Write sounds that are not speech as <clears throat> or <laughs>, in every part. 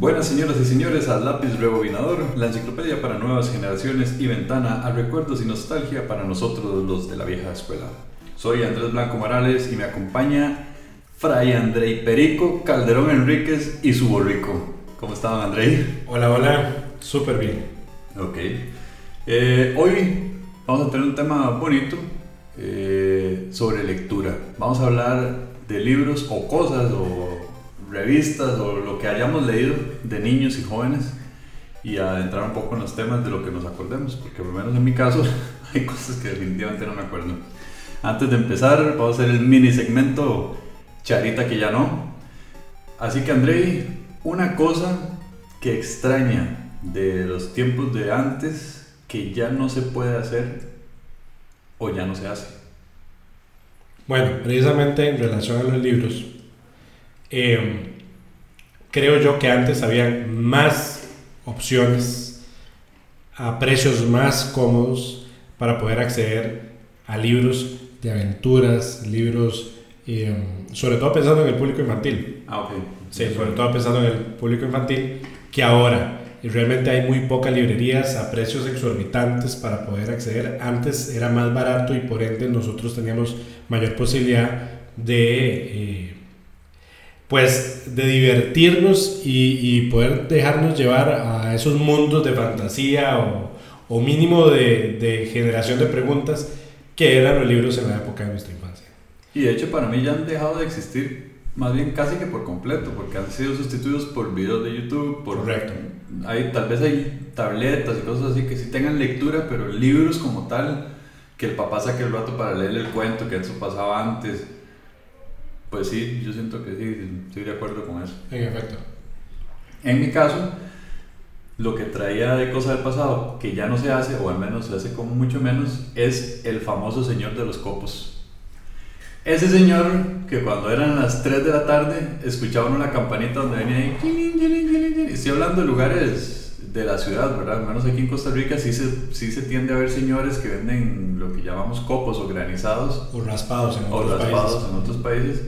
Buenas señoras y señores, al lápiz rebobinador, la enciclopedia para nuevas generaciones y ventana a recuerdos y nostalgia para nosotros los de la vieja escuela. Soy Andrés Blanco Morales y me acompaña Fray Andrei Perico Calderón Enríquez y su borrico. ¿Cómo estaban Andrei? Hola, hola, súper bien. Ok. Eh, hoy vamos a tener un tema bonito eh, sobre lectura. Vamos a hablar de libros o cosas o revistas o lo que hayamos leído de niños y jóvenes y a entrar un poco en los temas de lo que nos acordemos, porque por lo menos en mi caso <laughs> hay cosas que definitivamente no me acuerdo. Antes de empezar, vamos a hacer el mini segmento Charita que ya no. Así que Andrei, una cosa que extraña de los tiempos de antes que ya no se puede hacer o ya no se hace. Bueno, precisamente en relación a los libros, Em, creo yo que antes había más opciones a precios más cómodos para poder acceder a libros de aventuras, libros, em, sobre todo pensando en el público infantil. Ah, ok. Sí, sobre todo pensando en el público infantil, que ahora realmente hay muy pocas librerías a precios exorbitantes para poder acceder. Antes era más barato y por ende nosotros teníamos mayor posibilidad de... Eh, pues de divertirnos y, poder dejarnos llevar a esos mundos de fantasía o, o mínimo de, de, generación de preguntas que eran los libros en la época de nuestra infancia. Y de hecho para mí ya han dejado de existir más bien casi que por completo, porque han sido sustituidos por videos de YouTube, por... Correcto. Hay, tal vez hay tabletas y cosas así que sí tengan lectura, pero libros como tal, que el papá saque el rato para leerle el cuento, que eso pasaba antes pues sí, yo siento que sí, estoy de acuerdo con eso. En efecto. En mi caso, lo que traía de cosa del pasado, que ya no se hace, o al menos se hace como mucho menos, es el famoso señor de los copos. Ese señor que cuando eran las 3 de la tarde escuchaba uno la campanita donde venía ahí. Estoy hablando de lugares de la ciudad, ¿verdad? Al menos aquí en Costa Rica sí se, sí se tiende a ver señores que venden lo que llamamos copos o granizados. O raspados en otros o raspados países. en otros países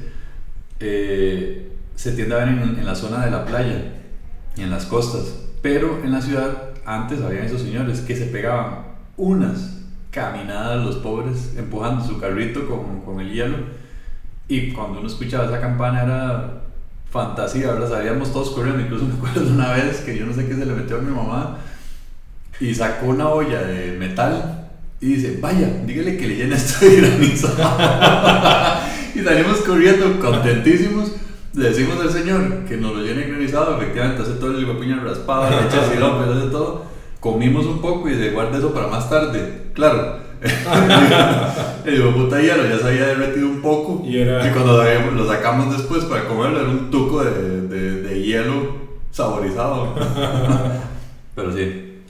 eh, se tiende en, la zona de la playa y en las costas. Pero en la ciudad antes había esos señores que se pegaban unas caminadas los pobres empujando su carrito con, con el hielo. Y cuando uno escuchaba esa campana era fantasía, ¿verdad? Salíamos todos corriendo. Incluso me acuerdo una vez que yo no sé qué se le metió a mi mamá y sacó una olla de metal y dice: Vaya, dígale que le llena esto de granizo. <laughs> <laughs> y salimos corriendo contentísimos. Le decimos al señor que nos lo llene granizado, efectivamente hace todo el puñal raspado, le echa sirope, hace todo. Comimos un poco y se guarda eso para más tarde. Claro. <laughs> el hijo puta hielo ya se había derretido un poco. Y, cuando lo sacamos después para comerlo era un tuco de, de, de hielo saborizado. <laughs> Pero sí,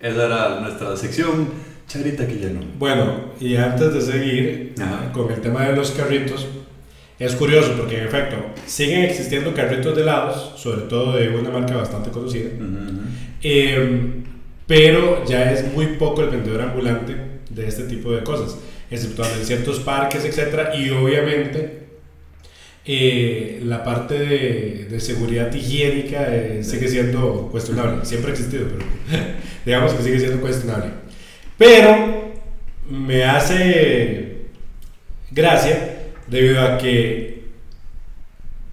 esa era nuestra sección Charita que no. Bueno, y antes de seguir con el tema de los carritos, es curioso porque en efecto siguen existiendo carritos de helados, sobre todo de una marca bastante conocida, em, pero ya es muy poco el vendedor ambulante de este tipo de cosas, exceptuando en ciertos parques, etc. Y obviamente eh, la parte de, de seguridad higiénica eh, sigue siendo cuestionable, siempre ha existido, pero <laughs> digamos que sigue siendo cuestionable. Pero me hace gracia debido a que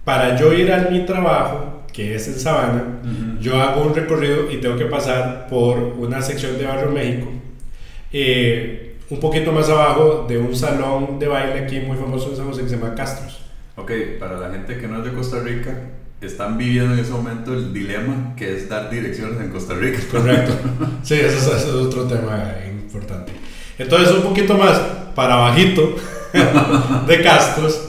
para yo ir a mi trabajo, que es en Sabana, yo hago un recorrido y tengo que pasar por una sección de Barrio México, eh, un poquito más abajo de un salón de baile aquí muy famoso en San José que se llama Castros. Ok, para la gente que no es de Costa Rica, están viviendo en ese momento el dilema que es dar direcciones en Costa Rica. Correcto. <laughs> Sí, eso es, otro tema importante. Entonces, un poquito más para bajito <laughs> de Castros,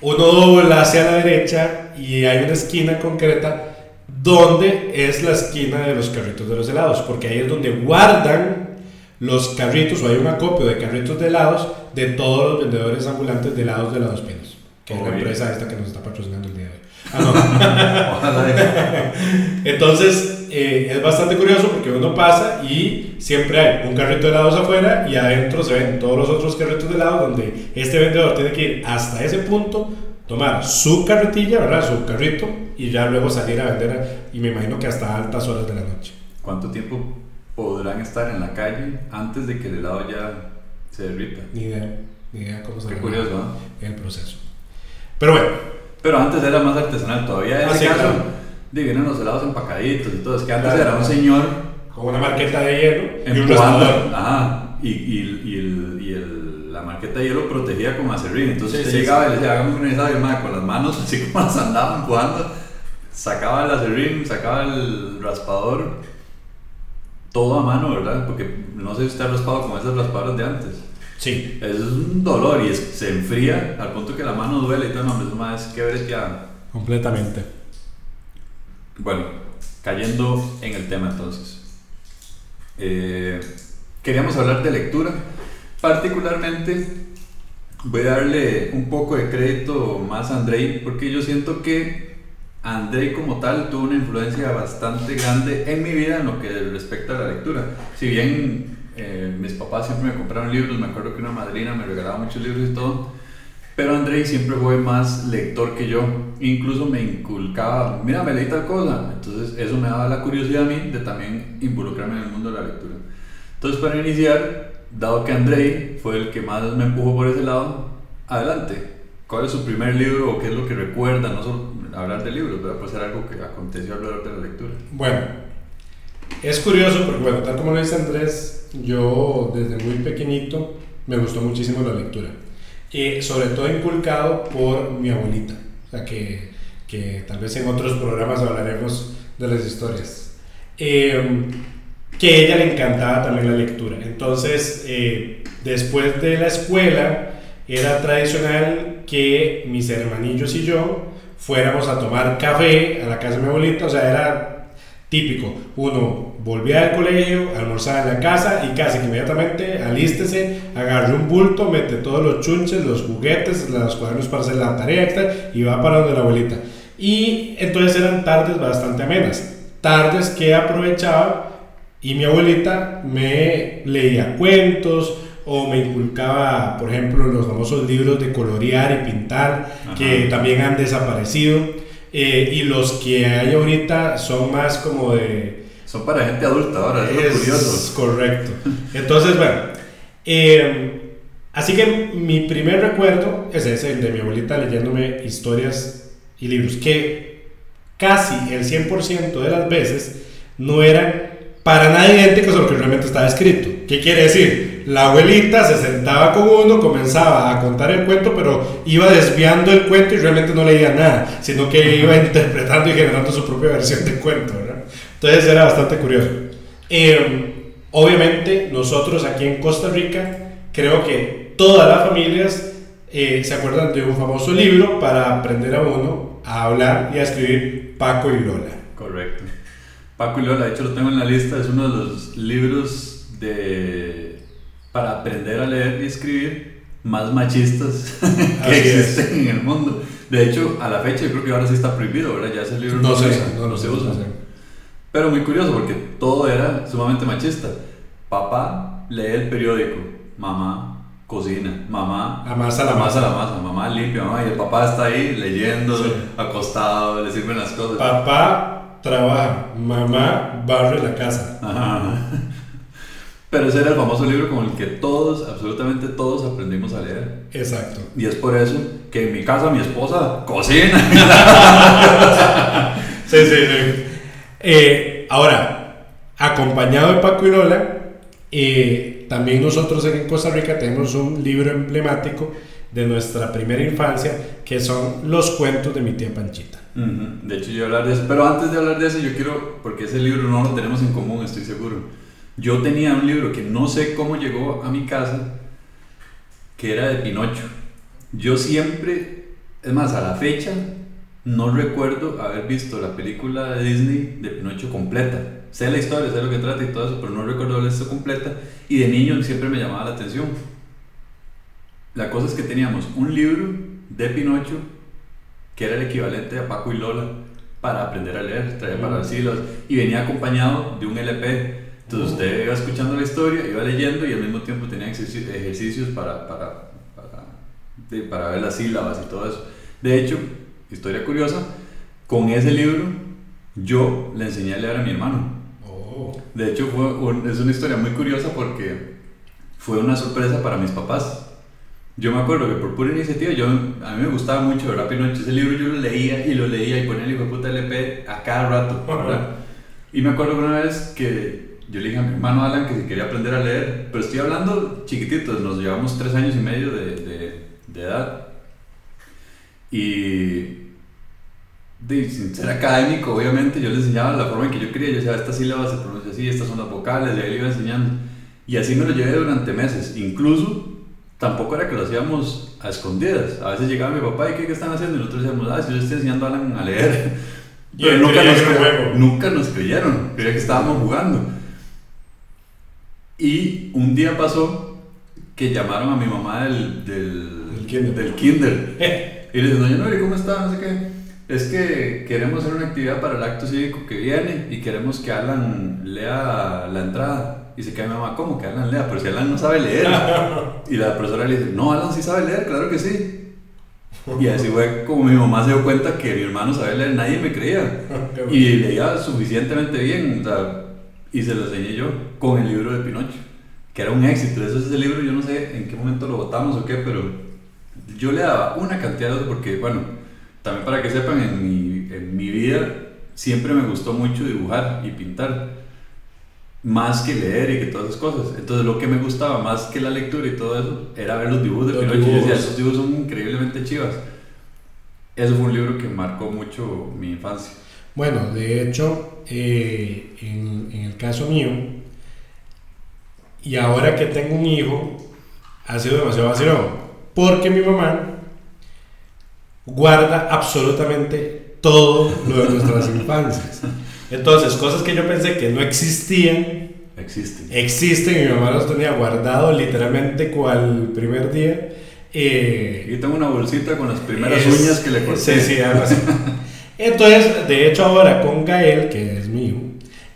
uno dobla hacia la derecha y hay una esquina concreta donde es la esquina de los carritos de los helados, porque ahí es donde guardan los carritos o hay un acopio de carritos de helados de todos los vendedores ambulantes de helados de helados pinos, que es la empresa esta que nos está patrocinando el día de hoy. <laughs> Ah, <laughs> Entonces, eh, es bastante curioso porque uno pasa y siempre hay un carrito de helados afuera y adentro se ven todos los otros carritos de helados donde este vendedor tiene que ir hasta ese punto tomar su carretilla, ¿verdad? Su carrito y ya luego salir a vender y me imagino que hasta altas horas de la noche. ¿Cuánto tiempo podrán estar en la calle antes de que el helado ya se derrita? Ni idea, ni idea cómo se Qué curioso, ¿no? El proceso. Pero bueno. Pero antes era más artesanal todavía. En ah, ese caso, claro. Los helados empacaditos y todo. Es que antes era un señor. Con una marqueta de hielo y un. Ajá. Y, y, y, el, y el, la marqueta de hielo protegía con acerrín. Entonces sí, usted llegaba y le decía, hagamos un helado y con las manos, <laughs> así como las andaba empujando. Sacaba el acerrín, sacaba el raspador. Todo a mano, ¿verdad? Porque no sé si usted ha raspado como esas raspadoras de antes. Sí. Es un dolor y se enfría al punto que la mano duele y todo, no, es más que breteada. Completamente. Bueno, cayendo en el tema entonces. Eh, queríamos hablar de lectura. Particularmente voy a darle un poco de crédito más a Andrei porque yo siento que Andrei como tal tuvo una influencia bastante grande en mi vida en lo que respecta a la lectura. Si bien eh, mis papás siempre me compraron libros, me acuerdo que una madrina me regalaba muchos libros y todo, pero Andrei siempre fue más lector que yo, incluso me inculcaba, mira, me leí tal cosa, entonces eso me daba la curiosidad a mí de también involucrarme en el mundo de la lectura. Entonces para iniciar, dado que Andrei fue el que más me empujó por ese lado, adelante. ¿Cuál es su primer libro o qué es lo que recuerda? No solo hablar de libros, pero puede ser algo que aconteció alrededor de la lectura. Bueno, es curioso porque, bueno, tal como lo dice Andrés, yo desde muy pequeñito me gustó muchísimo la lectura. Y sobre todo inculcado por mi abuelita. O sea, que, que tal vez en otros programas hablaremos de las historias. Em, que a ella le encantaba también la lectura. Entonces, eh, después de la escuela, era tradicional que mis hermanillos y yo fuéramos a tomar café a la casa de mi abuelita. O sea, era típico. Uno volvía al colegio, almorzaba en la casa y casi inmediatamente alístese, agarre un bulto, mete todos los chunches, los juguetes, los cuadernos para hacer la tarea y va para donde la abuelita. Y entonces eran tardes bastante amenas, tardes que aprovechaba y mi abuelita me leía cuentos o me inculcaba, por ejemplo, los famosos libros de colorear y pintar que también han desaparecido. Eh, y los que hay ahorita son más como de son para gente adulta ahora, es, es curioso. Correcto. Entonces, bueno, eh, así que mi primer recuerdo es ese, el de mi abuelita leyéndome historias y libros, que casi el 100% de las veces no eran para nada idénticos a lo que realmente estaba escrito. ¿Qué quiere decir? La abuelita se sentaba con uno, comenzaba a contar el cuento, pero iba desviando el cuento y realmente no leía nada, sino que iba interpretando y generando su propia versión del cuento. Entonces era bastante curioso. Em, obviamente nosotros aquí en Costa Rica, creo que todas las familias eh, se acuerdan de un famoso libro para aprender a uno a hablar y a escribir Paco y Lola. Correcto. Paco y Lola, de hecho lo tengo en la lista, es uno de los libros de, para aprender a leer y escribir más machistas <laughs> que existen en el mundo. De hecho, a la fecha yo creo que ahora sí está prohibido, ¿verdad? Ya ese libro no, se usa, no, se usa. Pero muy curioso porque todo era sumamente machista. Papá lee el periódico, mamá cocina, mamá amasa la masa, la masa, mamá limpia, mamá, y el papá está ahí leyendo, acostado, le sirven las cosas. Papá trabaja, mamá barre la casa. Pero ese era el famoso libro con el que todos, absolutamente todos aprendimos a leer. Exacto. Y es por eso que en mi casa mi esposa cocina. <laughs> sí, sí, sí. Eh, ahora, acompañado de Paco y Lola, eh, también nosotros en Costa Rica tenemos un libro emblemático de nuestra primera infancia, que son los cuentos de mi tía Panchita. De hecho, yo hablar de eso, pero antes de hablar de eso, yo quiero, porque ese libro no lo tenemos en común, estoy seguro. Yo tenía un libro que no sé cómo llegó a mi casa, que era de Pinocho. Yo siempre, es más, a la fecha, no recuerdo haber visto la película de Disney de Pinocho completa. Sé la historia, sé lo que trata y todo eso, pero no recuerdo haberla visto completa. Y de niño siempre me llamaba la atención. La cosa es que teníamos un libro de Pinocho que era el equivalente a Paco y Lola para aprender a leer, traía para las siglas y venía acompañado de un LP. Entonces usted iba escuchando la historia, iba leyendo y al mismo tiempo tenía ejercicios para, para, para, para ver las sílabas y todo eso. De hecho, historia curiosa, con ese libro yo le enseñé a leer a mi hermano. Oh. De hecho, fue es una historia muy curiosa porque fue una sorpresa para mis papás. Yo me acuerdo que por pura iniciativa, yo, a mí me gustaba mucho, ¿verdad? Pinocho, ese libro yo lo leía y lo leía y ponía el hijo de puta LP a cada rato, ¿verdad? Y me acuerdo una vez que yo le dije a mi hermano Alan que si quería aprender a leer, pero estoy hablando chiquititos, nos llevamos tres años y medio de, de, de edad. Y de, sin ser académico, obviamente, yo le enseñaba la forma en que yo quería, yo decía, esta sílaba se pronuncia así, estas son las vocales, y ahí le iba enseñando. Y así me lo llevé durante meses, incluso tampoco era que lo hacíamos a escondidas. A veces llegaba mi papá y ¿qué, qué están haciendo? Y nosotros decíamos, ah, si yo estoy enseñando a Alan a leer. <laughs> Pero nunca nos, nunca nos creyeron, creía que estábamos jugando. Y un día pasó que llamaron a mi mamá del, del, kinder. Del kinder. <laughs> y le dicen, doña ¿cómo está? No sé qué. Es que queremos hacer una actividad para el acto cívico que viene y queremos que Alan lea la entrada. Y se cae mi mamá, ¿cómo que Alan lea? Pero si Alan no sabe leer. <laughs> y la profesora le dice, no, Alan sí sabe leer, claro que sí. Y así fue como mi mamá se dio cuenta que mi hermano sabe leer, nadie me creía. <laughs> y leía suficientemente bien, y se lo enseñé yo con el libro de Pinocho, que era un éxito. Eso es ese libro, yo no sé en qué momento lo votamos o qué, pero yo le daba una cantidad de porque, bueno, también para que sepan, en mi, en mi vida siempre me gustó mucho dibujar y pintar más que leer y que todas esas cosas. Entonces lo que me gustaba más que la lectura y todo eso era ver los dibujos de Pinocho. Y decía, esos dibujos son increíblemente chivas. Eso fue un libro que marcó mucho mi infancia. Bueno, de hecho, eh, en, en, el caso mío, y ahora que tengo un hijo, ha sido demasiado vacilón. Porque mi mamá guarda absolutamente todo lo de nuestras infancias. Entonces, cosas que yo pensé que no existían, existen. Existen y mi mamá los tenía guardado literalmente cual primer día. Eh, y tengo una bolsita con las primeras uñas que le corté. Sí, sí, algo así. Entonces, de hecho, ahora con Gael, que es mío,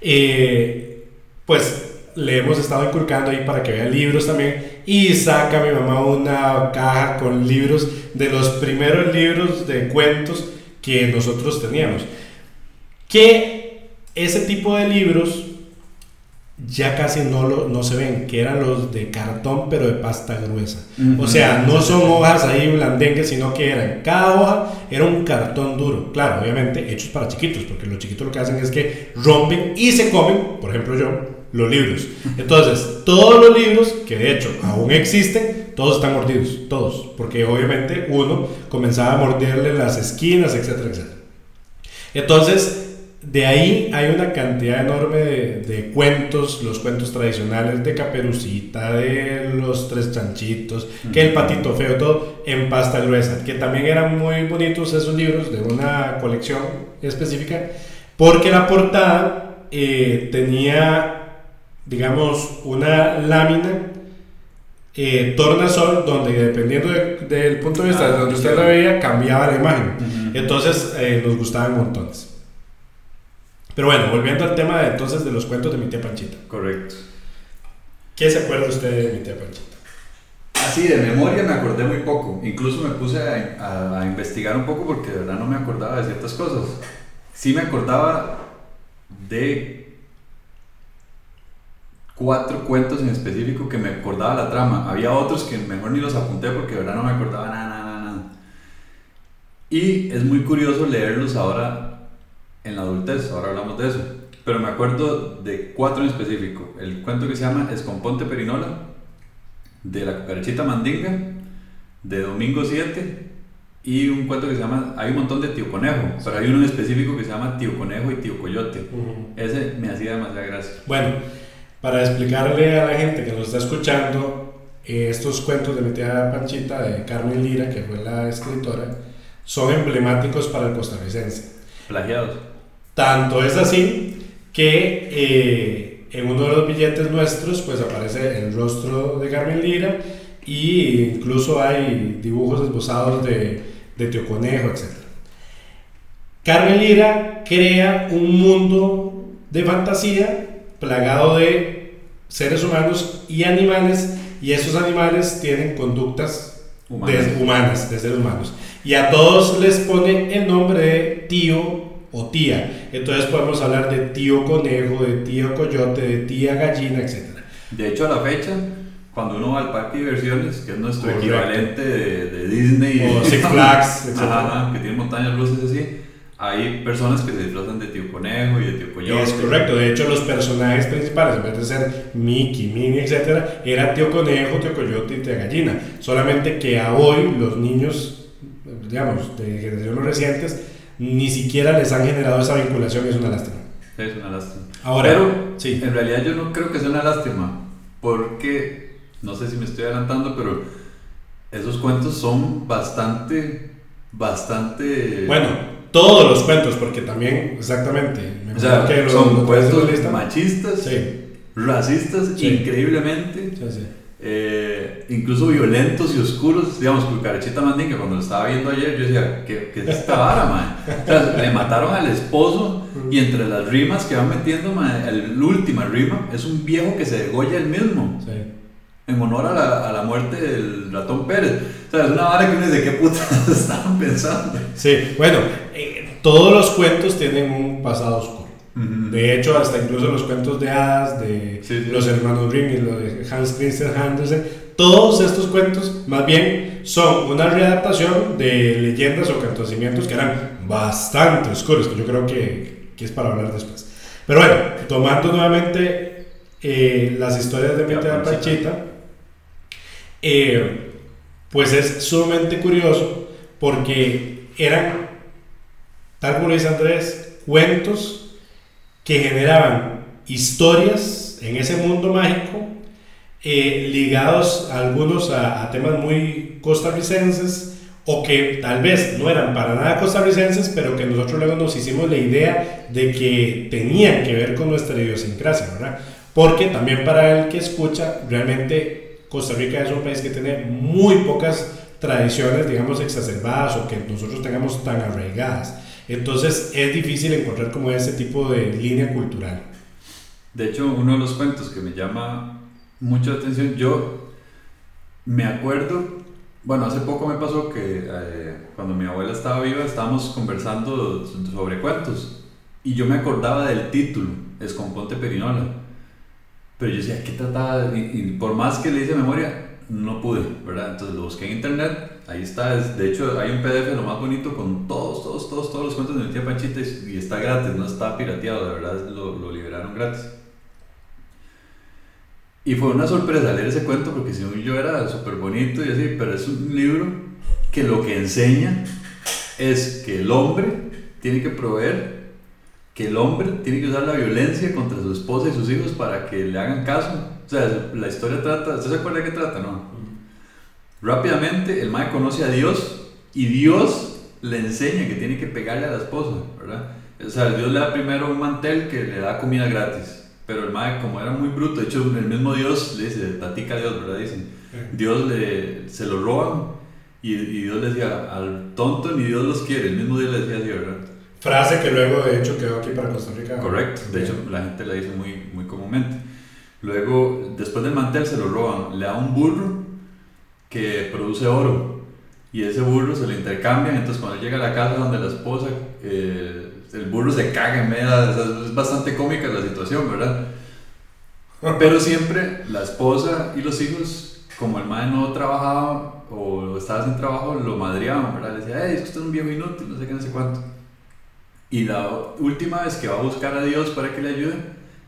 eh, pues le hemos estado inculcando ahí para que vea libros también. Y saca mi mamá una caja con libros de los primeros libros de cuentos que nosotros teníamos. Que ese tipo de libros ya casi no, lo, no se ven, que eran los de cartón pero de pasta gruesa. O sea, no son hojas ahí blandengues, sino que eran, cada hoja era un cartón duro. Claro, obviamente hechos para chiquitos, porque los chiquitos lo que hacen es que rompen y se comen, por ejemplo yo, los libros. Entonces, todos los libros, que de hecho aún existen, todos están mordidos, todos, porque obviamente uno comenzaba a morderle las esquinas, etcétera, etcétera. Entonces, de ahí hay una cantidad enorme de, cuentos, los cuentos tradicionales de Caperucita, de los tres chanchitos, que el patito feo, todo en pasta gruesa, que también eran muy bonitos esos libros de una colección específica, porque la portada eh, tenía, digamos, una lámina eh, tornasol donde dependiendo del punto de vista de ah, donde usted la veía, cambiaba la imagen. Entonces eh, nos gustaban montones. Pero bueno, volviendo al tema de, entonces de los cuentos de mi tía Panchita. Correcto. ¿Qué se acuerda usted de mi tía Panchita? Así, de memoria me acordé muy poco. Incluso me puse a, investigar un poco porque de verdad no me acordaba de ciertas cosas. Sí me acordaba de cuatro cuentos en específico que me acordaba la trama. Había otros que mejor ni los apunté porque de verdad no me acordaba nada, nada, nada. Y es muy curioso leerlos ahora en la adultez, ahora hablamos de eso. Pero me acuerdo de cuatro en específico. El cuento que se llama Escomponte Perinola, de la cucarachita mandinga, de Domingo 7, y un cuento que se llama, hay un montón de Tío Conejo, pero hay uno en específico que se llama Tío Conejo y Tío Coyote. Ese me hacía demasiada gracia. Bueno, para explicarle a la gente que nos está escuchando, eh, estos cuentos de mi tía Panchita, de Carmen Lira, que fue la escritora, son emblemáticos para el costarricense. Plagiados. Tanto es así que eh, en uno de los billetes nuestros pues aparece el rostro de Carmen Lira y incluso hay dibujos esbozados de, de Tío Conejo, etc. Carmen Lira crea un mundo de fantasía plagado de seres humanos y animales y esos animales tienen conductas de humanas, de seres humanos. Y a todos les pone el nombre de tío o tía. Entonces podemos hablar de tío conejo, de tío coyote, de tía gallina, etc. De hecho, a la fecha, cuando uno va al parque de diversiones, que es nuestro equivalente de, Disney, o Six Flags, <laughs> que tiene montañas rusas así, hay personas que se disfrazan de tío conejo y de tío coyote. Es correcto, de hecho los personajes principales, en vez de ser Mickey, Minnie, etc., era tío conejo, tío coyote y tía gallina. Solamente que a hoy los niños, digamos, de generaciones recientes, ni siquiera les han generado esa vinculación y es una lástima. Es una lástima. Ahora, Pero, sí. en realidad yo no creo que sea una lástima, porque, no sé si me estoy adelantando, pero esos cuentos son bastante, bastante... Bueno, todos los cuentos, porque también, exactamente, me o sea, que son cuentos machistas, racistas, increíblemente, eh, incluso violentos y oscuros. Digamos, Cucarachita Mandinga, cuando lo estaba viendo ayer, yo decía, ¿qué, qué es esta vara, man? O sea, le mataron al esposo y entre las rimas que van metiendo, man, la última rima es un viejo que se degolla el mismo. En honor a la, a la muerte del ratón Pérez. O sea, es una vara que uno dice, ¿qué putas <laughs> estaban pensando? Sí, bueno, todos los cuentos tienen un pasado oscuro. De hecho, hasta incluso los cuentos de hadas de los hermanos Grimm y los de Hans Christian Andersen, todos estos cuentos más bien son una readaptación de leyendas o acontecimientos que eran bastante oscuros, que yo creo que, que es para hablar después. Pero bueno, tomando nuevamente eh, las historias de Meta Pachita, eh, pues es sumamente curioso porque eran tal como dice Andrés, cuentos que generaban historias en ese mundo mágico, eh, ligados algunos a, temas muy costarricenses o que tal vez no eran para nada costarricenses, pero que nosotros luego nos hicimos la idea de que tenían que ver con nuestra idiosincrasia, ¿verdad? Porque también para el que escucha, realmente Costa Rica es un país que tiene muy pocas tradiciones, digamos, exacerbadas o que nosotros tengamos tan arraigadas. Entonces es difícil encontrar como ese tipo de línea cultural. De hecho, uno de los cuentos que me llama mucho la atención, yo me acuerdo, bueno, hace poco me pasó que eh, cuando mi abuela estaba viva estábamos conversando sobre cuentos y yo me acordaba del título, Escomponte Perinola. Pero yo decía, ¿qué trataba? Y, y por más que le hice memoria, no pude, ¿verdad? Entonces lo busqué en internet, ahí está, de hecho hay un PDF lo más bonito con todos, todos, todos, todos los cuentos de mi tía Panchita y, está gratis, no está pirateado, de verdad lo, lo, liberaron gratis. Y fue una sorpresa leer ese cuento porque si yo era súper bonito y así, pero es un libro que lo que enseña es que el hombre tiene que proveer, que el hombre tiene que usar la violencia contra su esposa y sus hijos para que le hagan caso o sea, la historia trata, ¿usted se acuerda de qué trata, no? Rápidamente el mae conoce a Dios y Dios le enseña que tiene que pegarle a la esposa, ¿verdad? O sea, Dios le da primero un mantel que le da comida gratis. Pero el mae, como era muy bruto, de hecho, el mismo Dios le dice, tatica a Dios, ¿verdad? Dicen, Dios le, se lo roban y, y, Dios le decía, al tonto ni Dios los quiere. El mismo Dios le decía así, ¿verdad? Frase que luego, de hecho, quedó aquí para Costa Rica. Correcto, de hecho, la gente la dice muy, muy comúnmente. Luego, después del mantel se lo roban, le da un burro que produce oro y ese burro se lo intercambian, entonces cuando llega a la casa donde la esposa, eh, el burro se caga en medio, es bastante cómica la situación, ¿verdad? <laughs> Pero siempre la esposa y los hijos, como el madre no trabajaba o estaba sin trabajo, lo madreaban, ¿verdad? Le decía, es que usted es un viejo inútil, no sé qué, no sé cuánto. Y la última vez que va a buscar a Dios para que le ayude,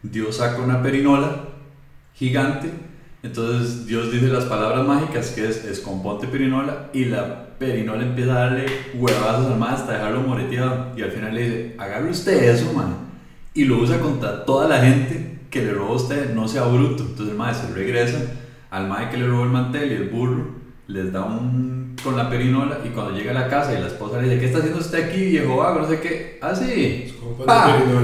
Dios saca una perinola gigante. Entonces Dios dice las palabras mágicas que es escomponte perinola y la perinola empieza a darle huevazos al man hasta dejarlo moreteado y al final le dice, agarre usted eso, man. Y lo usa contra toda la gente que le robó a usted, no sea bruto. Entonces el maestro regresa al maestro que le robó el mantel y el burro les da un con la perinola y cuando llega a la casa y la esposa le dice, ¿qué está haciendo usted aquí, viejo vago? No sé qué. Ah, sí.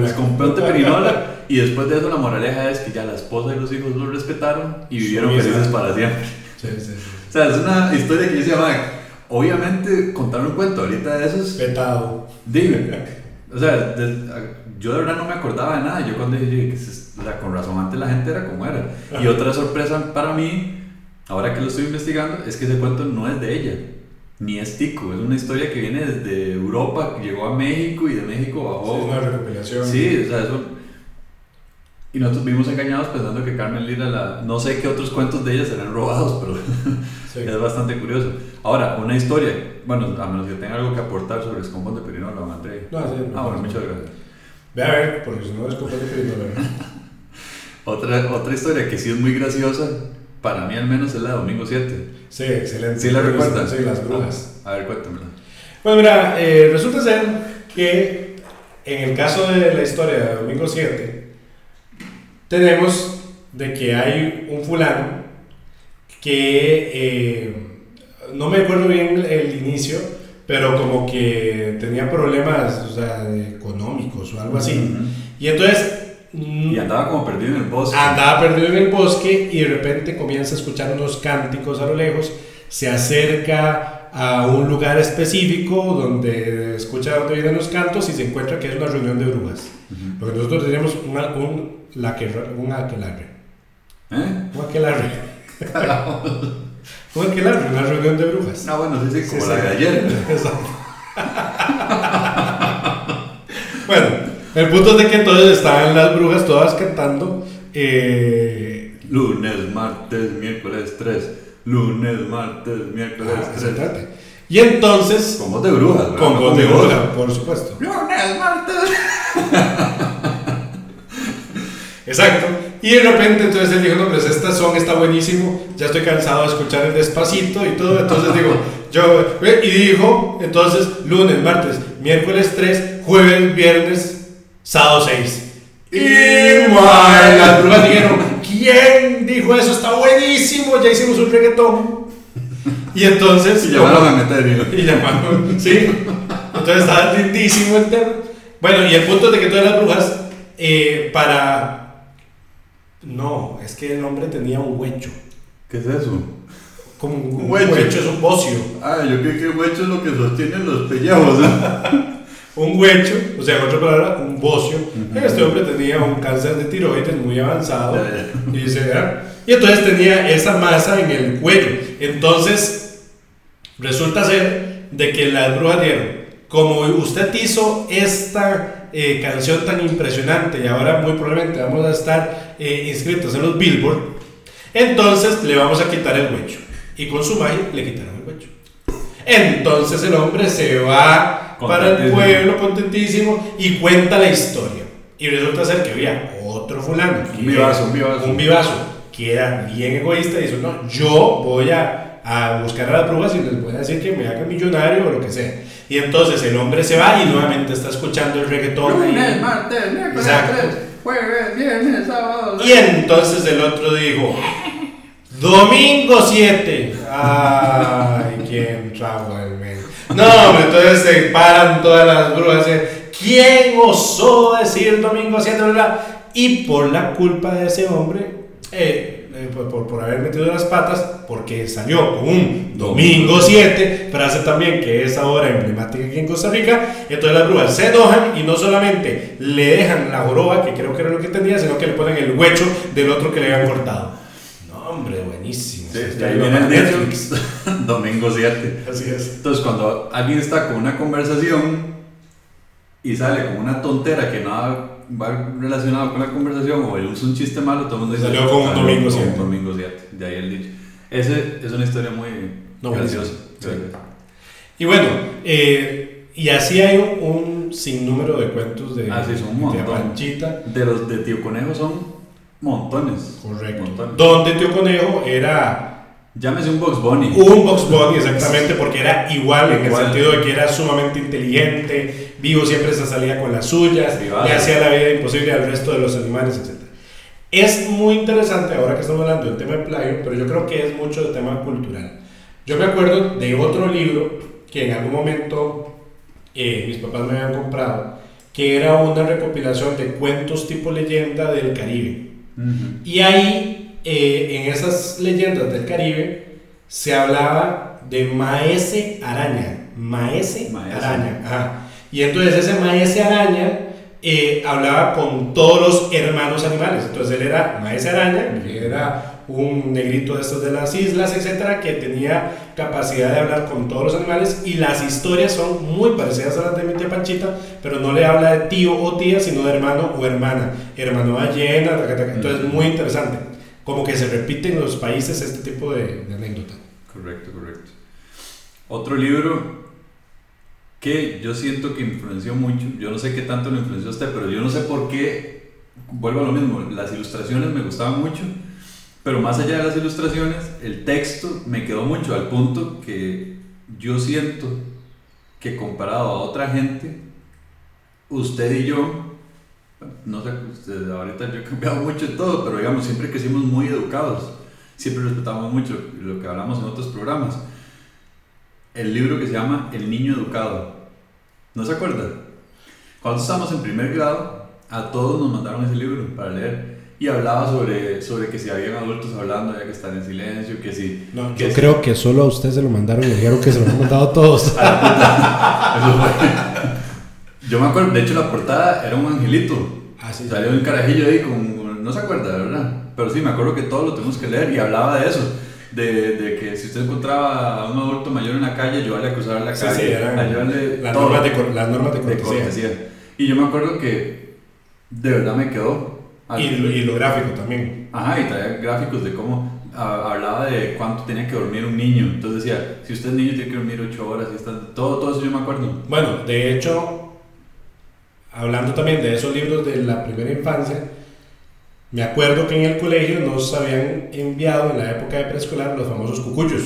Escomponte <laughs> perinola. Y después de eso la moraleja es que ya la esposa y los hijos lo respetaron y vivieron felices para siempre. Sí, sí, O sea, es una historia que yo decía, obviamente contar un cuento ahorita de esos... Petado. Dime. O sea, yo de verdad no me acordaba de nada. Yo cuando dije, o sea, con razón antes la gente era como era. Y otra sorpresa para mí ahora que lo estoy investigando, es que ese cuento no es de ella, ni es tico, es una historia que viene desde Europa, llegó a México y de México bajó. Sí, es una recopilación. Sí, o sea, eso. Y nosotros vimos engañados pensando que Carmen Lira, la, no sé qué otros cuentos de ella serán robados, pero <laughs> es bastante curioso. Ahora, una historia, bueno, a menos que tenga algo que aportar sobre Escombos de Perinola, André. No, sí, ah, bueno, muchas gracias. Ve a ver, porque si no es Escombos de Perinola. <laughs> otra, otra historia que sí es muy graciosa, para mí al menos es la de Domingo 7. Sí, excelente. ¿Sí la recuerdan? Sí, las brujas. a ver, cuéntamela. Bueno, mira, eh, resulta ser que en el caso de la historia de Domingo 7, tenemos de que hay un fulano que eh, no me acuerdo bien el inicio, pero como que tenía problemas o sea, económicos o algo así. Y entonces... Y andaba como perdido en el bosque. Andaba perdido en el bosque y de repente comienza a escuchar unos cánticos a lo lejos, se acerca a un lugar específico donde escucha donde vienen los cantos y se encuentra que es una reunión de brujas. Porque nosotros tenemos una, un, la que, un aquelarre. ¿Eh? Un aquelarre. un aquelarre, una reunión de brujas. Ah, bueno, sí, sí, como la de ayer. <laughs> <laughs> bueno, el punto es de que entonces estaban las brujas todas cantando. Eh, lunes, martes, miércoles 3. Lunes, martes, miércoles ah, 3. Y entonces. Con voz de brujas, Con voz de brujas, por supuesto. Lunes, martes. <laughs> Exacto. Y de repente entonces él dijo, no, pues esta son está buenísimo, ya estoy cansado de escuchar el despacito y todo. Entonces digo, <laughs> yo, y dijo, entonces lunes, martes, miércoles 3, jueves, viernes, sábado 6. Y las brujas dijeron, ¿quién dijo eso? Está buenísimo, ya hicimos un reggaetón. Y entonces... Y llamaron a meter, Y llamaron, sí. Entonces estaba lindísimo el tema. Bueno, y el punto de que todas las brujas, eh, para no, es que el hombre tenía un huecho. ¿Qué es eso? Como un, huecho. es un bocio. Ah, yo creo que el huecho es lo que sostienen los pellejos. Un huecho, o sea, en otra palabra, un bocio. Este hombre tenía un cáncer de tiroides muy avanzado. Y, dice, y entonces tenía esa masa en el cuello. Entonces, resulta ser de que las brujas dieron, como usted hizo esta eh, canción tan impresionante y ahora muy probablemente vamos a estar eh, inscritos en los Billboard, entonces le vamos a quitar el huecho. Y con su magia le quitaron el huecho. Entonces el hombre se va para el pueblo contentísimo y cuenta la historia. Y resulta ser que había otro fulano. Un vivazo, un vivazo. Un vivazo, que era bien egoísta y dijo, no, yo voy a, a buscar a las pruebas y les voy a decir que me haga millonario o lo que sea. Y entonces el hombre se va y nuevamente está escuchando el reggaetón. Lunes, martes, miércoles, jueves, viernes, sábado. Y entonces el otro dijo, domingo 7. Ay, ¿quién trajo? No, entonces se paran todas las brujas. ¿Quién osó decir domingo 7? Y por la culpa de ese hombre, eh, eh, por, por, haber metido las patas, porque salió con un domingo 7, frase también que es ahora emblemática aquí en Costa Rica, entonces las brujas se enojan y no solamente le dejan la joroba, que creo que era lo que tenía, sino que le ponen el huecho del otro que le habían cortado. No, hombre, buenísimo. Sí, ahí viene el Netflix, <laughs> domingo 7. Así es. Entonces, cuando alguien está con una conversación y sale con una tontera que no va relacionado con la conversación o es un chiste malo, todo el mundo dice. Salió como un domingo 7. domingo 7, de ahí el dicho. Ese es una historia muy graciosa. Y bueno, eh, y así hay un, sinnúmero de cuentos de, ah, sí, son un de Panchita. De los de Tío Conejo son montones. Correcto. Montones. Donde Tío Conejo era Llámese un Box Bunny. Un Box Bunny, exactamente, porque era igual, en el sentido de que era sumamente inteligente, vivo siempre se salía con las suyas, le hacía la vida imposible al resto de los animales, etc. Es muy interesante ahora que estamos hablando del tema de plagio, pero yo creo que es mucho de tema cultural. Yo me acuerdo de otro libro que en algún momento eh, mis papás me habían comprado, que era una recopilación de cuentos tipo leyenda del Caribe. Y ahí eh, en esas leyendas del Caribe se hablaba de maese araña. Maese, araña. Y entonces ese maese araña eh, hablaba con todos los hermanos animales. Entonces él era maese araña, que era un negrito de estos de las islas, etcétera, que tenía capacidad de hablar con todos los animales y las historias son muy parecidas a las de mi tía Panchita, pero no le habla de tío o tía, sino de hermano o hermana, hermano ballena, entonces muy interesante, como que se repite en los países este tipo de, de anécdota. Correcto, correcto. Otro libro que yo siento que influenció mucho, yo no sé qué tanto lo influenció a usted, pero yo no sé por qué, vuelvo a lo mismo, las ilustraciones me gustaban mucho, pero más allá de las ilustraciones, el texto me quedó mucho al punto que yo siento que comparado a otra gente, usted y yo, no sé, usted, ahorita yo he cambiado mucho en todo, pero digamos, siempre que fuimos muy educados, siempre respetamos mucho lo que hablamos en otros programas el libro que se llama El Niño Educado. ¿No se acuerda? Cuando estábamos en primer grado, a todos nos mandaron ese libro para leer. Y hablaba sobre, sobre que si habían adultos hablando, había que estar en silencio, que si... No, yo creo que solo a usted se lo mandaron y dijeron que se lo han mandado a todos. <laughs> yo me acuerdo, de hecho la portada era un angelito. Ah, sí. Salió un carajillo ahí con... No se acuerda, ¿verdad? Pero sí, me acuerdo que todos lo tenemos que leer y hablaba de eso de, de, que si usted encontraba a un adulto mayor en la calle, ayudarle a cruzar la calle, sí, ayudarle las, normas de, las normas de cortesía. Y yo me acuerdo que de verdad me quedó. Y, y, lo gráfico también. Ajá, y traía gráficos de cómo hablaba de cuánto tenía que dormir un niño. Entonces decía, si usted es niño tiene que dormir 8 horas. Y está, todo, todo eso yo me acuerdo. Bueno, de hecho, hablando también de esos libros de la primera infancia, me acuerdo que en el colegio nos habían enviado en la época de preescolar los famosos cucuyos.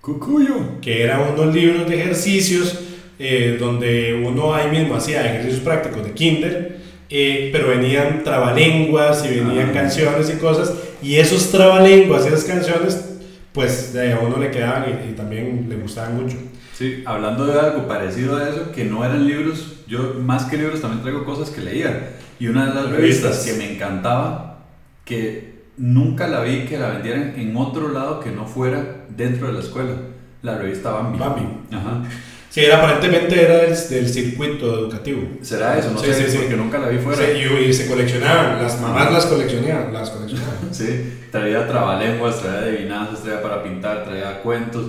Cucuyo. Que eran unos libros de ejercicios eh, donde uno ahí mismo hacía ejercicios prácticos de kinder, eh, pero venían trabalenguas y venían ah. canciones y cosas, y esos trabalenguas y esas canciones, pues a uno le quedaban y, también le gustaban mucho. Sí, hablando de algo parecido a eso, que no eran libros, yo más que libros también traigo cosas que leía. Y una de las revistas que me encantaba, que nunca la vi que la vendieran en otro lado que no fuera dentro de la escuela, la revista Bambi. Bambi. Ajá. Sí, aparentemente era del, del, circuito educativo. ¿Será eso? No sé, sí, porque nunca la vi fuera. Y, y, se coleccionaban, las mamás las coleccionaban, las coleccionaban. <laughs> sí, traía trabalenguas, traía adivinanzas, traía para pintar, traía cuentos.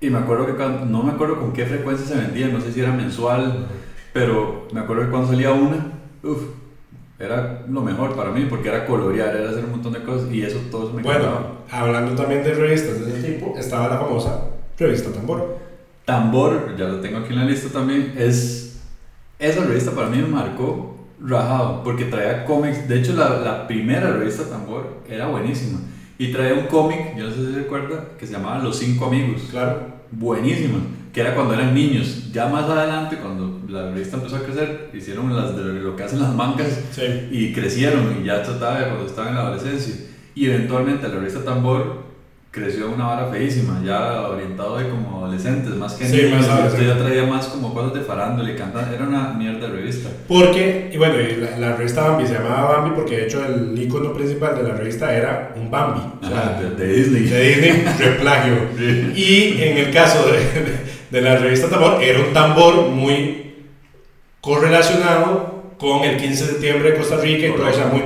Y me acuerdo que cuando, no me acuerdo con qué frecuencia se vendía, no sé si era mensual, pero me acuerdo que cuando salía una, Uf, era lo mejor para mí porque era colorear, era hacer un montón de cosas y eso todo me Bueno, hablando también de revistas de ese tipo, estaba la famosa revista Tambor. Tambor, ya lo tengo aquí en la lista también, es. Esa revista para mí me marcó rajado porque traía cómics. De hecho, la, la primera revista Tambor era buenísima y traía un cómic, yo no sé si recuerda, que se llamaba Los Cinco Amigos. Claro. Buenísima que era cuando eran niños. Ya más adelante, cuando la revista empezó a crecer, hicieron las de lo que hacen las mancas y crecieron y ya trataba de cuando estaban en la adolescencia. Y eventualmente la revista Tambor creció una vara feísima, ya orientado de como adolescentes, más que sí, niños. Más ya traía más como cosas de farándula y cantar. Era una mierda de revista. Porque, y bueno, la, revista Bambi se llamaba Bambi porque de hecho el icono principal de la revista era un Bambi. O sea, de, Disney. De Disney, <laughs> replagio. Y en el caso de de la revista Tambor era un tambor muy correlacionado con el 15 de septiembre de Costa Rica y todo, o sea, muy,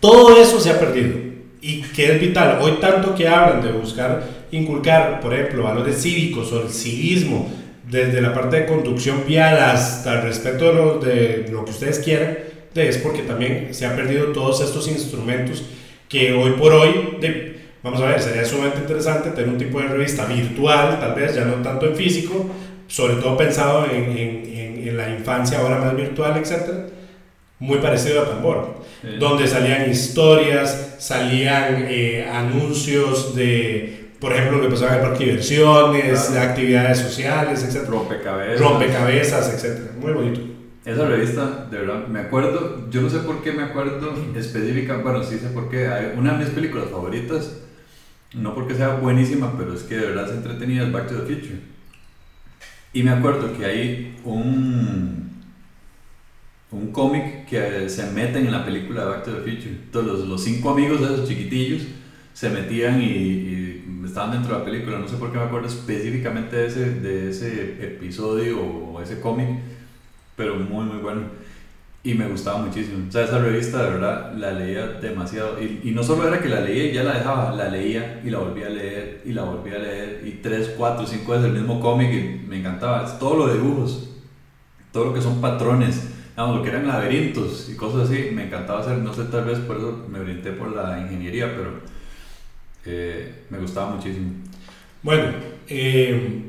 todo eso se ha perdido y que es vital. Hoy tanto que hablan de buscar inculcar, por ejemplo, valores cívicos o el civismo, desde la parte de conducción vial hasta el respeto de lo, de lo que ustedes quieran, es porque también se han perdido todos estos instrumentos que hoy por hoy de, Vamos a ver, sería sumamente interesante tener un tipo de revista virtual, tal vez, ya no tanto en físico, sobre todo pensado en, en, en la infancia, ahora más virtual, etc. Muy parecido a Tambor, donde salían historias, salían eh, anuncios de, por ejemplo, lo que pasaba en el parque de diversiones, de actividades sociales, etc. Rompecabezas. Rompecabezas, etc. Muy bonito. Esa revista, de verdad, me acuerdo, yo no sé por qué me acuerdo específica, bueno, sí sé por qué, hay una de mis películas favoritas no porque sea buenísima, pero es que de verdad es entretenida, es Back to the Future. Y me acuerdo que hay un, un cómic que se meten en la película de Back to the Future. Entonces los, cinco amigos de esos chiquitillos se metían y, estaban dentro de la película. No sé por qué me acuerdo específicamente de ese, de ese episodio o ese cómic, pero muy muy bueno. y me gustaba muchísimo. O sea, esa revista de verdad la leía demasiado. Y, y, no solo era que la leía y ya la dejaba, la leía y la volvía a leer y la volvía a leer. Y tres, cuatro, cinco veces el mismo cómic y me encantaba. Es todo lo dibujos, todo lo que son patrones, digamos, lo que eran laberintos y cosas así. Me encantaba hacer, no sé, tal vez por eso me orienté por la ingeniería, pero eh, me gustaba muchísimo. Bueno, eh,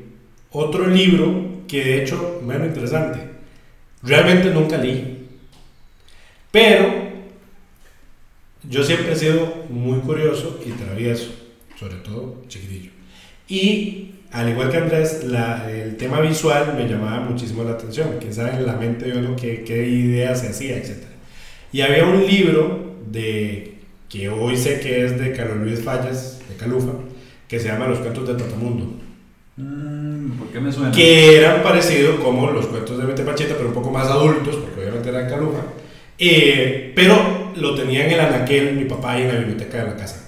otro libro que de hecho, menos interesante, realmente nunca leí pero yo siempre he sido muy curioso y travieso, sobre todo chiquitillo. Y al igual que Andrés, la, el tema visual me llamaba muchísimo la atención. Quién sabe en la mente de uno qué, qué ideas se hacía, etc. Y había un libro de que hoy sé que es de Carlos Luis Fallas, de Calufa, que se llama Los cuentos de Tatamundo. Mm, ¿Por qué me suena? Que eran parecidos como los cuentos de Mete Pachita, pero un poco más adultos, porque obviamente eran Calufa eh, pero lo tenía en el anaquel mi papá y en la biblioteca de la casa.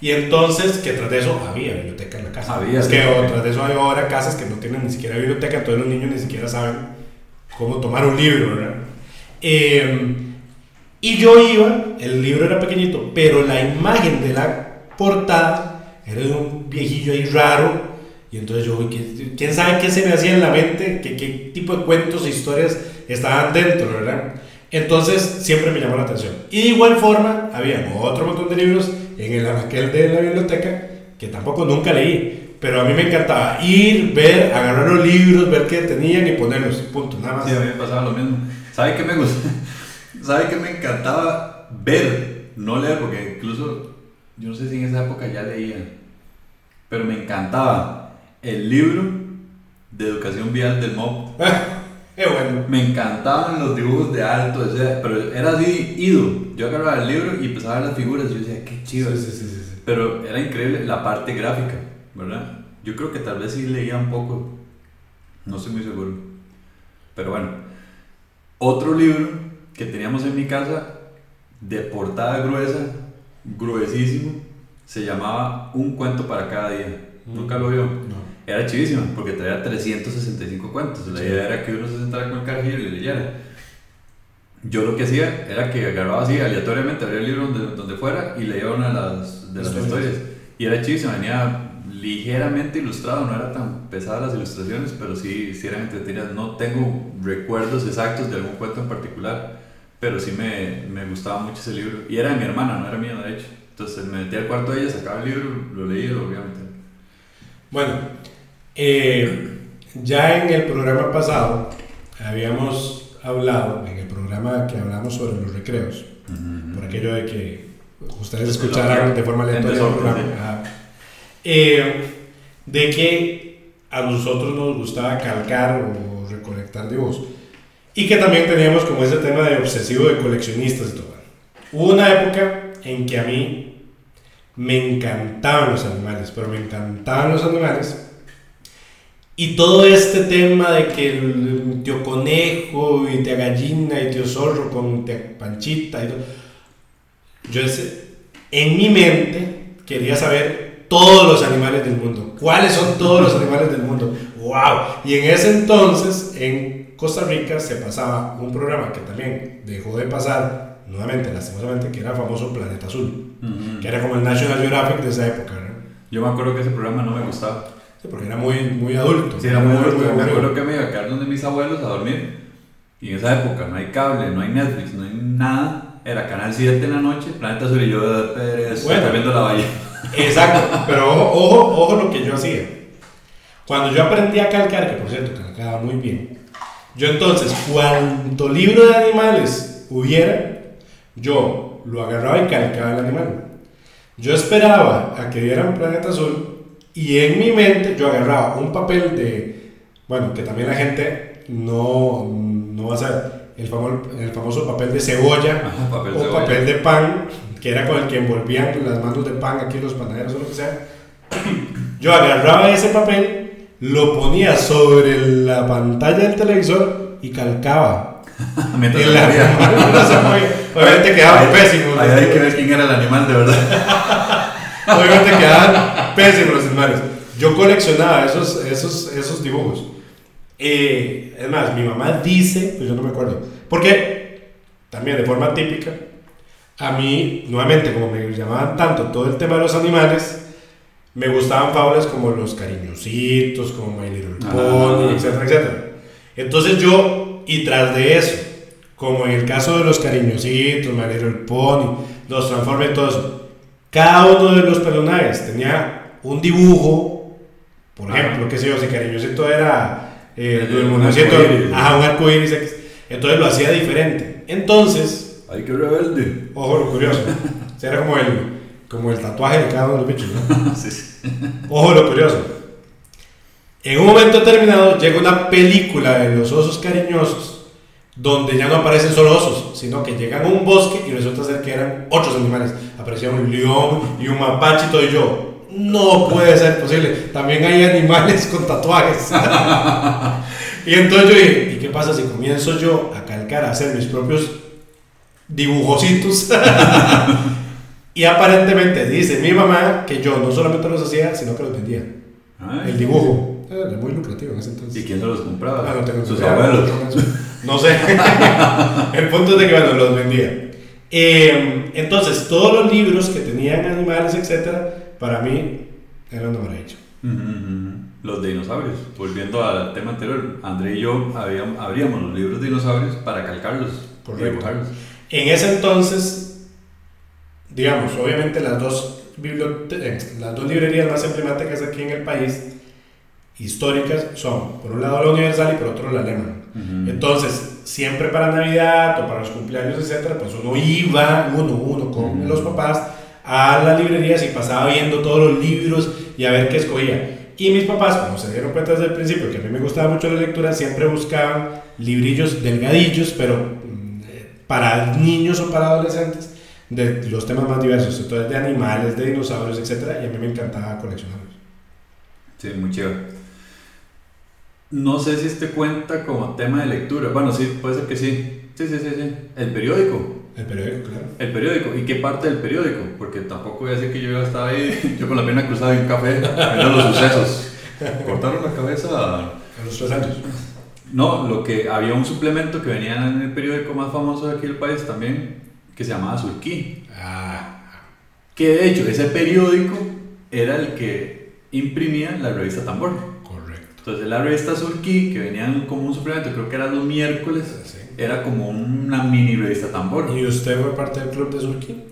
Y entonces, que tras de eso había biblioteca en la casa. Había. Es que tras de eso hay ahora casas que no tienen ni siquiera biblioteca, todos los niños ni siquiera saben cómo tomar un libro, ¿verdad? Eh, y yo iba, el libro era pequeñito, pero la imagen de la portada era de un viejillo ahí raro. Y entonces yo, ¿quién sabe qué se me hacía en la mente? ¿Qué, qué tipo de cuentos e historias estaban dentro, verdad? Entonces siempre me llamó la atención. Y de igual forma, había otro montón de libros en el aquel de la biblioteca que tampoco nunca leí. Pero a mí me encantaba ir, ver, agarrar los libros, ver qué tenían y ponerlos. Punto, nada más. Sí, a mí me pasaba lo mismo. ¿Sabe qué me gusta? <laughs> ¿Sabe qué me encantaba ver? No leer, porque incluso yo no sé si en esa época ya leía. Pero me encantaba el libro de educación vial del MOB. <laughs> bueno. Me encantaban los dibujos de alto, pero era así, ido. Yo agarraba el libro y empezaba a ver las figuras y yo decía, qué chido. Sí, sí, sí, pero era increíble la parte gráfica, ¿verdad? Yo creo que tal vez sí leía un poco, no estoy muy seguro. Pero bueno, otro libro que teníamos en mi casa, de portada gruesa, gruesísimo, se llamaba Un cuento para cada día. ¿Nunca lo vio? No era chivísima porque traía 365 cuentos. La idea era que uno se sentara con el carajillo y le leyera. Yo lo que hacía era que agarraba así aleatoriamente, abría el libro donde, donde fuera y leía una de las, de las historias. Y era chivísima, venía ligeramente ilustrado, no era tan pesada las ilustraciones, pero sí, sí eran entretenidas. No tengo recuerdos exactos de algún cuento en particular, pero sí me, me gustaba mucho ese libro. Y era de mi hermana, no era mío de hecho. Entonces me metí al cuarto de ella, sacaba el libro, lo leía y lo volvía a meter. Bueno, eh, ya en el programa pasado habíamos hablado, en el programa que hablamos sobre los recreos, por aquello de que ustedes escucharan de forma aleatoria el programa, eh, de que a nosotros nos gustaba calcar o recolectar dibujos y que también teníamos como ese tema de obsesivo de coleccionistas y todo. Hubo una época en que a mí me encantaban los animales, pero me encantaban los animales y todo este tema de que el tío conejo y tía gallina y tío zorro con tía panchita y todo. Yo en mi mente quería saber todos los animales del mundo. ¿Cuáles son todos los animales del mundo? ¡Wow! Y en ese entonces, en Costa Rica, se pasaba un programa que también dejó de pasar, nuevamente, lastimosamente, que era famoso Planeta Azul, que era como el National Geographic de esa época. Yo me acuerdo que ese programa no me gustaba. Sí, porque era muy, muy adulto. Sí, era muy, adulto. me acuerdo que me iba a quedar donde mis abuelos a dormir. Y en esa época no hay cable, no hay Netflix, no hay nada. Era Canal 7 en la noche, Planeta Azul y yo de Pérez, bueno, viendo la valle. Exacto, pero ojo, ojo, ojo lo que yo hacía. Cuando yo aprendí a calcar, que por cierto calcaba muy bien, yo entonces, cuanto libro de animales hubiera, yo lo agarraba y calcaba el animal. Yo esperaba a que dieran Planeta Azul y en mi mente yo agarraba un papel de, bueno, que también la gente no, no va a saber, el famoso, el famoso papel de cebolla o papel de pan, que era con el que envolvían las manos de pan aquí los panaderos o lo que sea. Yo agarraba ese papel, lo ponía sobre la pantalla del televisor y calcaba. <laughs> En la, <laughs> Obviamente quedaba pésimo. Ahí hay que ver quién era el animal de verdad. <laughs> Obviamente quedaban pésimos los animales. Yo coleccionaba esos, esos, esos dibujos. Eh, es más, mi mamá dice, pues yo no me acuerdo, porque también de forma típica, a mí, nuevamente, como me llamaban tanto todo el tema de los animales, me gustaban fábulas como Los Cariñositos, como My Little ah. Pony, etcétera, etcétera. Entonces yo, y tras de eso, como en el caso de Los Cariñositos, My Little Pony, los Transformers, todo eso, cada uno de los personajes tenía un dibujo, por ejemplo, qué sé yo, si Cariñosito era eh, el, un arco iris, entonces lo hacía diferente. Entonces, ay, qué rebelde. Ojo, lo curioso. Era como el como el tatuaje de cada uno de los bichos, ¿no? <laughs> sí, sí. Ojo lo curioso. En un momento determinado llega una película de los osos cariñosos donde ya no aparecen solo osos, sino que llegan a un bosque y resulta ser que eran otros animales. Aparecía un león y un mapache y todo y yo. No puede ser posible. También hay animales con tatuajes. <laughs> y entonces yo dije, ¿y qué pasa si comienzo yo a calcar, a hacer mis propios dibujositos? <laughs> Y aparentemente dice mi mamá que yo no solamente los hacía, sino que los vendía. el dibujo. Era muy lucrativo en ese entonces. ¿Y quién se los compraba? Ah, no tengo Sus abuelos. No sé. <laughs> el punto es de que bueno, los vendía. Em, entonces, todos los libros que tenían animales, etcétera, para mí eran de maravilla. Los dinosaurios. Volviendo al tema anterior, André y yo abríamos los libros de dinosaurios para calcarlos. Correcto. En ese entonces digamos, obviamente las dos, eh, las dos librerías más emblemáticas aquí en el país, históricas, son por un lado la Universal y por otro la Alemán. Entonces, siempre para Navidad o para los cumpleaños, etcétera, pues uno iba uno, uno con los papás a las librerías y pasaba viendo todos los libros y a ver qué escogía. Y mis papás, como se dieron cuenta desde el principio que a mí me gustaba mucho la lectura, siempre buscaban librillos delgadillos, pero mm, para niños o para adolescentes, de los temas más diversos, entonces de animales, de dinosaurios, etc. Y a mí me encantaba coleccionarlos. Sí, muy chévere. No sé si este cuenta como tema de lectura. Bueno, sí, puede ser que sí. Sí, sí, sí, sí. El periódico. El periódico, claro. El periódico. ¿Y qué parte del periódico? Porque tampoco voy a decir que yo estaba ahí, <laughs> yo con la pierna cruzada en un café, viendo los sucesos. Cortaron la cabeza a los tres años. No, lo que había un suplemento que venía en el periódico más famoso de aquí del país también, que se llamaba Surquí. Ah. Que de hecho ese periódico era el que imprimía la revista Tambor. Entonces la revista Surquí, que venía como un suplemento, creo que era los miércoles, era como una mini revista Tambor. ¿Y usted fue parte del club de Surquí?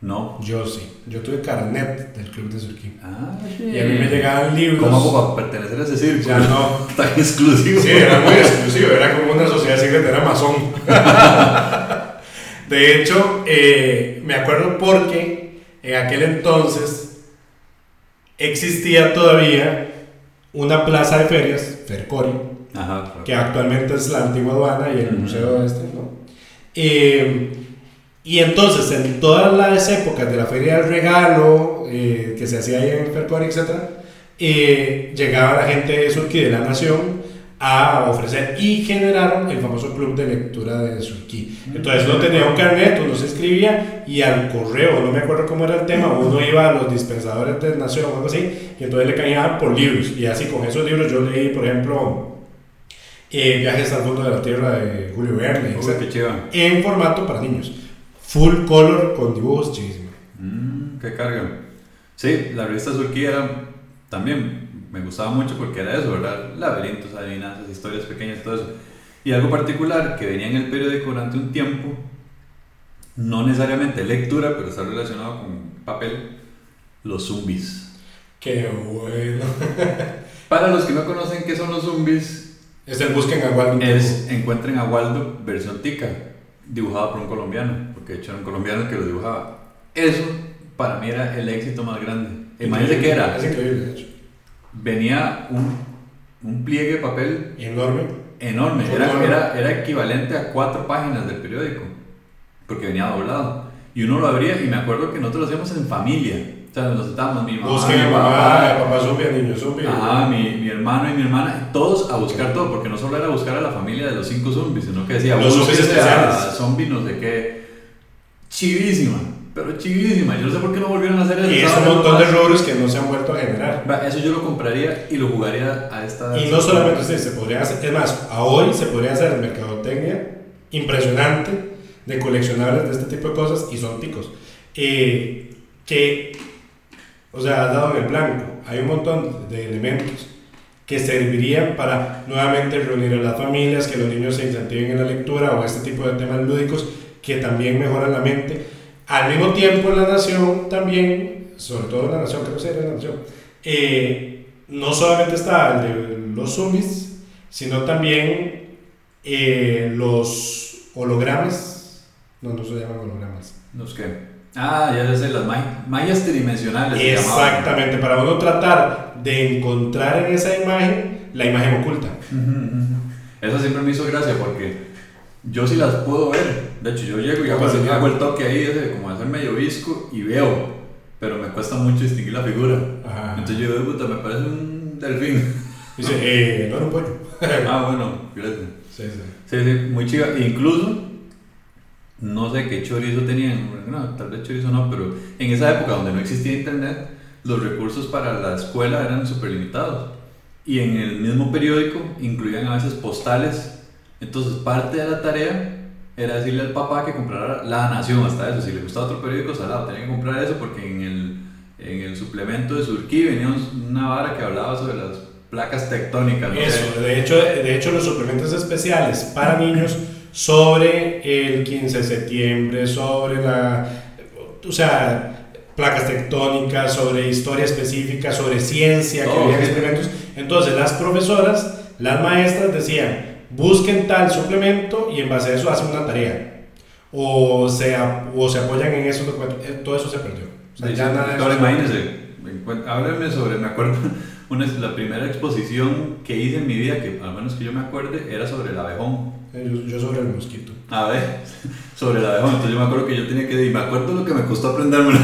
No. Yo sí. Yo tuve carnet del club de Surquí. Ah, Y a mí me llegaban libros. ¿Cómo hago para pertenecer a ese círculo? Ya no. <laughs> Tan exclusivo. Sí, era muy exclusivo. Era como una sociedad secreta, era masón. <laughs> De hecho, eh, me acuerdo porque en aquel entonces existía todavía una plaza de ferias, Fercori, que actualmente es la antigua aduana y el museo este, ¿no? Eh, y entonces, en todas las épocas de la Feria del Regalo, eh, que se hacía ahí en Fercori, etc., llegaba la gente de Surquí de la Nación a ofrecer y generaron el famoso club de lectura de Surquí. Entonces uno tenía un carnet, uno se escribía y al correo, no me acuerdo cómo era el tema, uno iba a los dispensadores de Nación o algo así y entonces le caían por libros y así con esos libros yo leí, por ejemplo, eh, Viajes al fondo de la Tierra de Julio Verne, en formato para niños, full color con dibujos chivísimos. Mm, qué carga. Sí, la revista Surquí era también me gustaba mucho porque era eso, ¿verdad? Laberintos, adivinanzas, historias pequeñas, todo eso. Y algo particular que venía en el periódico durante un tiempo, no necesariamente lectura, pero está relacionado con papel, los zombies. Qué bueno. <laughs> Para los que no conocen qué son los zombies, es el busquen a Waldo. Es encuentren a Waldo versión tica, dibujado por un colombiano, porque de hecho era un colombiano que lo dibujaba. Eso para mí era el éxito más grande. Imagínense que era. Es increíble, de hecho venía un, un pliegue de papel enorme. Enorme, era, era, era, equivalente a cuatro páginas del periódico, porque venía doblado. Y uno lo abría y me acuerdo que nosotros lo hacíamos en familia. O sea, nos estábamos, mi mamá, mi papá, papá zombie, niño. Ajá, mi, mi, hermano y mi hermana, todos a buscar todo, porque no solo era buscar a la familia de los cinco zombies, sino que decía, los zombies especiales. Zombie no sé qué. Chivísima pero chivísima. Yo no sé por qué no volvieron a hacer eso. Y es un montón de errores que no se han vuelto a generar. Eso yo lo compraría y lo jugaría a esta. Y no solamente usted, se podría hacer, es más, a hoy se podría hacer mercadotecnia impresionante de coleccionables de este tipo de cosas y son ticos. Eh, que, o sea, has dado en el blanco. Hay un montón de elementos que servirían para nuevamente reunir a las familias, que los niños se incentiven en la lectura o este tipo de temas lúdicos que también mejoran la mente. Al mismo tiempo en la nación también, sobre todo en la nación, creo que sería la nación, eh, no solamente está el de los zombies, sino también eh, los hologramas. No, no se llaman hologramas. ¿Los qué? Ah, ya sé, las mallas tridimensionales. Exactamente, para uno tratar de encontrar en esa imagen la imagen oculta. Eso siempre me hizo gracia porque yo sí las puedo ver. De hecho, yo llego y hago, hago el toque ahí, ese, como hacer medio visco y veo, pero me cuesta mucho distinguir la figura. Entonces yo digo, puta, me parece un delfín. <laughs> Dice, eh, no era un pollo. <laughs> ah, bueno, gracias. Sí, sí. Sí, sí, muy chiva. Incluso no sé qué chorizo tenían, no, tal vez chorizo no, pero en esa época donde no existía internet, los recursos para la escuela eran súper limitados. Y en el mismo periódico incluían a veces postales. Entonces parte de la tarea era decirle al papá que comprara La Nación, hasta eso. Si le gustaba otro periódico, salado, tenía que comprar eso porque en el, en el suplemento de Surquí venía una vara que hablaba sobre las placas tectónicas. Eso, de hecho, de hecho los suplementos especiales para niños sobre el 15 de septiembre, sobre la, o sea, placas tectónicas, sobre historia específica, sobre ciencia, que había experimentos. Entonces las profesoras, las maestras decían, busquen tal suplemento y en base a eso hacen una tarea. O se, o se apoyan en esos documentos. Eh, todo eso se perdió. O sea, ya nada ahora imagínense, háblenme sobre, me acuerdo, <laughs> una, la primera exposición que hice en mi vida, que al menos que yo me acuerde, era sobre el abejón. Eh, yo, sobre el mosquito. A ver, <laughs> sobre el abejón. Entonces yo me acuerdo que yo tenía que, y me acuerdo lo que me costó aprendérmelo,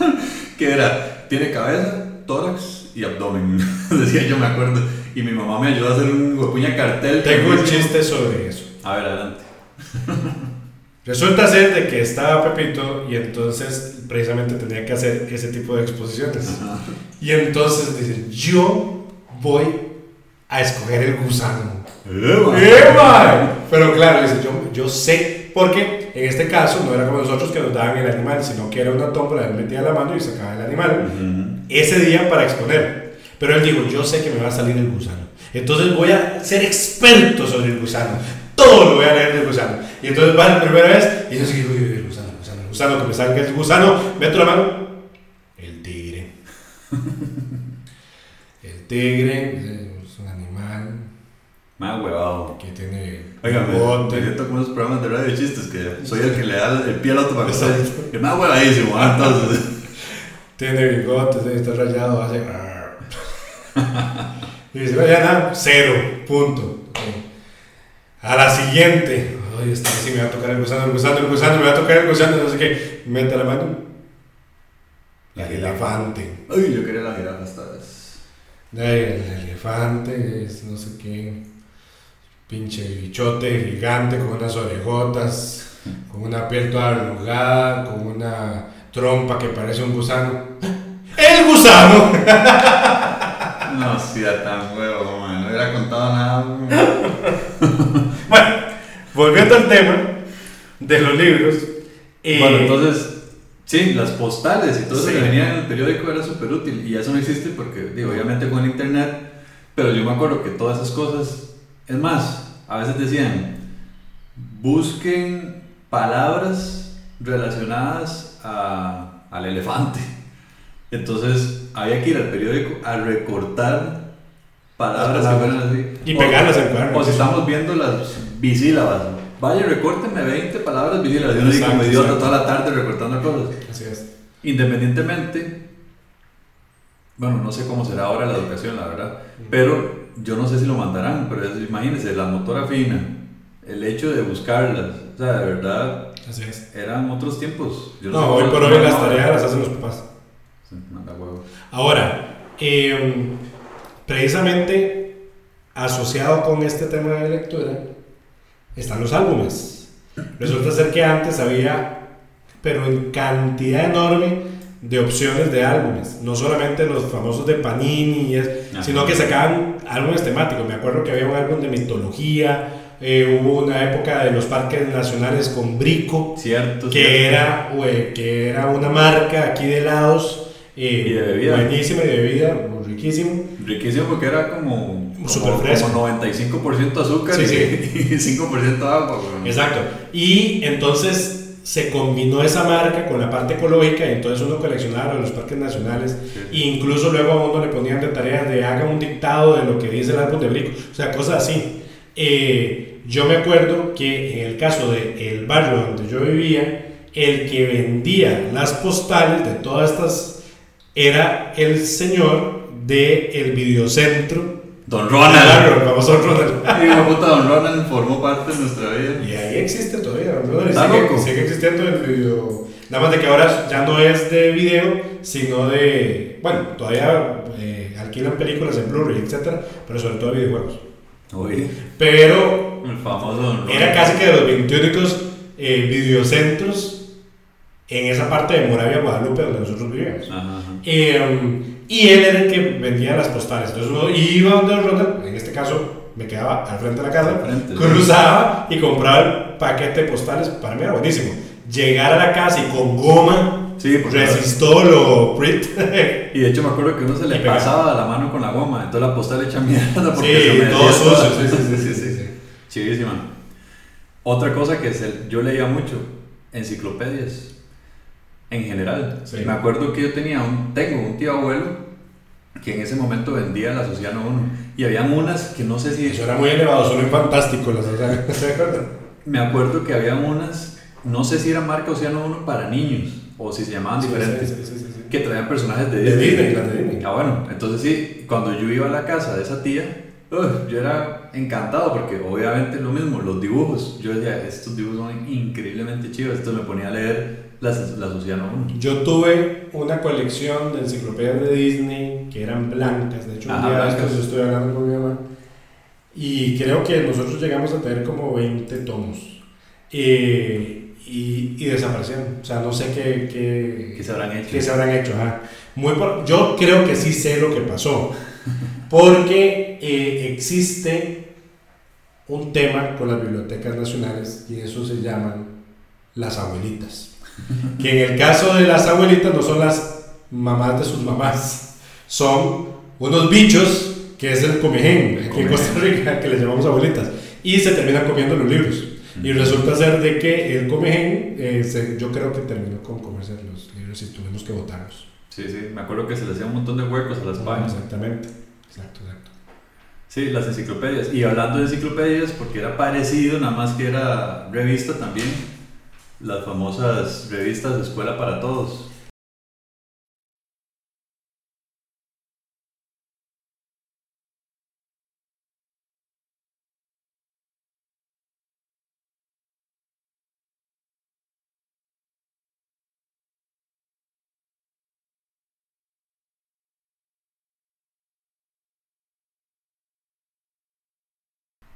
<laughs> que era, tiene cabeza, tórax y abdomen. Decía yo, me acuerdo. Y mi mamá me ayudó a hacer un puña cartel. Tengo un chiste sobre eso. A ver, adelante. <laughs> Resulta ser de que estaba Pepito y entonces precisamente tenía que hacer ese tipo de exposiciones. Y entonces dice, yo voy a escoger el gusano. Pero claro, dice, yo, yo sé, porque en este caso no era como nosotros que nos daban el animal, sino que era una tómbola, él metía la mano y sacaba el animal ese día para exponer. Pero él dijo, yo sé que me va a salir el gusano. Entonces voy a ser experto sobre el gusano todo lo voy a leer del gusano. Y entonces va la primera vez y yo sigo, el gusano, el gusano, el gusano, que me salga el gusano, meto la mano, el tigre. <laughs> el tigre es un animal. Más huevado. Que tiene. Oiga, me siento como esos programas de radio de chistes que soy el que le da el pie al otro para que salga. Que más huevadísimo, ¿ah? entonces. tiene bigotes, está rayado, hace. <laughs> y dice, nada, cero, punto. A la siguiente. Ay, esta sí me va a tocar el gusano, el gusano, el gusano, me va a tocar el gusano, no sé qué. Mete la mano. La el elefante. Ay, yo quería la jirafa esta vez. El elefante es no sé qué. Pinche bichote gigante con unas orejotas, con una piel toda arrugada, con una trompa que parece un gusano. ¡El gusano! <laughs> no sea tan huevo, man. No hubiera contado nada. <laughs> bueno, volviendo al tema de los libros. Eh, bueno, entonces, sí, las postales y todo eso que venía en el periódico era súper útil. Y eso no existe porque, digo, obviamente con internet, pero yo me acuerdo que todas esas cosas, es más, a veces decían, busquen palabras relacionadas a, al elefante. Entonces había que ir al periódico a recortar palabras, que fueran así. Y pegarlas en cuaderno. O si estamos viendo las bisílabas. Vaya, recórteme 20 palabras bisílabas. Yo no digo como idiota toda la tarde recortando cosas. Así es. Independientemente, bueno, no sé cómo será ahora la educación, la verdad, pero yo no sé si lo mandarán, pero imagínense, la motora fina, el hecho de buscarlas, o sea, de verdad, Así es. eran otros tiempos. no, hoy por hoy las tareas las hacen los papás. Ahora, em, precisamente asociado con este tema de lectura, están los álbumes. Resulta ser que antes había, pero en cantidad enorme de opciones de álbumes, no solamente los famosos de Panini, sino que sacaban álbumes temáticos. Me acuerdo que había un álbum de mitología, eh, hubo una época de los parques nacionales con Brico, cierto, que, Era, que era una marca aquí de helados. Eh, y de bebida. Buenísima y de bebida, riquísimo. Riquísimo porque era como, Super fresco. como 95% azúcar y, 5% <laughs> agua. Exacto. Y entonces se combinó esa marca con la parte ecológica y entonces uno coleccionaba los parques nacionales e incluso luego a uno le ponían de tareas de haga un dictado de lo que dice el árbol de Brico, o sea, cosas así. Eh, yo me acuerdo que en el caso del el barrio donde yo vivía, el que vendía las postales de todas estas era el señor del el videocentro Don Ronald. el famoso Ronald. Y puta, Don Ronald formó parte de nuestra vida. Y ahí existe todavía, Don Ronald. Sigue, sigue, existiendo el video. Nada más de que ahora ya no es de video, sino de. Bueno, todavía eh, alquilan películas en Blu-ray, etc. Pero sobre todo videojuegos. Oye. Pero. El famoso Don Ronald. Era casi que de los 21 únicos eh, videocentros en esa parte de Moravia, Guadalupe, donde nosotros vivíamos. Ajá. Eh, y él era el que vendía las postales. Entonces uno iba donde Ronald, en este caso me quedaba al frente de la casa, cruzaba y compraba el paquete de postales. Para mí era buenísimo. Llegar a la casa y con goma, sí, resistó lo Brit. <laughs> y de hecho me acuerdo que uno se le pasaba la mano con la goma, entonces la postal echa mierda porque sí, se me todo sucio. Sí, sí, sí, sí, sí. Chivísima. Otra cosa que yo leía mucho, enciclopedias en general. Me acuerdo que yo tenía un, tengo un tío abuelo que en ese momento vendía la Sociano 1 y había unas que no sé si... Eso era muy elevado, solo en fantástico la Sociano Me acuerdo que había unas, no sé si era marca Océano 1 para niños o si se llamaban diferentes, que traían personajes de Disney. De Disney, Ah, bueno, entonces sí, cuando yo iba a la casa de esa tía, yo era encantado porque obviamente lo mismo, los dibujos, yo decía, estos dibujos son increíblemente chidos, esto me ponía a leer las, las Yo tuve una colección de enciclopedias de Disney que eran blancas, de hecho un día yo estoy hablando con mi mamá, y creo que nosotros llegamos a tener como 20 tomos. Eh, y, y, desaparecieron. O sea, no sé qué, qué, ¿Qué se habrán hecho. Qué se habrán hecho. Muy yo creo que sí sé lo que pasó. Porque eh, existe un tema con las bibliotecas nacionales y eso se llaman las abuelitas. Que en el caso de las abuelitas no son las mamás de sus mamás, son unos bichos que es el comején, aquí en Costa Rica, que les llamamos abuelitas, y se terminan comiendo los libros. Y resulta ser de que el comején, eh, yo creo que terminó con comerse los libros y tuvimos que votarlos. Sí, sí, me acuerdo que se le hacía un montón de huecos a las páginas. Exactamente, exacto, exacto. Sí, las enciclopedias. Y hablando de enciclopedias, porque era parecido, nada más que era revista también, las famosas revistas de Escuela para Todos.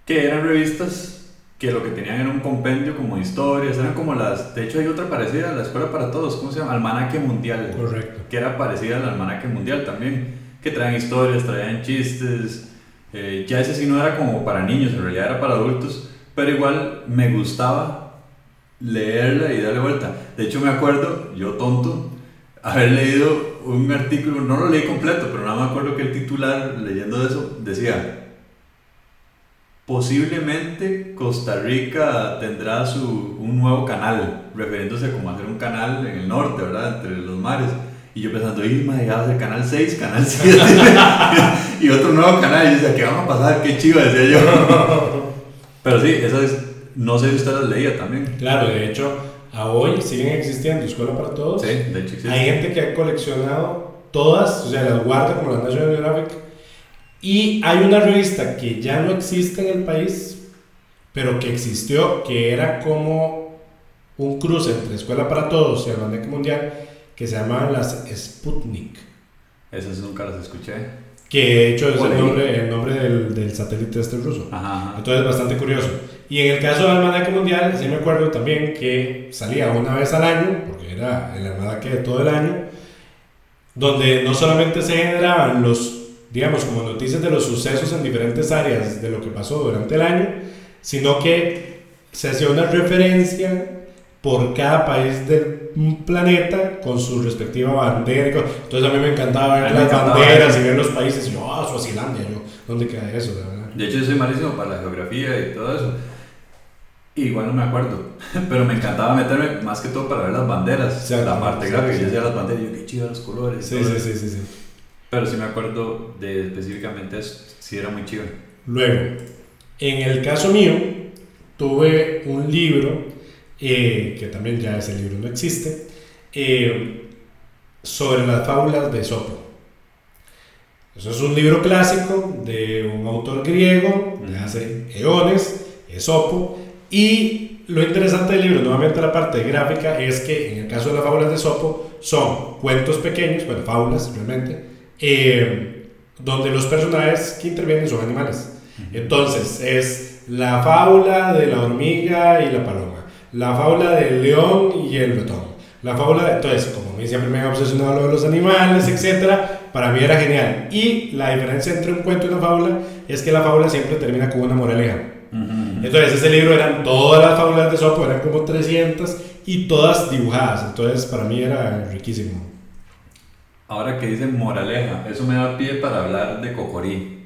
que eran revistas que lo que tenían era un compendio como de historias, eran como las, de hecho hay otra parecida, la Escuela para Todos, ¿cómo se llama? Almanaque Mundial. Correcto. Que era parecida al Almanaque Mundial también, que traían historias, traían chistes, eh, ya ese sí no era como para niños, en realidad era para adultos, pero igual me gustaba leerla y darle vuelta. De hecho me acuerdo, yo tonto, haber leído un artículo, no lo leí completo, pero nada me acuerdo que el titular, leyendo eso, decía, Posiblemente Costa Rica tendrá su, un nuevo canal, refiriéndose como hacer un canal en el norte, ¿verdad? Entre los mares. Y yo pensando, Irma, ya va a ser canal 6, canal 7, <laughs> y otro nuevo canal. Y yo decía, ¿qué vamos a pasar? Qué chido, decía yo. <laughs> Pero sí, eso es, no sé si usted las leía también. Claro, de hecho, a hoy siguen existiendo Escuela para Todos. Sí, de hecho existe. Hay gente que ha coleccionado todas, o sea, las guarda como las National Geographic y hay una revista que ya no existe en el país, pero que existió, que era como un cruce entre Escuela para Todos y Almanaque Mundial, que se llamaban las Sputnik. Esas nunca las escuché. Que de hecho es el nombre, el nombre del, del, satélite este ruso. Ajá, Entonces es bastante curioso. Y en el caso del Almanaque Mundial, sí me acuerdo también que salía una vez al año, porque era el almanaque de todo el año, donde no solamente se generaban los digamos, como noticias de los sucesos en diferentes áreas de lo que pasó durante el año, sino que se hacía una referencia por cada país del planeta con su respectiva bandera. Entonces a mí me encantaba ver las banderas y ver los países. yo, ah, Suazilandia, yo, ¿dónde queda eso? De, hecho, yo soy malísimo para la geografía y todo eso. Igual no me acuerdo, <laughs> pero me encantaba meterme más que todo para ver las banderas, la parte gráfica, yo decía las banderas, yo qué chido los colores. Sí, sí, sí, sí, sí, Pero sí me acuerdo de específicamente eso, sí era muy chido. Luego, en el caso mío, tuve un libro eh, que también ya ese libro no existe, eh, sobre las fábulas de Esopo. Eso es un libro clásico de un autor griego de hace eones, Esopo, y lo interesante del libro, nuevamente la parte gráfica, es que en el caso de las fábulas de Esopo son cuentos pequeños, bueno, fábulas realmente, eh, donde los personajes que intervienen son animales. Entonces, es la fábula de la hormiga y la paloma la fábula del león y el ratón. La fábula, entonces, como a mí siempre me ha obsesionado lo de los animales, etc., para mí era genial. Y la diferencia entre un cuento y una fábula es que la fábula siempre termina con una moraleja. Entonces, ese libro eran todas las fábulas de Sopo, eran como 300 y todas dibujadas. Entonces, para mí era riquísimo. Ahora que dicen moraleja, eso me da pie para hablar de Cocorí.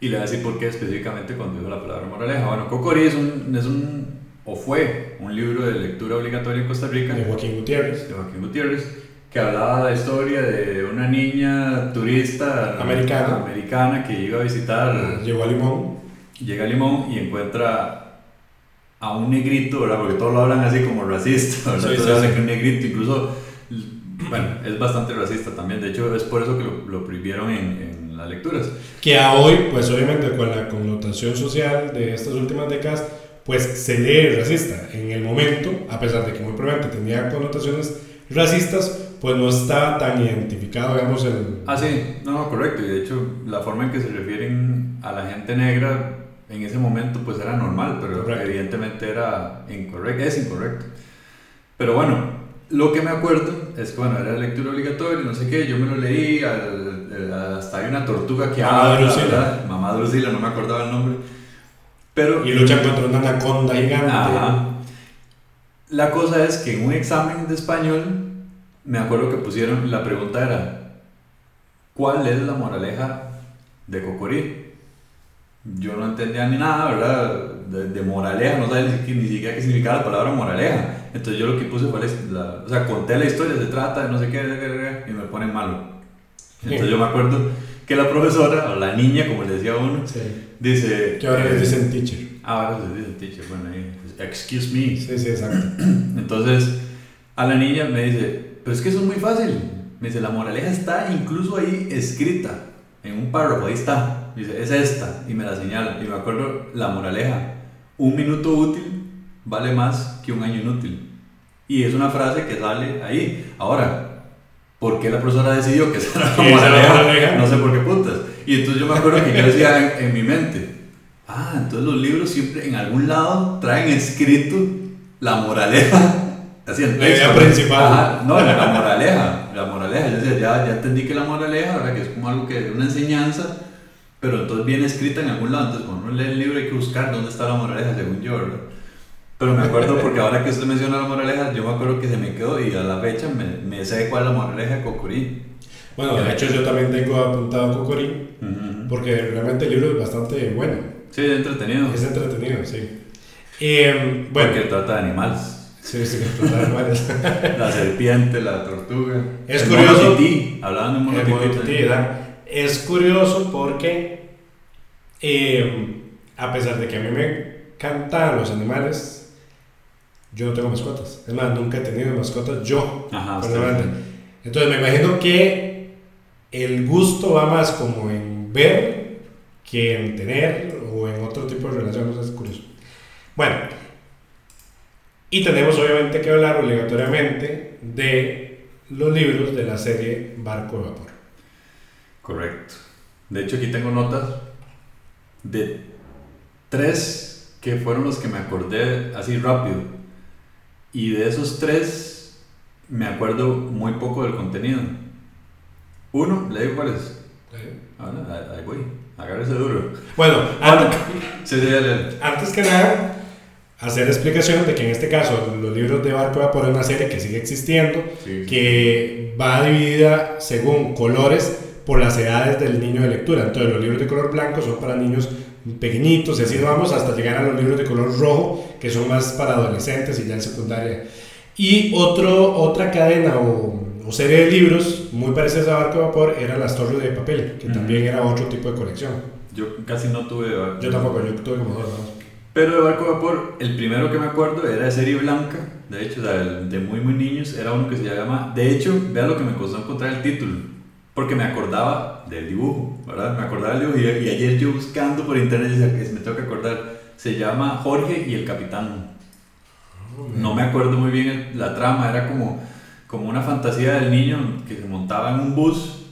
Y le voy a decir por qué específicamente cuando digo la palabra moraleja. Bueno, Cocorí es un, es un o fue un libro de lectura obligatoria en Costa Rica. De Joaquín Gutiérrez. De Joaquín Gutiérrez, que hablaba de la historia de una niña turista americana, americana que iba a visitar. Llegó a Limón. Llega a Limón y encuentra a un negrito, ¿verdad? Porque todos lo hablan así como racista, ¿verdad? Sí, que un negrito, incluso, bueno, es bastante racista también. De hecho, es por eso que lo, lo prohibieron en, en las lecturas. Que a hoy, pues obviamente con la connotación social de estas últimas décadas, pues se lee racista. En el momento, a pesar de que muy probablemente tenía connotaciones racistas, pues no estaba tan identificado, digamos, el... Ah, sí, no, correcto. Y de hecho, la forma en que se refieren a la gente negra en ese momento, pues era normal, pero evidentemente era incorrecto, es incorrecto. Pero bueno, lo que me acuerdo es que, bueno, era lectura obligatoria, no sé qué, yo me lo leí, hasta hay una tortuga que habla, Mamá Drusila, no me acordaba el nombre y luchan contra una anaconda gigante. La cosa es que en un examen de español, me acuerdo que pusieron, la pregunta era, ¿cuál es la moraleja de Cocorí? Yo no entendía ni nada, ¿verdad? De, moraleja, no sabía ni, siquiera qué significaba la palabra moraleja. Entonces yo lo que puse fue, la, o sea, conté la historia, se trata de no sé qué, y me ponen malo. Entonces yo me acuerdo que la profesora, o la niña, como le decía uno, dice... Que ahora les dicen teacher. Ah, ahora les dicen teacher, bueno, ahí, excuse me. Sí, sí, exacto. <clears throat> Entonces, a la niña me dice, pero es que eso es muy fácil. Me dice, la moraleja está incluso ahí escrita, en un párrafo, ahí está. Me dice, es esta, y me la señala. Y me acuerdo la moraleja, un minuto útil vale más que un año inútil. Y es una frase que sale ahí. Ahora, ¿por qué la profesora decidió que esa era <laughs> como moraleja? No sé por qué putas. Y entonces yo me acuerdo que yo decía en, mi mente, ah, entonces los libros siempre en algún lado traen escrito la moraleja. <laughs> Así La idea principal. no, la, moraleja. La moraleja. Yo decía, ya, ya entendí que la moraleja, ¿verdad? que es como algo que una enseñanza, pero entonces viene escrita en algún lado. Entonces, cuando uno lee el libro hay que buscar dónde está la moraleja, según yo, ¿verdad? Pero me acuerdo porque ahora que usted menciona la moraleja, yo me acuerdo que se me quedó y a la fecha me, me sé cuál es la moraleja de Cocorí. Bueno, de hecho yo también tengo apuntado Cocorí, porque realmente el libro es bastante bueno. Sí, es entretenido. Es entretenido, sí. Eh, bueno, porque trata de animales. Sí, sí, trata de animales. <laughs> la serpiente, la tortuga. Es curioso. hablando de monotití. Es curioso porque, eh, a pesar de que a mí me encantan los animales, yo no tengo mascotas. Es más, nunca he tenido mascotas yo. Ajá, Entonces me imagino que el gusto va más como en ver que en tener o en otro tipo de relaciones. Es curioso. Bueno, y tenemos obviamente que hablar obligatoriamente de los libros de la serie Barco de Vapor. Correcto. De hecho, aquí tengo notas de tres que fueron los que me acordé así rápido. Y de esos tres, me acuerdo muy poco del contenido. Uno, le digo cuál es. Ahora, ahí voy. Agárrese duro. Bueno, antes, sí, antes que nada, hacer explicación de que en este caso los libros de Barco por una serie que sigue existiendo, que va dividida según colores por las edades del niño de lectura. Entonces los libros de color blanco son para niños pequeñitos y así vamos hasta llegar a los libros de color rojo que son más para adolescentes y ya en secundaria. Y otro, otra cadena o, serie de libros muy parecidos a Barco de Vapor era Las Torres de Papel, que también era otro tipo de colección. Yo casi no tuve Yo tampoco, yo tuve como dos. Pero de Barco de Vapor, el primero que me acuerdo era de serie blanca, de hecho, de muy muy niños, era uno que se llama, de hecho, vea lo que me costó encontrar el título, porque me acordaba del dibujo, ¿verdad? Me acordaba del dibujo y, ayer yo buscando por internet decía, me tengo que acordar, se llama Jorge y el Capitán. No me acuerdo muy bien la trama, era como, como una fantasía del niño que se montaba en un bus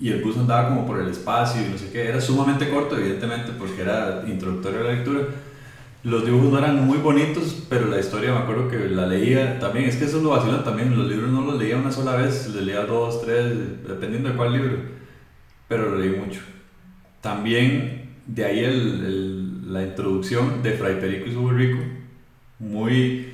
y el bus andaba como por el espacio y no sé qué, era sumamente corto evidentemente porque era introductorio a la lectura los dibujos no eran muy bonitos, pero la historia me acuerdo que la leía también. Es que eso es lo vacilón también. Los libros no los leía una sola vez, los leía dos, tres, dependiendo de cuál libro. Pero lo leí mucho. También de ahí el, la introducción de Fray Perico y su rico. Muy,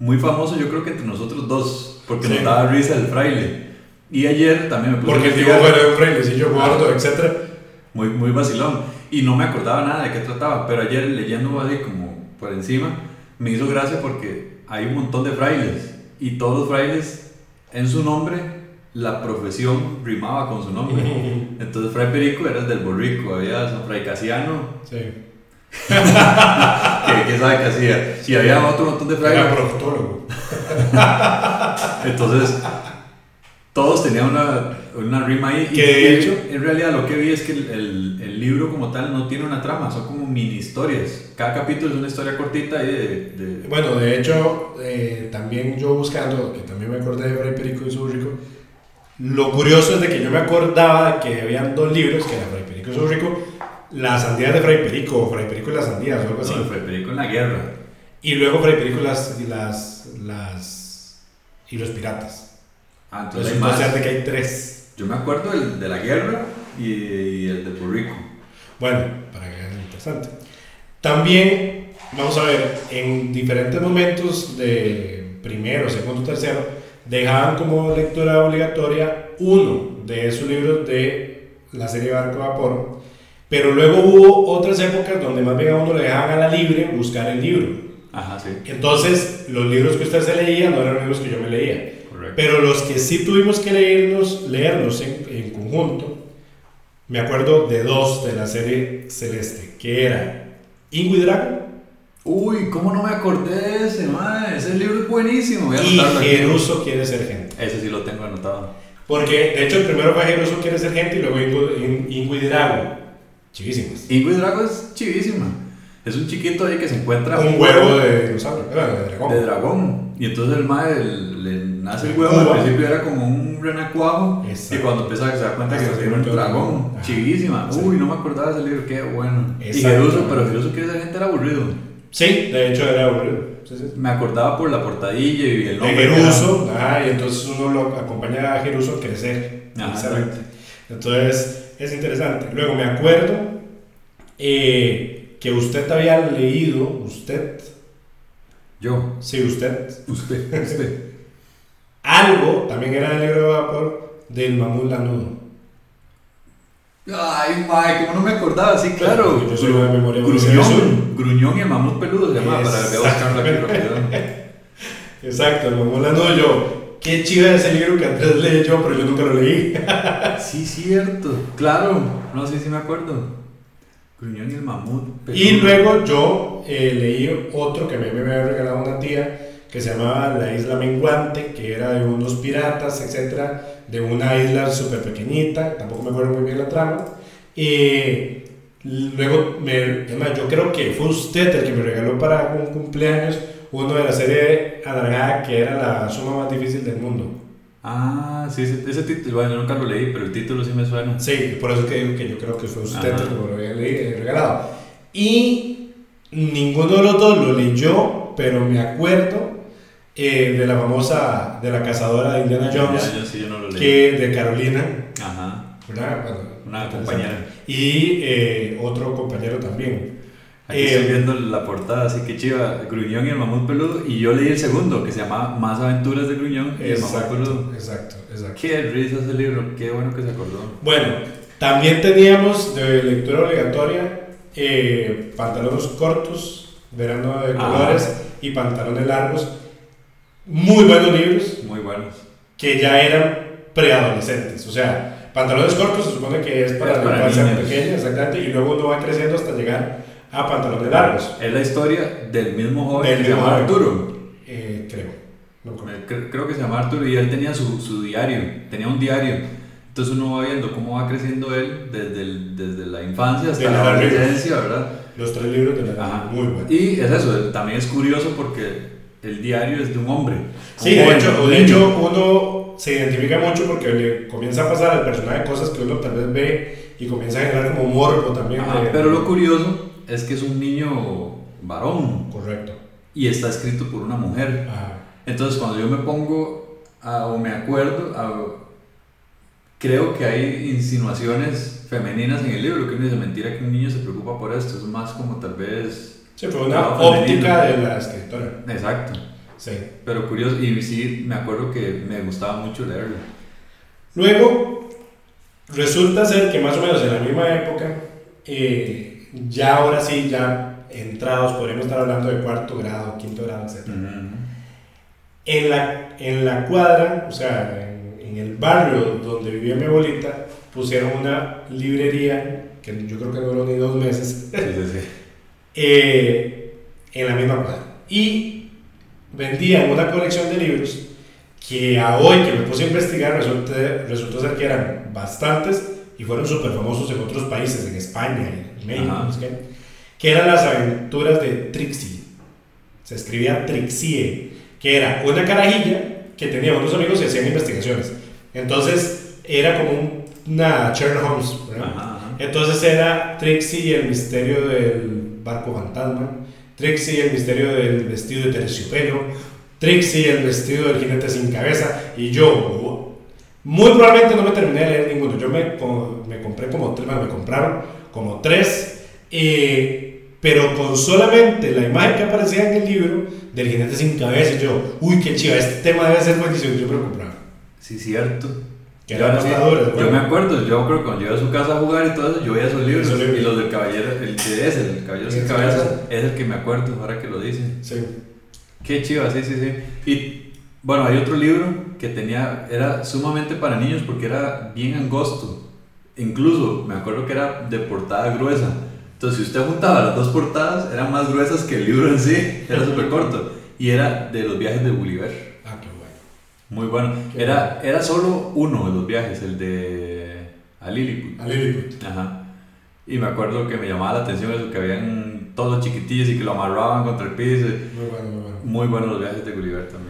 muy famoso, yo creo que entre nosotros dos, porque nos daba risa el fraile. Y ayer también me puse Porque el dibujo era un frailecillo gordo, etc. Muy, muy vacilón y no me acordaba nada de qué trataba, pero ayer leyendo así como por encima, me hizo gracia porque hay un montón de frailes y todos los frailes en su nombre la profesión rimaba con su nombre. <laughs> Entonces Fray Perico era el del Borrico, había San Fray Casiano. Sí. <laughs> que, sabe qué hacía. Y había otro montón de frailes. Era proctólogo. <laughs> Entonces, todos tenían una, una rima ahí. Que de hecho, en realidad lo que vi es que el, el, libro como tal no tiene una trama, son como mini historias. Cada capítulo es una historia cortita y de, Bueno, de hecho, eh, también yo buscando, que también me acordé de Fray Perico y su rico, lo curioso es de que yo me acordaba que habían dos libros, que era Fray Perico y su rico, las sandías de Fray Perico, o Fray Perico y las sandías, o algo así. No, Fray Perico en la guerra. Y luego Fray Perico y las, las, las, y los piratas. Ah, entonces hay más. de que hay tres. Yo me acuerdo el de la guerra y, el de Puerto Rico. Bueno, para que vean interesante. También, vamos a ver, en diferentes momentos de primero, segundo, tercero, dejaban como lectura obligatoria uno de esos libros de la serie Barco Vapor, pero luego hubo otras épocas donde más bien a uno le dejaban a la libre buscar el libro. Ajá, sí. Entonces, los libros que usted se leía no eran los libros que yo me leía. Pero los que sí tuvimos que leerlos, leerlos en, en, conjunto, me acuerdo de dos de la serie Celeste, que era Ingui Dragon. Uy, ¿cómo no me acordé de ese, madre? Ese libro es buenísimo. y Jeruso quiere ser gente. Ese sí lo tengo anotado. Porque, de hecho, el primero fue Jeruso quiere ser gente y luego Ingui Dragon. Chivísimas. Ingui Dragon es chivísima. Es un chiquito ahí que se encuentra. Un, huevo, de dinosaurio, de dragón. De dragón. Y entonces el madre le nace el huevo, al principio era como un renacuajo. Y cuando empieza a se da cuenta que tiene un dragón. Chivísima. Uy, no me acordaba de ese libro, qué bueno. Y Jeruso, pero Jeruso que esa gente era aburrido. Sí, de hecho era aburrido. Me acordaba por la portadilla y el nombre. De Jeruso, ah, y entonces uno lo acompaña a Jeruso a crecer. Entonces es interesante. Luego me acuerdo eh, que usted había leído, usted. Yo. Sí, usted. Usted, usted. Algo, también era el libro de vapor, del mamut lanudo. Ay, Mike, ¿cómo no me acordaba? Sí, claro. Yo soy de memoria. Gruñón, Gruñón y el mamut peludo se llamaba para que buscarlo aquí <laughs> Exacto, el mamut lanudo. Yo, qué chido ese libro que antes leí yo, pero yo nunca lo leí. <laughs> sí, cierto. Claro, no sé si me acuerdo. Gruñón y el mamut. Y luego yo eh, leí otro que me, me había regalado una tía que se llamaba La Isla Menguante, que era de unos piratas, etcétera, de una isla súper pequeñita, tampoco me acuerdo muy bien la trama. Y luego, me, yo creo que fue usted el que me regaló para un cumpleaños uno de la serie alargada que era la suma más difícil del mundo. Ah, sí, ese, título, bueno, nunca lo leí, pero el título sí me suena. Sí, por eso que digo que yo creo que fue usted el que me lo había regalado. Y ninguno de los dos lo leyó, pero me acuerdo eh, de la famosa, de la cazadora de Indiana Jones, sí, yo no lo leí. que de Carolina. Ajá. ¿verdad? una compañera. Y eh, otro compañero también. Aquí estoy eh, viendo la portada, así que chiva, Gruñón y el mamut peludo. Y yo leí el segundo, que se llama Más aventuras de Gruñón y el mamut peludo. Exacto, exacto. Qué risa ese libro, qué bueno que se acordó. Bueno, también teníamos de lectura obligatoria eh, pantalones cortos, verano de colores y pantalones largos. Muy buenos libros. Muy buenos. Que ya eran preadolescentes. O sea, pantalones cortos se supone que es para, la infancia pequeña, exactamente. Y luego uno va creciendo hasta llegar a pantalones largos. Es la historia del mismo joven que se llama Arturo. Eh, creo. creo. que se llama Arturo y él tenía su, su diario, tenía un diario. Entonces uno va viendo cómo va creciendo él desde, el, desde la infancia hasta la adolescencia, ¿verdad? Los tres libros de la muy buenos. Y es eso, también es curioso porque el diario es de un hombre. Sí, de hecho, de hecho uno se identifica mucho porque le comienza a pasar al personaje cosas que uno tal vez ve y comienza a generar como morbo también. pero lo curioso es que es un niño varón. Correcto. Y está escrito por una mujer. Entonces cuando yo me pongo o me acuerdo, creo que hay insinuaciones femeninas en el libro, que uno dice mentira que un niño se preocupa por esto, es más como tal vez... Sí, fue una óptica de la escritora. Exacto. Sí. Pero curioso, y sí, me acuerdo que me gustaba mucho leerlo. Luego, resulta ser que más o menos en la misma época, eh, ya ahora sí, ya entrados, podríamos estar hablando de cuarto grado, quinto grado, etc. en, la, en la cuadra, o sea, en, en, el barrio donde vivía mi abuelita, pusieron una librería, que yo creo que duró ni dos meses, <laughs> eh, en la misma cuadra. Y vendían una colección de libros que a hoy que me puse a investigar resulta, resultó ser que eran bastantes y fueron súper famosos en otros países, en España, en México, que eran las aventuras de Trixie. Se escribía Trixie, que era una carajilla que tenía unos amigos y hacían investigaciones. Entonces era como una Sherlock Holmes. Entonces era Trixie y el misterio del barco fantasma, Trixie y el misterio del vestido de terciopelo, Trixie y el vestido del jinete sin cabeza. Y yo, muy probablemente no me terminé de leer ninguno. Yo me, me compré como tres, me compraron como tres, eh, pero con solamente la imagen que aparecía en el libro del jinete sin cabeza. Y yo, uy, qué chiva, este tema debe ser buenísimo. Yo me lo compraba. Sí, cierto. Que yo, yo me acuerdo, yo creo que cuando llegué a su casa a jugar y todo eso, yo veía esos libros, y los del caballero, el que es el caballero sin cabeza, es el que me acuerdo ahora que lo dicen. Sí. Qué chiva, sí, sí, sí. Y bueno, hay otro libro que tenía, era sumamente para niños porque era bien angosto. Incluso me acuerdo que era de portada gruesa. Entonces, si usted juntaba las dos portadas, eran más gruesas que el libro en sí. Era súper corto. Y era de los viajes de Gulliver. Ah, qué bueno. Muy bueno. era, era solo uno de los viajes, el de a Lilliput. A Lilliput. Ajá. Y me acuerdo que me llamaba la atención eso, que habían todos chiquitillos y que lo amarraban contra el piso. Muy bueno, muy bueno. Muy buenos los viajes de Gulliver también.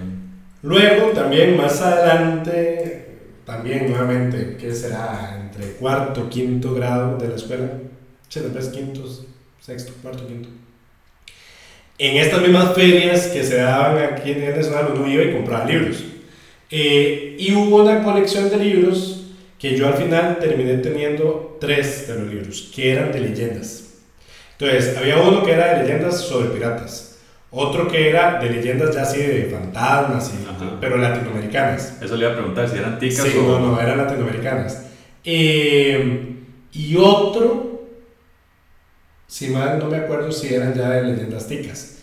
Luego, también más adelante, también nuevamente, ¿qué será? Entre cuarto, quinto grado de la escuela. Sí, quinto, sexto, cuarto, quinto. En estas mismas ferias que se daban aquí en el uno iba y compraba libros. Eh, y hubo una colección de libros que yo al final terminé teniendo tres de los libros, que eran de leyendas. Entonces, había uno que era de leyendas sobre piratas. Otro que era de leyendas ya así de fantasmas, pero latinoamericanas. Eso le iba a preguntar si eran ticas sí, o... no, no, eran latinoamericanas. Eh, y otro, si mal no me acuerdo si eran ya de leyendas ticas.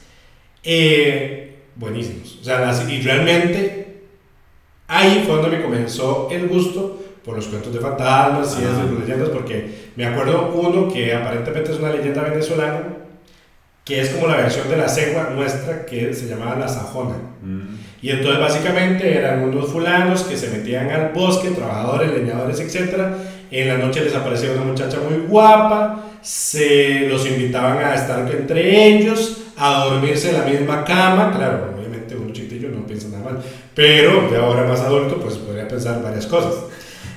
Eh, buenísimos. O sea, y realmente ahí fue donde me comenzó el gusto por los cuentos de fantasmas y esas leyendas, porque me acuerdo uno que aparentemente es una leyenda venezolana que es como la versión de la cegua nuestra que se llamaba la sajona. Mm. Y entonces básicamente eran unos fulanos que se metían al bosque, trabajadores, leñadores, etc. En la noche les aparecía una muchacha muy guapa, se los invitaban a estar entre ellos, a dormirse en la misma cama. Claro, obviamente un chiquitillo no piensa nada mal, pero de ahora más adulto pues podría pensar varias cosas.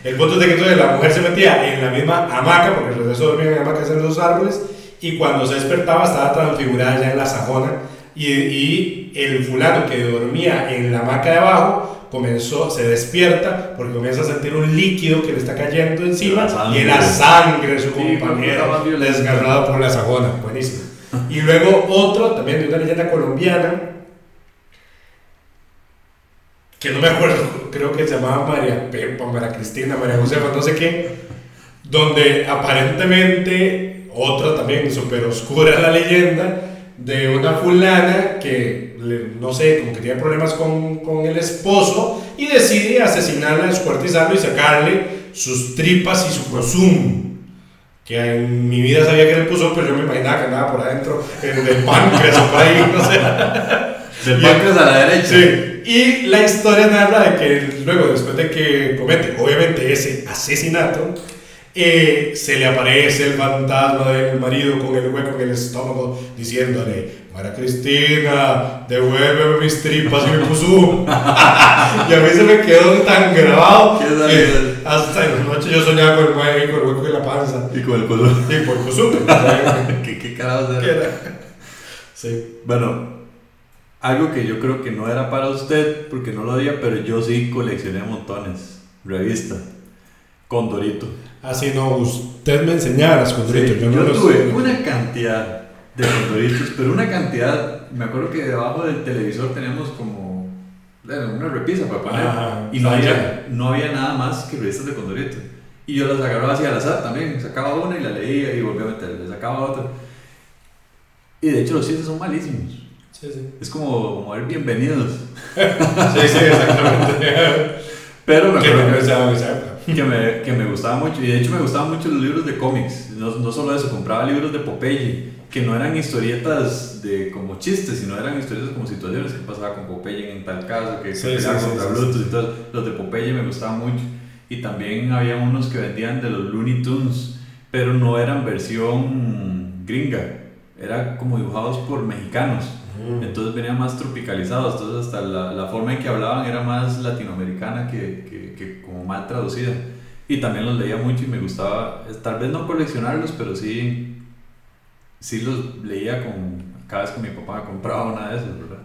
El punto es de que entonces la mujer se metía en la misma hamaca, porque los de dormían en hamacas en los árboles, y cuando se despertaba estaba transfigurada ya en la sajona y, y el fulano que dormía en la hamaca de abajo comenzó, se despierta porque comienza a sentir un líquido que le está cayendo encima y la sangre de su compañero desgarrado por la sagona. Buenísimo. <laughs> Y luego otro, también de una leyenda colombiana, que no me acuerdo, creo que se llamaba María Pepa, María Cristina, María Josefa, no sé qué, donde aparentemente, otra también súper oscura <laughs> la leyenda, de una fulana que, no sé, como que tiene problemas con, con el esposo y decide asesinarla, descuartizarlo y sacarle sus tripas y su consumo. Que en mi vida sabía que el puso, pero yo me imaginaba que andaba por adentro del páncreas o por ahí, <laughs> no sé. Del páncreas a la derecha. Sí. Y la historia narra de que luego, después de que comete, obviamente, ese asesinato, eh, se le aparece el fantasma del marido con el hueco en el estómago diciéndole, María Cristina, devuélveme mis tripas y mi pusú. <laughs> y a mí se me quedó tan grabado que hasta en la noche yo soñaba con el, hueco, con el hueco en la panza. Y con el pusú. Y con el. <laughs> ¿Qué, qué carajos era? Sí. Bueno, algo que yo creo que no era para usted, porque no lo había, pero yo sí coleccioné montones. Revista. Condorito. Así no, usted me enseñaba las condoritos. yo, tuve una cantidad de condoritos, pero una cantidad. Me acuerdo que debajo del televisor teníamos como una repisa para poner. y no había, no había nada más que revistas de condorito. Y yo las agarraba así al azar también. Sacaba una y la leía y volvía a meterla. Le sacaba otra. Y de hecho los chistes son malísimos. Sí, sí. Es como, como ver bienvenidos. <laughs> sí, sí, exactamente. Pero me acuerdo que, que, me, que me gustaba mucho. Y de hecho me gustaban mucho los libros de cómics. No, no solo eso, compraba libros de Popeye, que no eran historietas de como chistes, sino eran historietas como situaciones que pasaba con Popeye en tal caso, que, se sí, contra Bluetooth y todo. Los de Popeye me gustaban mucho. Y también había unos que vendían de los Looney Tunes, pero no eran versión gringa, eran como dibujados por mexicanos. Entonces venían más tropicalizados, entonces hasta la, la, forma en que hablaban era más latinoamericana que, que, que, como mal traducida. Y también los leía mucho y me gustaba, tal vez no coleccionarlos, pero sí, sí los leía con, cada vez que mi papá me compraba una de esas, ¿verdad?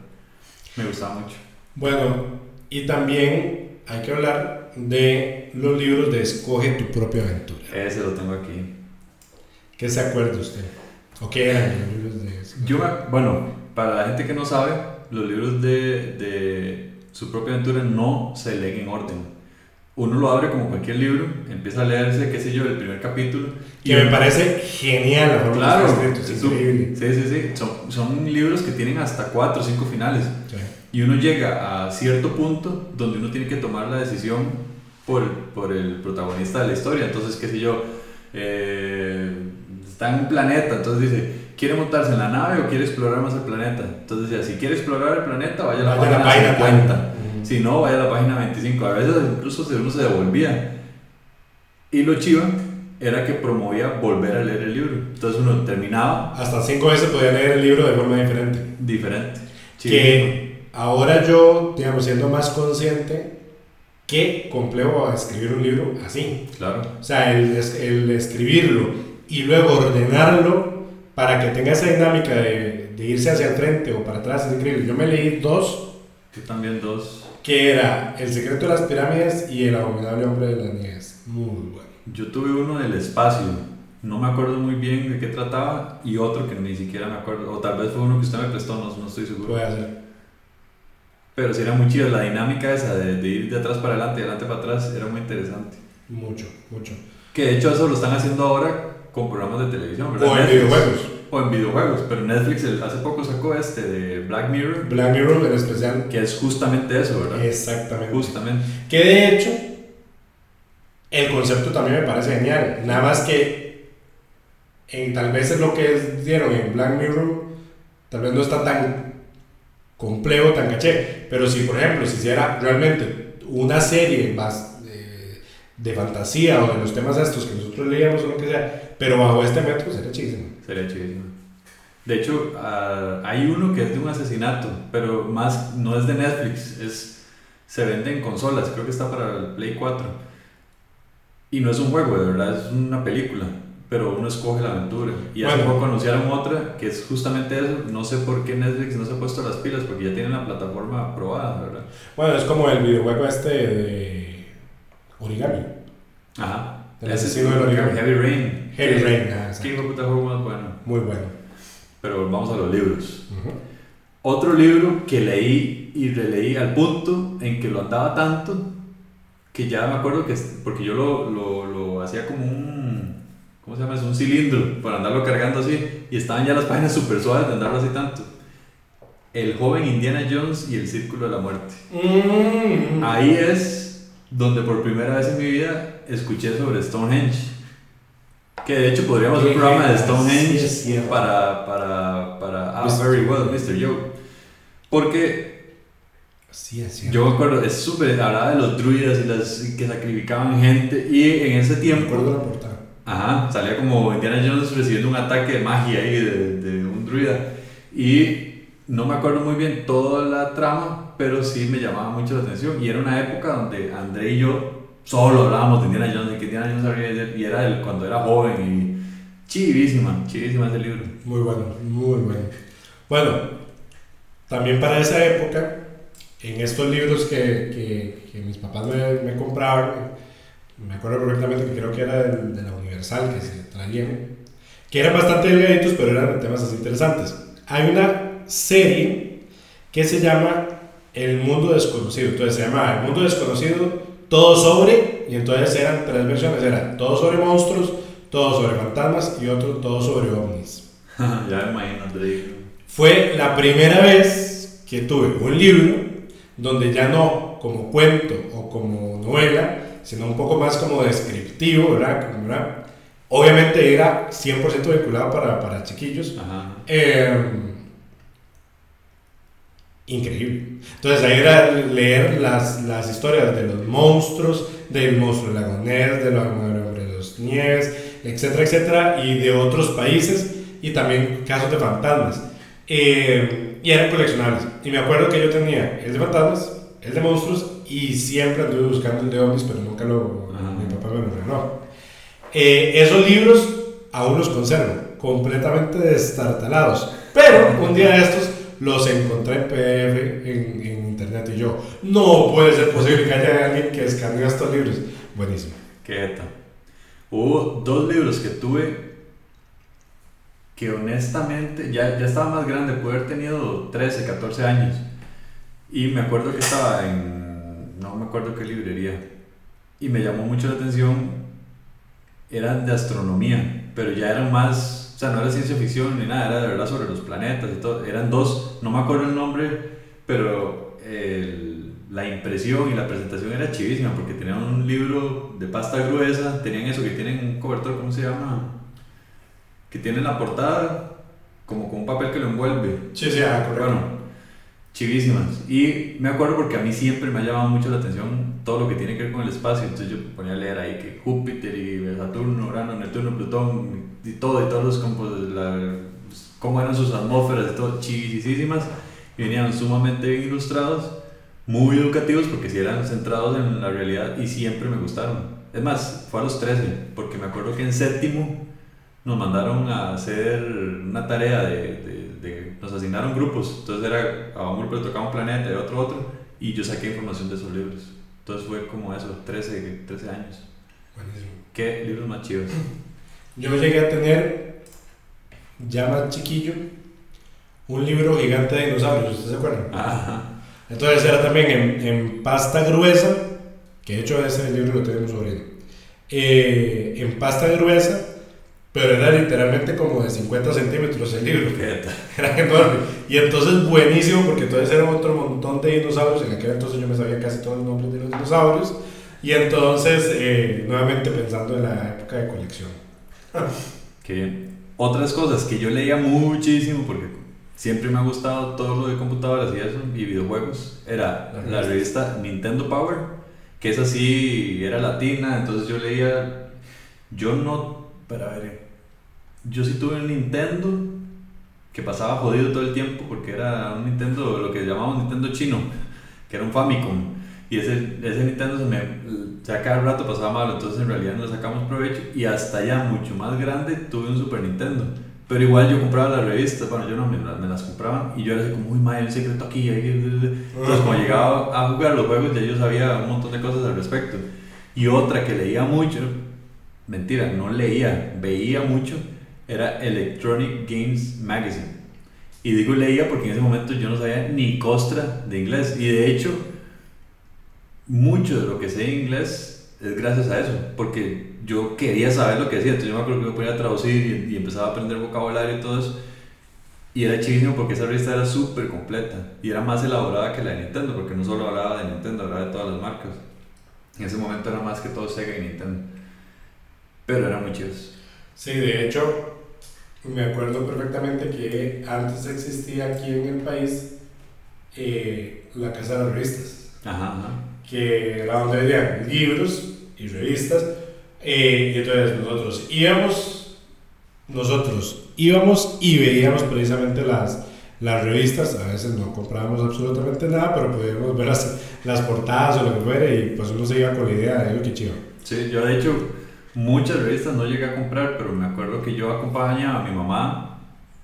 Me gustaba mucho. Bueno, y también hay que hablar de los libros de Escoge tu propia aventura. Ese lo tengo aquí. ¿Qué se acuerda usted? ¿O qué eran los libros de Yo, bueno, para la gente que no sabe, los libros de, de su propia aventura no se leen en orden. Uno lo abre como cualquier libro, empieza a leerse, qué sé yo, el primer capítulo. Que me parece genial la claro, es increíble. Sí, sí, sí. Son, son, libros que tienen hasta cuatro o cinco finales. Y uno llega a cierto punto donde uno tiene que tomar la decisión por, por el protagonista de la historia. Entonces, qué sé yo, eh, está en un planeta, entonces dice, ¿quiere montarse en la nave o quiere explorar más el planeta? Entonces decía, si quiere explorar el planeta, vaya a la página, página 50. Si no, vaya a la página 25. A veces incluso uno se devolvía. Y lo chiva era que promovía volver a leer el libro. Entonces uno terminaba. Hasta cinco veces podía leer el libro de forma diferente. Diferente. Que ahora yo, digamos, siendo más consciente, qué complejo escribir un libro así. Claro. O sea, el, el escribirlo y luego ordenarlo para que tenga esa dinámica de, de, irse hacia el frente o para atrás es increíble. Yo me leí dos. Yo también dos. Que era El secreto de las pirámides y El abominable hombre de las nieves. Muy bueno. Yo tuve uno del espacio. No me acuerdo muy bien de qué trataba y otro que ni siquiera me acuerdo. O tal vez fue uno que usted me prestó, no, no estoy seguro. Puede ser. Pero sí era muy chido. La dinámica esa de, de ir de atrás para adelante y adelante para atrás era muy interesante. Mucho, mucho. Que de hecho eso lo están haciendo ahora con programas de televisión, ¿verdad? O en videojuegos. O en videojuegos, pero Netflix hace poco sacó este de Black Mirror. Black Mirror en especial. Que es justamente eso, ¿verdad? Exactamente. Justamente. Que de hecho, el concepto también me parece genial. Nada más que, en, tal vez es lo que dieron en Black Mirror, tal vez no está tan complejo, tan caché. Pero si, por ejemplo, si hiciera realmente una serie más de fantasía o de los temas estos que nosotros leíamos o lo que sea, pero bajo este método sería chidísimo. Sería chidísimo. De hecho, uh, hay uno que es de un asesinato, pero más no es de Netflix, es, se vende en consolas, creo que está para el Play 4. Y no es un juego, de verdad, es una película. pero uno escoge la aventura. Y hace poco anunciaron otra que es justamente eso. No sé por qué Netflix no se ha puesto las pilas, porque ya tienen la plataforma aprobada, ¿verdad? Bueno, es como el videojuego este de origami. Ajá. Del origami. Heavy Rain. Heavy Rain, ah, ¿Qué puta juego más bueno? Muy bueno. Pero vamos a los libros. Otro libro que leí y releí al punto en que lo andaba tanto que ya me acuerdo que, porque yo lo, lo, lo hacía como un, ¿cómo se llama? Es un cilindro para andarlo cargando así y estaban ya las páginas súper suaves de andarlo así tanto. El joven Indiana Jones y el Círculo de la Muerte. Mm. Ahí es donde por primera vez en mi vida escuché sobre Stonehenge. Que de hecho podríamos hacer un programa de Stonehenge para, para, para Ah, very well, Mr. Joe. Porque Sí, Yo me acuerdo, es súper, hablaba de los druidas y las que sacrificaban gente y en ese tiempo... Me la portada. Ajá, salía como Indiana Jones recibiendo un ataque de magia ahí de, de un druida y no me acuerdo muy bien toda la trama, pero sí me llamaba mucho la atención y era una época donde André y yo solo hablábamos de Indiana Jones y que Indiana Jones había y era el, cuando era joven y chivísima, chivísima ese libro. Muy bueno, muy bueno. Bueno, también para esa época en estos libros que, que, mis papás me, me, compraron, me acuerdo perfectamente que creo que era de, la Universal que se traían, que eran bastante delgaditos, pero eran temas así interesantes. Hay una serie que se llama El Mundo Desconocido, entonces se llama El Mundo Desconocido, todo sobre, y entonces eran tres versiones, era todo sobre monstruos, todo sobre fantasmas y otro todo sobre ovnis. <laughs> ya me imagino, Fue la primera vez que tuve un libro donde ya no como cuento o como novela, sino un poco más como descriptivo, ¿verdad? Obviamente era 100% vinculado para, para chiquillos. Em, increíble. Entonces ahí era leer las, las historias de los monstruos, del monstruo lagonés, de los de los nieves, etcétera, etcétera, y de otros países, y también casos de fantasmas. Eh, y eran coleccionables. Y me acuerdo que yo tenía el de fantasmas, el de monstruos y siempre anduve buscando el de ovnis, pero nunca lo. Mi papá me lo regaló. Eh, esos libros aún los conservo, completamente destartalados. Pero un día de estos los encontré en PDF en, internet y yo, no puede ser posible que haya alguien que escanee estos libros. Buenísimo. Qué eta. Hubo dos libros que tuve que honestamente ya, ya estaba más grande, pude haber tenido 13, 14 años. Y me acuerdo que estaba en, no me acuerdo qué librería, y me llamó mucho la atención, eran de astronomía, pero ya eran más, o sea, no era ciencia ficción ni nada, era de verdad sobre los planetas y todo. Eran dos, no me acuerdo el nombre, pero el, la impresión y la presentación era chivísima porque tenían un libro de pasta gruesa, tenían eso que tienen un cobertor, ¿cómo se llama? que tiene la portada como con un papel que lo envuelve. Sí, sí, ah, correcto. Bueno, chivísimas. Y me acuerdo porque a mí siempre me ha llamado mucho la atención todo lo que tiene que ver con el espacio. Entonces yo ponía a leer ahí que Júpiter y Saturno, Urano, Neptuno, Plutón y todo, y todos los campos, la, cómo eran sus atmósferas y todo, chivísimas. Y venían sumamente bien ilustrados, muy educativos porque si eran centrados en la realidad y siempre me gustaron. Es más, fue a los 13, porque me acuerdo que en séptimo nos mandaron a hacer una tarea de, de, nos asignaron grupos, entonces era a un grupo le tocaba un planeta y otro otro, y yo saqué información de esos libros. Entonces fue como eso, 13, 13 años. Buenísimo. ¿Qué libros más chidos? <clears throat> Yo llegué a tener, ya más chiquillo, un libro gigante de dinosaurios, ¿ustedes se acuerdan? Ajá. Entonces era también en, en, pasta gruesa, que de hecho ese libro lo tenemos sobre eh, en pasta gruesa pero era literalmente como de 50 centímetros el libro. <laughs> Era enorme. Y entonces buenísimo porque entonces era otro montón de dinosaurios. En aquel entonces yo me sabía casi todos los nombres de los dinosaurios. Y entonces, eh, nuevamente pensando en la época de colección. <laughs> Qué bien. Otras cosas que yo leía muchísimo porque siempre me ha gustado todo lo de computadoras y eso, y videojuegos, era la revista Nintendo Power, que es así, era latina, entonces yo leía, yo no, pero a ver, yo sí tuve un Nintendo que pasaba jodido todo el tiempo porque era un Nintendo, lo que llamamos Nintendo chino, que era un Famicom. Y ese, ese Nintendo se me. Sea, cada rato pasaba malo, entonces en realidad no le sacamos provecho. Y hasta ya mucho más grande tuve un Super Nintendo. Pero igual yo compraba las revistas, bueno, yo no me, me las compraban y yo era así como, uy, madre, hay un secreto aquí. Entonces, como llegaba a jugar los juegos, ya yo sabía un montón de cosas al respecto. Y otra que leía mucho, mentira, no leía, veía mucho, era Electronic Games Magazine. Y digo leía porque en ese momento yo no sabía ni costra de inglés. Y de hecho, mucho de lo que sé en inglés es gracias a eso, porque yo quería saber lo que decía. Entonces yo me acuerdo que me ponía a traducir y, empezaba a aprender vocabulario y todo eso. Y era chivísimo porque esa revista era súper completa y era más elaborada que la de Nintendo, porque no solo hablaba de Nintendo, hablaba de todas las marcas. En ese momento era más que todo Sega y Nintendo. Pero eran muy chidos. Sí, de hecho, me acuerdo perfectamente que antes existía aquí en el país eh, la Casa de las Revistas. Ajá, Que era donde había libros y revistas. Eh, y entonces nosotros íbamos, nosotros íbamos y veíamos precisamente las, las revistas. A veces no comprábamos absolutamente nada, pero podíamos ver las, las portadas o lo que fuera y pues uno se iba con la idea de lo que chido. Sí, yo de hecho Muchas revistas no llegué a comprar, pero me acuerdo que yo acompañaba a mi mamá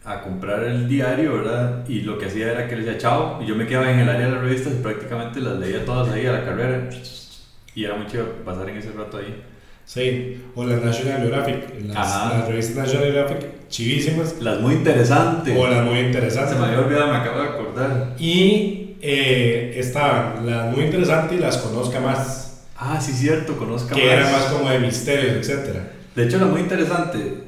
a comprar el diario, ¿verdad? Y lo que hacía era que le decía chao, y yo me quedaba en el área de las revistas y prácticamente las leía todas ahí a la carrera. Y era muy chido pasar en ese rato ahí. Sí, o las National Geographic, las, revistas National Geographic, chivísimas. Las muy interesantes. O las muy interesantes. Se me había olvidado, me acabo de acordar. Y eh, estaban las muy interesantes y las conozca más. Ah, sí, cierto, conozca que era más como de misterios, etc. De hecho, era muy interesante.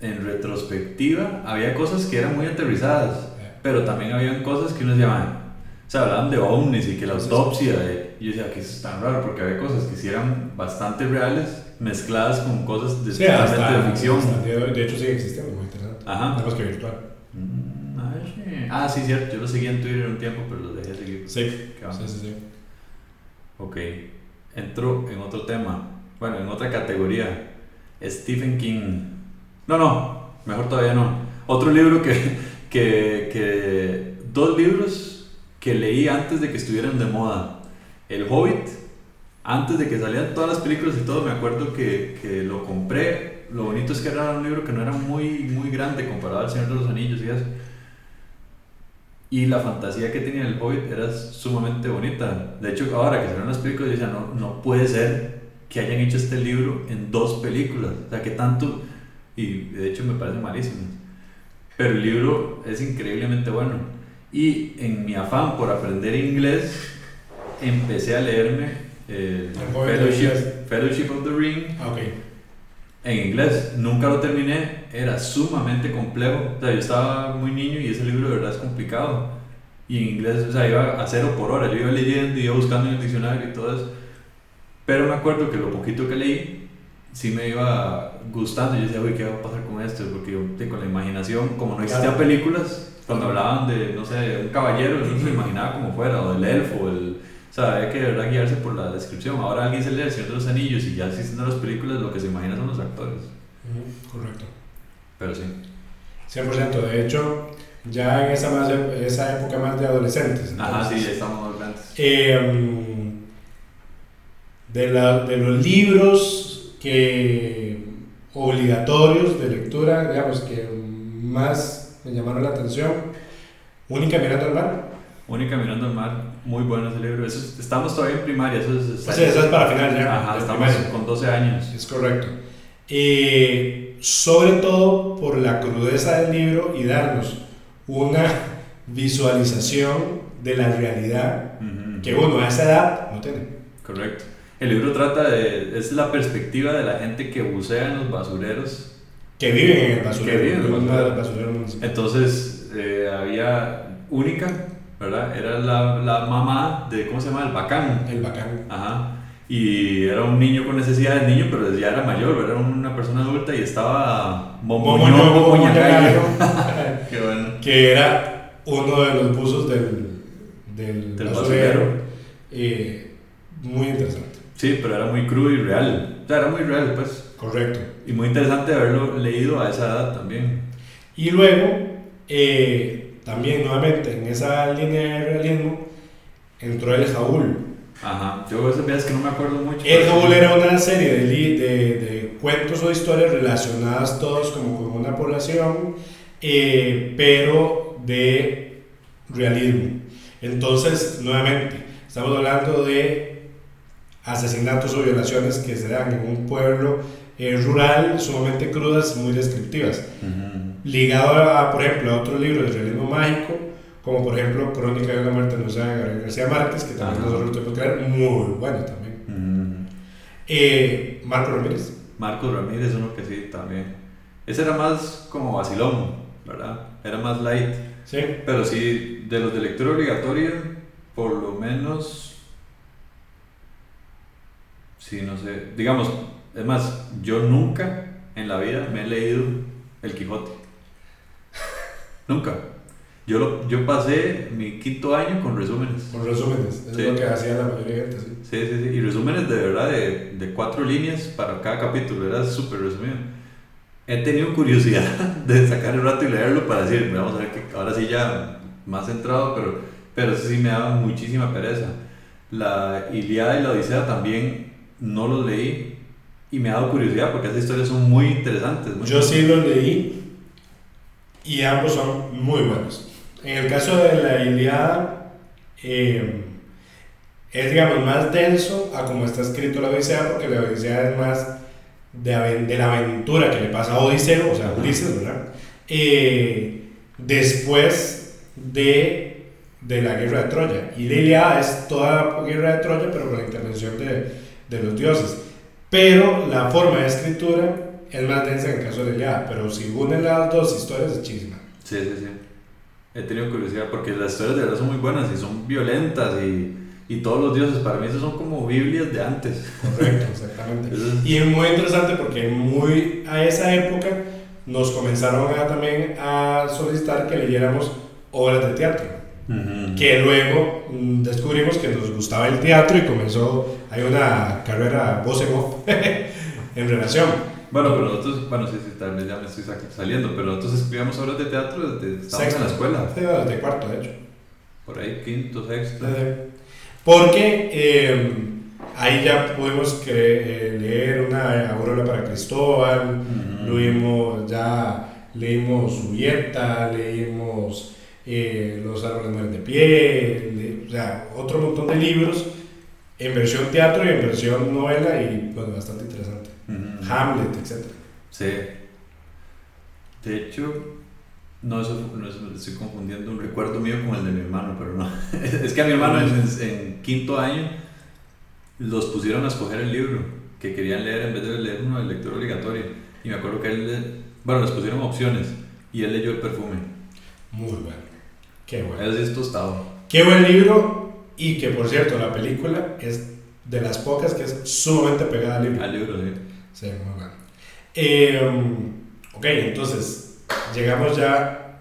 En retrospectiva, había cosas que eran muy aterrizadas, pero también habían cosas que uno decía, o sea, hablaban de ovnis y que la autopsia, de, y yo decía que eso es tan raro, porque había cosas que sí eran bastante reales, mezcladas con cosas de, sí, de ficción. de hecho, sigue existiendo, muy interesante. Ajá. Nada más que virtual. Mm, ah, sí, cierto, yo lo seguía en Twitter un tiempo, pero lo dejé de seguir. Sí, sí, sí, sí. Ok entró en otro tema, bueno, en otra categoría. Stephen King. No, no, mejor todavía no. Otro libro que, <laughs> que, que dos libros que leí antes de que estuvieran de moda. El Hobbit, antes de que salieran todas las películas y todo, me acuerdo que, que lo compré. Lo bonito es que era un libro que no era muy, muy grande comparado al Señor de los Anillos y eso. Y la fantasía que tenía el Hobbit era sumamente bonita. De hecho, ahora que salieron las películas, yo decía, no, no puede ser que hayan hecho este libro en dos películas. O sea, que tanto... Y de hecho me parece malísimo. Pero el libro es increíblemente bueno. Y en mi afán por aprender inglés, empecé a leerme el Fellowship, Fellowship, of the Ring. Ah, okay en inglés. Nunca lo terminé, era sumamente complejo. O sea, yo estaba muy niño y ese libro de verdad es complicado. Y en inglés, o sea, iba a cero por hora. Yo iba leyendo y iba buscando en el diccionario y todo eso. Pero me acuerdo que lo poquito que leí, sí me iba gustando. Yo decía, uy, ¿qué va a pasar con esto? Porque yo, con la imaginación, como no existían películas, cuando hablaban de, no sé, un caballero, yo se imaginaba como fuera, o del elfo, el o sea, había que de verdad guiarse por la descripción. Ahora alguien se lee El Señor de los Anillos y ya existen las películas, lo que se imagina son los actores. correcto. Pero sí. 100%. De hecho, ya en esa, más, esa época más de adolescentes. Ajá, sí, ya estamos más grandes. Em, de, la, de los libros que obligatorios de lectura, digamos, que más me llamaron la atención, Única mirando al mar. Única mirando al mar, muy bueno ese libro. estamos todavía en primaria, eso es... Sí, eso es para final ya. Ajá, estamos con 12 años. Es correcto. Eh, sobre todo por la crudeza del libro y darnos una visualización de la realidad que uno a esa edad no tiene. Correcto. El libro trata de, es la perspectiva de la gente que bucea en los basureros. Que viven en el basurero. Que viven en el basurero. Entonces, eh, había única ¿verdad? Era la, la mamá de, ¿cómo se llama? El bacán. El bacán. Ajá. Y era un niño con necesidades de niño, pero ya era mayor, era una persona adulta y estaba bomboñón, <laughs> Qué bueno. Que era uno de los buzos del, del, del basurero. Eh, muy interesante. Sí, pero era muy crudo y real. O sea, era muy real, pues. Correcto. Y muy interesante haberlo leído a esa edad también. Y luego, eh, también nuevamente en esa línea de realismo entró el Jaúl. Ajá, yo esa vez que no me acuerdo mucho. El Noble era una serie de, de, de, cuentos o historias relacionadas todos como con una población, eh, pero de realismo. Entonces, nuevamente, estamos hablando de asesinatos o violaciones que se dan en un pueblo eh, rural, sumamente crudas, muy descriptivas. Ligado a, por ejemplo, a otro libro de realismo mágico, como por ejemplo Crónica de una muerte anunciada de Gabriel García Márquez, que también nosotros tuvimos que creer, muy bueno también. Eh, Marco Ramírez. Marco Ramírez, uno que sí, también. Ese era más como vacilón, ¿verdad? Era más light. Sí. Pero sí, de los de lectura obligatoria, por lo menos. Sí, no sé. Digamos, es más, yo nunca en la vida me he leído El Quijote. <laughs> nunca. Yo, lo, yo pasé mi quinto año con resúmenes. Con resúmenes, es lo que hacía la mayoría de gente, sí. Sí, sí, Y resúmenes de verdad de, de cuatro líneas para cada capítulo, era súper resumido. He tenido curiosidad <laughs> de sacar el rato y leerlo para decir, vamos a ver que ahora sí ya más centrado, pero, pero sí me daba muchísima pereza. La Iliada y la Odisea también no los leí y me ha dado curiosidad porque esas historias son muy interesantes. Yo sí los leí y ambos son muy buenos. En el caso de la Iliada, eh, es digamos más denso a como está escrito la Odisea, porque la Odisea es más de, de la aventura que le pasa a Odiseo, o sea, Ulises, ¿verdad? Eh, después de, de, la guerra de Troya. Y la Iliada es toda la guerra de Troya, pero con la intervención de, de los dioses. Pero la forma de escritura es más densa en el caso de la Iliada, pero si unen las dos historias es chisma. Sí, sí, sí he tenido curiosidad porque las historias de verdad son muy buenas y son violentas y, y todos los dioses, para mí esos son como Biblias de antes. Correcto, exactamente. y es muy interesante porque muy a esa época nos comenzaron a, también a solicitar que leyéramos obras de teatro. Que luego mm, descubrimos que nos gustaba el teatro y comenzó, hay una carrera voz en off <laughs> en relación. Bueno, pero nosotros, bueno, sí, sí, tal vez ya me estoy saliendo, pero nosotros escribíamos obras de teatro desde estábamos en la escuela. Sí, desde cuarto, de hecho. Por ahí, quinto, sexto. Porque eh, ahí ya pudimos eh, leer una Aurora para Cristóbal, leímos, ya leímos Julieta, leímos eh, Los árboles mueren de pie, o sea, otro montón de libros en versión teatro y en versión novela y pues bastante interesante. Hamlet, etc. Sí. De hecho, no, eso, no estoy confundiendo un recuerdo mío con el de mi hermano, pero no. <laughs> es que a mi hermano en, quinto año los pusieron a escoger el libro que querían leer en vez de leer uno de lectura obligatoria. Y me acuerdo que él, bueno, les pusieron opciones y él leyó el perfume. Muy bueno. Qué bueno. Es tostado. Qué buen libro y que por cierto la película es de las pocas que es sumamente pegada al libro. Al libro, sí. Sí, muy bueno. Eh, ok, entonces, llegamos ya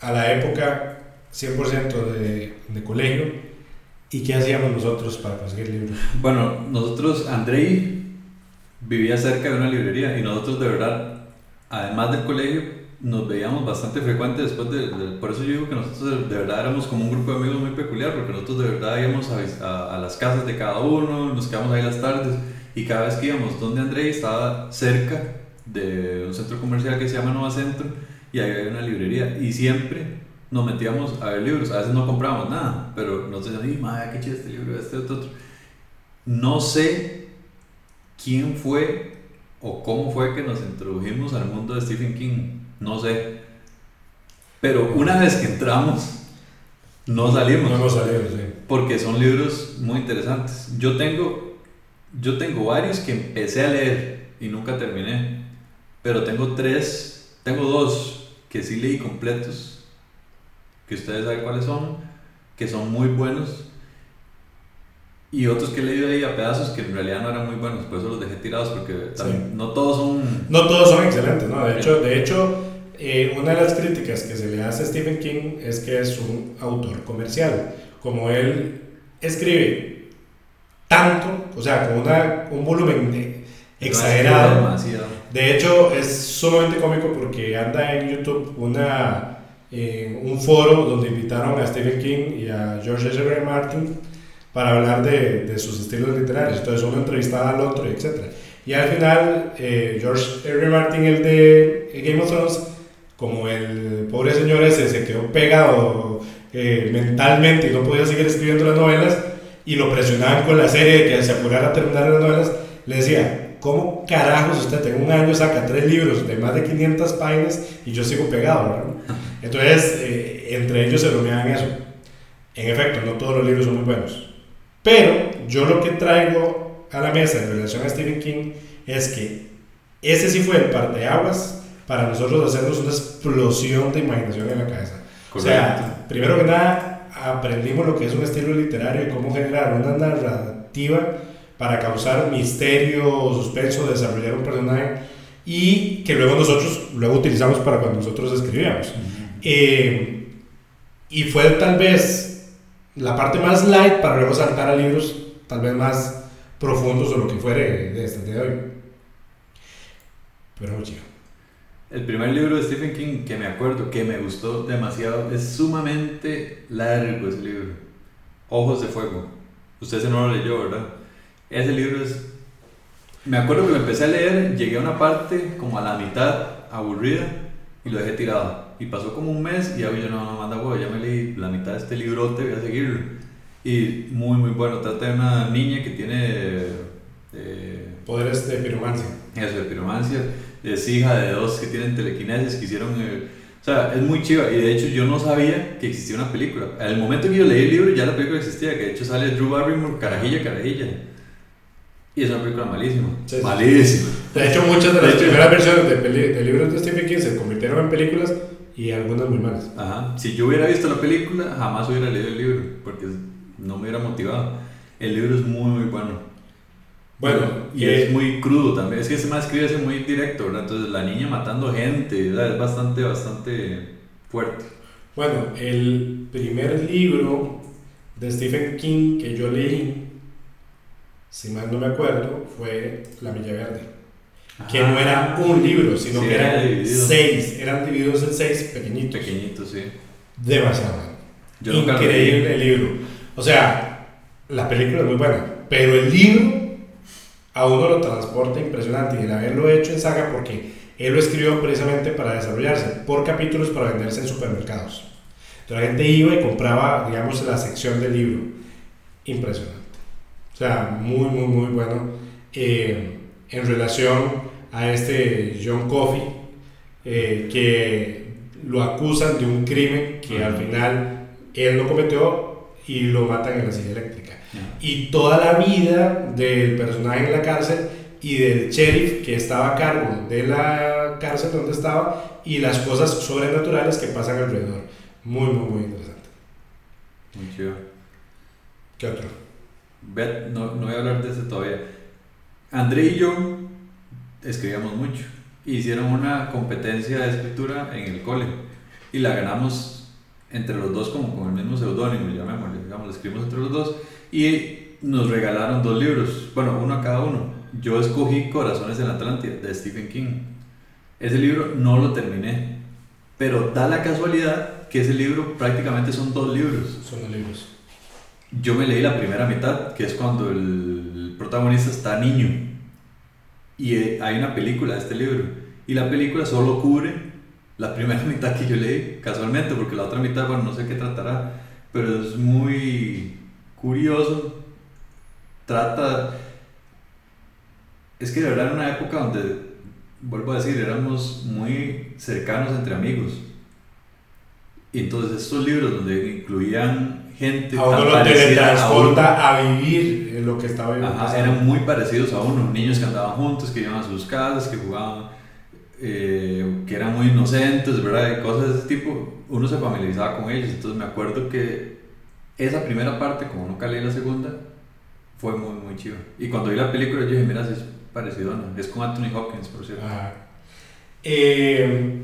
a la época 100% de, de colegio. ¿Y qué hacíamos nosotros para conseguir libros? Bueno, nosotros, Andrei vivía cerca de una librería y nosotros de verdad, además del colegio, nos veíamos bastante frecuente después de, Por eso yo digo que nosotros de, verdad éramos como un grupo de amigos muy peculiar, porque nosotros de verdad íbamos a, a las casas de cada uno, nos quedamos ahí las tardes y cada vez que íbamos donde André estaba cerca de un centro comercial que se llama Nueva Centro y ahí había una librería y siempre nos metíamos a ver libros, a veces no comprábamos nada, pero nos decían, madre, qué chido este libro, este, este, otro. No sé quién fue o cómo fue que nos introdujimos al mundo de Stephen King, no sé. Pero una vez que entramos, no salimos. No salimos, sí. Porque son libros muy interesantes. Yo tengo yo tengo varios que empecé a leer y nunca terminé, pero tengo tres, tengo dos que sí leí completos, que ustedes saben cuáles son, que son muy buenos, y otros que he leído ahí a pedazos que en realidad no eran muy buenos, por eso los dejé tirados, porque no todos son... No todos son excelentes, ¿no? De hecho, de hecho eh, una de las críticas que se le hace a Stephen King es que es un autor comercial. Como él escribe tanto, o sea, con una, un volumen exagerado. De hecho, es sumamente cómico porque anda en YouTube una, un foro donde invitaron a Stephen King y a George R. R. Martin para hablar de, de, sus estilos literarios. Entonces uno entrevistaba al otro, etc. Y al final, eh, George R. Martin, el de Game of Thrones, como el pobre señor ese se quedó pegado eh, mentalmente y no podía seguir escribiendo las novelas, y lo presionaban con la serie de que se apurara a terminar las novelas, le decía, ¿cómo carajos usted en un año saca tres libros de más de 500 páginas y yo sigo pegado? Entonces, eh, entre ellos se bromeaban eso. En efecto, no todos los libros son muy buenos. Pero yo lo que traigo a la mesa en relación a Stephen King es que ese sí fue el parteaguas para nosotros hacernos una explosión de imaginación en la cabeza. O sea, primero que nada, aprendimos lo que es un estilo literario y cómo generar una narrativa para causar misterio, suspenso, desarrollar un personaje y que luego nosotros luego utilizamos para cuando nosotros escribíamos. Eh, y fue tal vez la parte más light para luego saltar a libros tal vez más profundos o lo que fuere de este día de hoy. Pero chico. El primer libro de Stephen King que me acuerdo, que me gustó demasiado, es sumamente largo ese libro. Ojos de Fuego. Usted se no lo leyó, ¿verdad? Ese libro es... Me acuerdo que lo empecé a leer, llegué a una parte como a la mitad, aburrida, y lo dejé tirado. Y pasó como un mes y ya yo no, no manda huevo, ya me leí la mitad de este librote, voy a seguirlo. Y muy, muy bueno. Trata de una niña que tiene... Eh, Poderes de piromancia. Eso, de piromancia. Es hija de dos que tienen telequinesis, que hicieron... Eh, o sea, es muy chiva. Y de hecho yo no sabía que existía una película. Al momento que yo leí el libro ya la película existía, que de hecho sale Drew Barrymore, carajilla, carajilla. Y es una película malísima. malísima. De hecho, muchas de las primeras versiones de, de, libros de Stephen King se convirtieron en películas y algunas muy malas. Ajá. Si yo hubiera visto la película, jamás hubiera leído el libro, porque no me hubiera motivado. El libro es muy, muy bueno. Bueno, y es muy crudo también. Es que ese más escribe muy directo, ¿verdad? Entonces, la niña matando gente, ¿verdad? Es bastante, bastante fuerte. Bueno, el primer libro de Stephen King que yo leí, si mal no me acuerdo, fue La Milla Verde. que no era un libro, sino que eran seis. Eran divididos en seis pequeñitos. Pequeñitos, sí. Demasiado. Yo Increíble el libro. O sea, la película es muy buena, pero el libro a uno lo transporta impresionante y el haberlo hecho en saga porque él lo escribió precisamente para desarrollarse por capítulos para venderse en supermercados. Entonces la gente iba y compraba, digamos, la sección del libro. Impresionante. O sea, muy, muy, muy bueno. Eh, en relación a este John Coffey, eh, que lo acusan de un crimen que al final él no cometió y lo matan en la silla eléctrica y toda la vida del personaje en la cárcel y del sheriff que estaba a cargo de la cárcel donde estaba y las cosas sobrenaturales que pasan alrededor. Muy, muy, muy interesante. Muy chido. ¿Qué otro? no, no voy a hablar de ese todavía. André y yo escribíamos mucho. Hicieron una competencia de escritura en el cole y la ganamos entre los dos como con el mismo seudónimo, llamémosle, digamos, la escribimos entre los dos y nos regalaron dos libros, bueno, uno a cada uno. Yo escogí Corazones en la Atlántida de Stephen King. Ese libro no lo terminé, pero da la casualidad que ese libro prácticamente son dos libros. Son dos libros. Yo me leí la primera mitad, que es cuando el protagonista está niño. Y eh, hay una película de este libro. Y la película solo cubre la primera <laughs> mitad que yo leí, casualmente, porque la otra mitad, bueno, no sé qué tratará, pero es muy curioso, trata... Es que de verdad era una época donde, vuelvo a decir, éramos muy cercanos entre amigos. Y entonces estos libros donde incluían gente... A uno lo teletransporta a, vivir en lo que estaba viviendo. eran muy parecidos a uno, niños que andaban juntos, que iban a sus casas, que jugaban, eh, que eran muy inocentes, ¿verdad? cosas de ese tipo. Uno se familiarizaba con ellos. Entonces me acuerdo que esa primera parte, como nunca leí la segunda, fue muy, muy chido. Y cuando vi la película, yo dije, mira, es parecido, ¿no? Es con Anthony Hopkins, por cierto. Eh,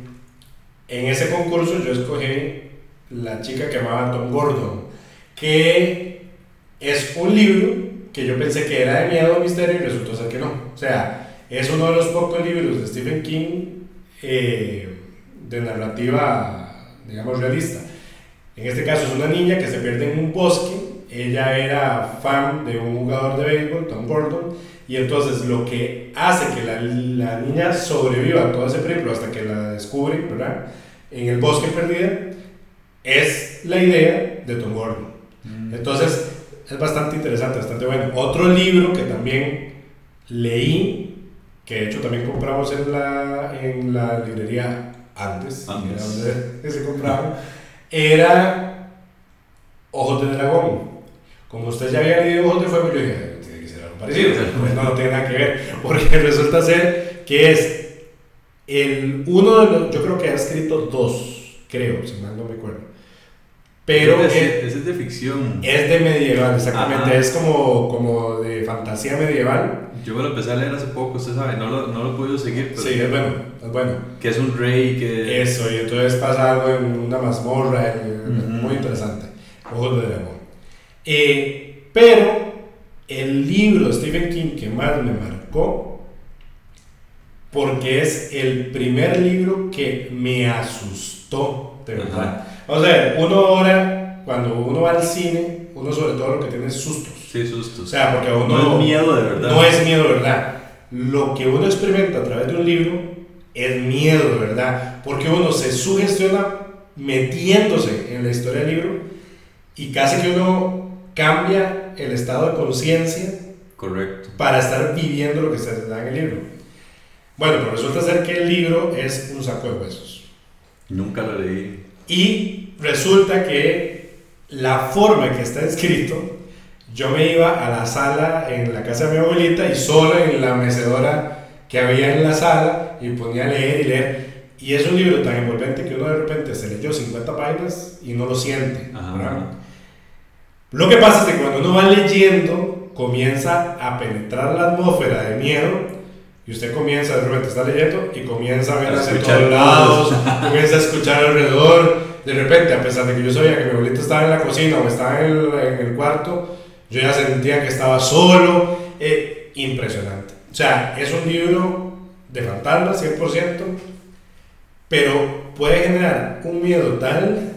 en ese concurso yo escogí La chica que amaba Tom Gordon, que es un libro que yo pensé que era de miedo o misterio y resultó ser que no. O sea, es uno de los pocos libros de Stephen King eh, de narrativa, digamos, realista. En este caso es una niña que se pierde en un bosque ella era fan de un jugador de béisbol, Tom Gordon, y entonces lo que hace que la, la niña sobreviva a todo ese periplo hasta que la descubre, ¿verdad? En el bosque perdida, es la idea de Tom Gordon. Mm. Entonces, es bastante interesante, bastante bueno. Otro libro que también leí, que de hecho también compramos en la, en la librería antes, antes. Era donde <laughs> se compraba, era Ojos de Dragón. Como usted ya había leído Ojos de Fuego, yo dije, tiene que ser algo parecido. Pues no, no tiene nada que ver, <laughs> porque resulta ser que es el uno de los, yo creo que ha escrito dos, creo, si mal no me acuerdo. Pero ese, es, de ficción. Es de medieval, exactamente. Es como, como de fantasía medieval. Yo me lo empecé a leer hace poco, usted sabe, no lo, no lo he podido seguir. Pero sí, es bueno, es bueno. Que es un rey que... Eso, y entonces pasa algo en una mazmorra, muy interesante. Ojos de dragón. Eh, pero el libro de Stephen King que más me marcó, porque es el primer libro que me asustó, de verdad. O sea, uno ahora, cuando uno va al cine, uno sobre todo lo que tiene es sustos. Sí, sustos. O sea, porque uno... No es miedo de verdad. No es miedo de verdad. Lo que uno experimenta a través de un libro es miedo de verdad. Porque uno se sugestiona metiéndose en la historia del libro y casi que uno cambia el estado de conciencia. Correcto. Para estar viviendo lo que se da en el libro. Bueno, pero resulta ser que el libro es un saco de huesos. Nunca lo leí. Y resulta que la forma en que está escrito, yo me iba a la sala en la casa de mi abuelita y solo en la mecedora que había en la sala y ponía a leer y leer. Y es un libro tan envolvente que uno de repente se leyó 50 páginas y no lo siente. Lo que pasa es que cuando uno va leyendo, comienza a penetrar la atmósfera de miedo y usted comienza, de repente está leyendo y comienza a ver hacia todos lados, comienza a escuchar alrededor. De repente, a pesar de que yo sabía que mi abuelita estaba en la cocina o estaba en el, en el cuarto, yo ya sentía que estaba solo. Eh, impresionante. O sea, es un libro de fantasmas, 100%, pero puede generar un miedo tal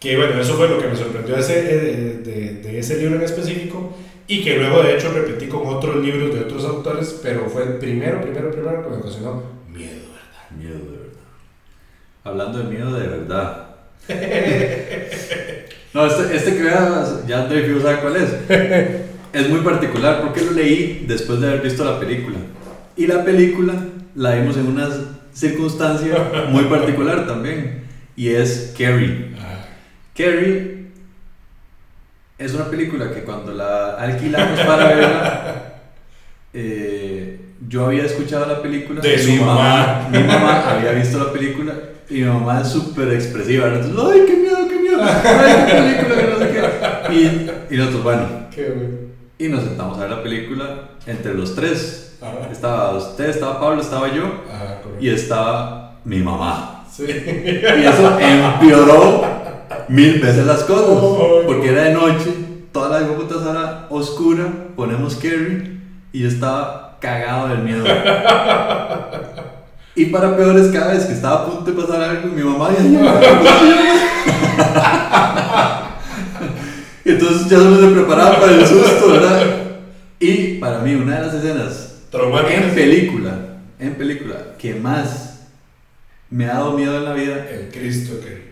que, bueno, eso fue lo que me sorprendió de ese, eh, de, de ese libro en específico y que luego de hecho repetí con otros libros de otros autores, pero fue el primero, primero, primero que me ocasionó miedo verdad. Miedo de verdad. Hablando de miedo de verdad. <laughs> no, este, este que veas, ya Dave sabe cuál es. Es muy particular porque lo leí después de haber visto la película. Y la película la vimos en una circunstancia muy particular también. Y es Carrie. Ah. Carrie es una película que cuando la alquilamos para verla, <laughs> eh, yo había escuchado la película. De mi mamá. Mi mamá había visto la película y mi mamá es súper expresiva. Entonces, ¡ay, qué miedo, qué miedo! ¡Ay, qué película, que no sé qué! Y, y nosotros, bueno. Y nos sentamos a ver la película entre los tres. Estaba usted, estaba Pablo, estaba yo. y estaba mi mamá. Sí. Y eso empeoró mil veces las cosas. porque era de noche, toda la puta sala oscura, ponemos Kerry y yo estaba cagado del miedo. <laughs> y para peores, cada vez que estaba a punto de pasar algo, mi mamá ya <laughs> Y entonces ya solo se preparaba para el susto, ¿verdad? Y para mí, una de las escenas en película, en película, que más me ha dado miedo en la vida, el Cristo que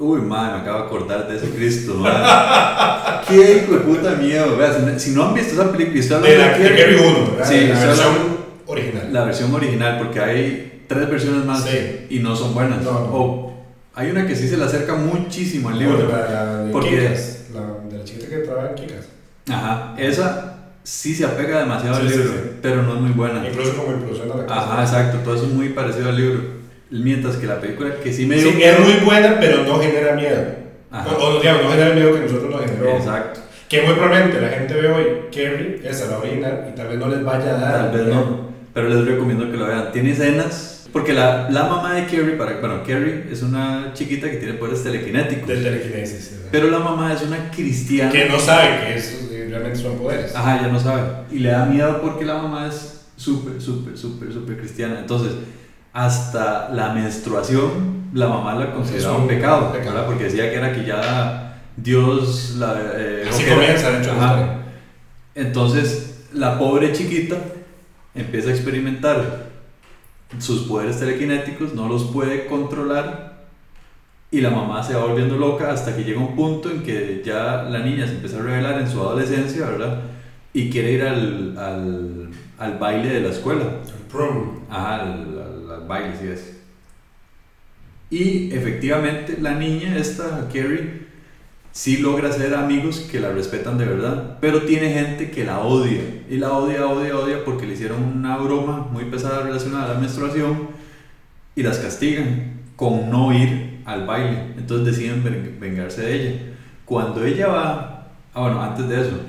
Uy, madre, me acabo de acordar de ese Cristo, madre. <laughs> Qué hijo de puta miedo. Vea, si, no han visto esa película, de la que vi uno, Sí, la versión original. La versión original, porque hay tres versiones más y no son buenas. O hay una que sí se le acerca muchísimo al libro. la, de porque Kikas, la de la chiquita que trabaja en Kikas. Ajá, esa sí se apega demasiado al libro, pero no es muy buena. Incluso como inclusión a la casa. Ajá, exacto, todo eso es muy parecido al libro. Mientras que la película que sí me dio sí, es muy buena, pero no genera miedo. O, digamos, no genera el miedo que nosotros nos generó. Exacto. Que muy probablemente la gente ve hoy Carrie, esa la original, y tal vez no les vaya a dar. Tal vez no, pero les recomiendo que lo vean. Tiene escenas, porque la, la mamá de Carrie, para, bueno, Carrie es una chiquita que tiene poderes telequinéticos. De telequinesis. Pero la mamá es una cristiana. Que no sabe que eso realmente son poderes. Ajá, ya no sabe. Y le da miedo porque la mamá es súper, súper, súper, súper cristiana. Entonces, hasta la menstruación, la mamá la consideraba un, pecado, porque decía que era quillada Dios la... Eh, Así comienza, de hecho. Entonces, la pobre chiquita empieza a experimentar sus poderes telequinéticos, no los puede controlar y la mamá se va volviendo loca hasta que llega un punto en que ya la niña se empieza a revelar en su adolescencia, ¿verdad? Y quiere ir al, al, al baile de la escuela. Al prom. Ajá, al, baile, sí es. Y efectivamente la niña, esta Carrie, sí logra ser amigos que la respetan de verdad, pero tiene gente que la odia. Y la odia, odia, odia porque le hicieron una broma muy pesada relacionada a la menstruación y las castigan con no ir al baile. Entonces deciden vengarse de ella. Cuando ella va, ah bueno, antes de eso,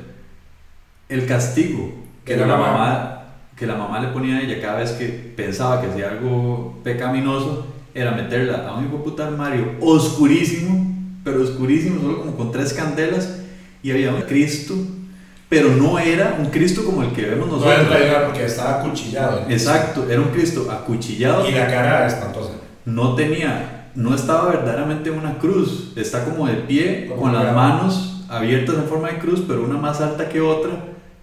el castigo que la, mamá que la mamá le ponía a ella cada vez que pensaba que hacía algo pecaminoso era meterla a un hijo puta armario oscurísimo pero oscurísimo, solo como con tres candelas, y había un Cristo, pero no era un Cristo como el que vemos nosotros. No era porque estaba acuchillado. Exacto, era un Cristo acuchillado. Y la cara espantosa. No tenía, no estaba verdaderamente en una cruz, está como de pie, con las manos abiertas en forma de cruz, pero una más alta que otra,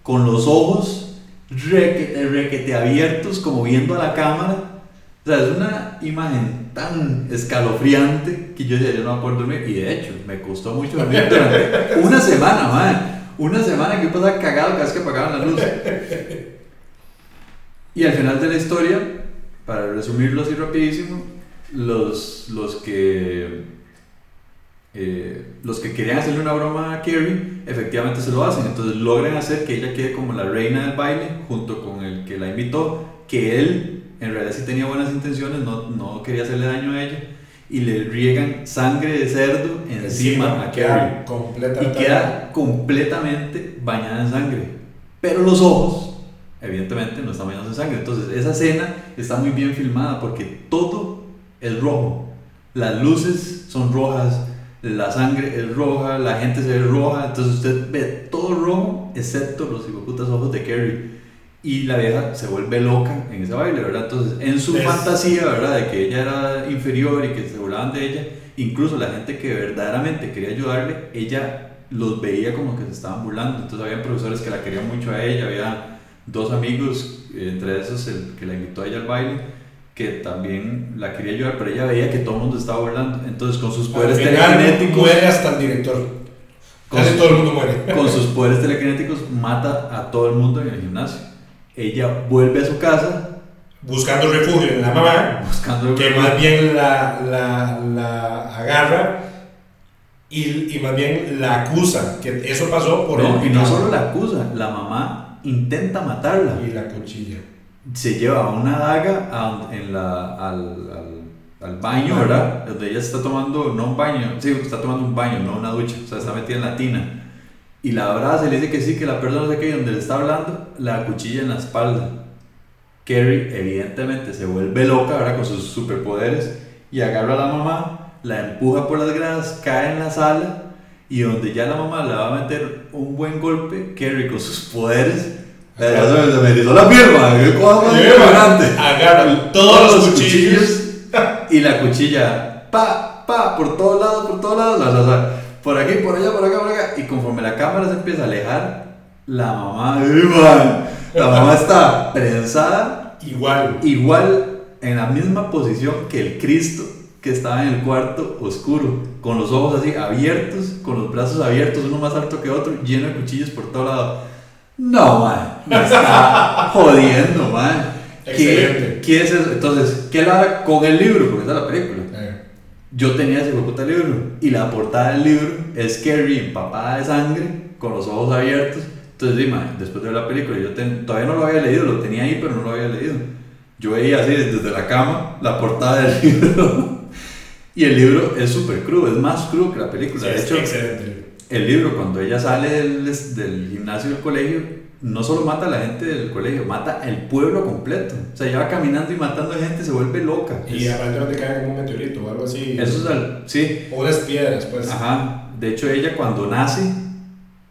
con los ojos requete, requete abiertos, como viendo a la cámara o sea, es una imagen tan escalofriante que yo decía, yo no me acuerdo dormir. Y de hecho, me costó mucho dormir durante <laughs> una semana, man. Una semana que pasaba cagado cada vez que apagaban la luz. Y al final de la historia, para resumirlo así rapidísimo, los, los que eh, los que querían hacerle una broma a Kerry efectivamente se lo hacen. Entonces logran hacer que ella quede como la reina del baile junto con el que la invitó, que él en realidad sí tenía buenas intenciones, no, no quería hacerle daño a ella, y le riegan sangre de cerdo encima, a Carrie. Y queda completamente bañada en sangre. Pero los ojos, evidentemente, no están bañados en sangre. Entonces, esa escena está muy bien filmada porque todo es rojo. Las luces son rojas, la sangre es roja, la gente se ve roja. Entonces, usted ve todo rojo, excepto los putas ojos de Carrie y la vieja se vuelve loca en ese baile, ¿verdad? Entonces, en su fantasía, ¿verdad? De que ella era inferior y que se burlaban de ella, incluso la gente que verdaderamente quería ayudarle, ella los veía como que se estaban burlando. Entonces, había profesores que la querían mucho a ella, había dos amigos, entre esos el que la invitó a ella al baile, que también la quería ayudar, pero ella veía que todo el mundo estaba burlando. Entonces, con sus poderes telequinéticos. Muere hasta el director. Casi todo el mundo muere. <laughs> Con sus poderes telequinéticos mata a todo el mundo en el gimnasio ella vuelve a su casa. Buscando refugio en la mamá, buscando que más bien la, la, la agarra y, y, más bien la acusa, que eso pasó por... No, y no solo la acusa, la mamá intenta matarla. Y la cuchilla. Se lleva una daga en la, al, al, al baño, ¿verdad? Donde ella está tomando, no un baño, sí, está tomando un baño, no una ducha, o sea, está metida en la tina y la abraza y le dice que sí, que la perdona, no sé qué, donde le está hablando, la cuchilla en la espalda. Carrie, evidentemente, se vuelve loca, ahora con sus superpoderes, y agarra a la mamá, la empuja por las gradas, cae en la sala, y donde ya la mamá le va a meter un buen golpe, Carrie con sus poderes, me hizo la pierna, agarra todos los cuchillos, y la cuchilla, pa, pa, por todos lados, por todos lados, la, la, por aquí, por allá, por acá, por acá. Y conforme la cámara se empieza a alejar, la mamá, la mamá está prensada. Igual. Igual, en la misma posición que el Cristo que estaba en el cuarto oscuro, con los ojos así abiertos, con los brazos abiertos, uno más alto que otro, lleno de cuchillos por todo lado. No, man, me está <laughs> jodiendo, man. ¿Qué, ¿Qué, es eso? Entonces, ¿qué la con el libro? Porque esa es la película yo tenía ese puta libro y la portada del libro es Carrie empapada de sangre con los ojos abiertos. Entonces, dime, después de ver la película, yo todavía no lo había leído, lo tenía ahí, pero no lo había leído. Yo veía así desde la cama la portada del <laughs> libro. y el libro es súper crudo, es más crudo que la película. de hecho, el libro, cuando ella sale del, del gimnasio del colegio, no solo mata a la gente del colegio, mata el pueblo completo. O sea, ella va caminando y matando a gente, se vuelve loca. Y aparte no te cae como un meteorito o algo así. Eso es sí. O las piedras, pues. Ajá. De hecho, ella cuando nace,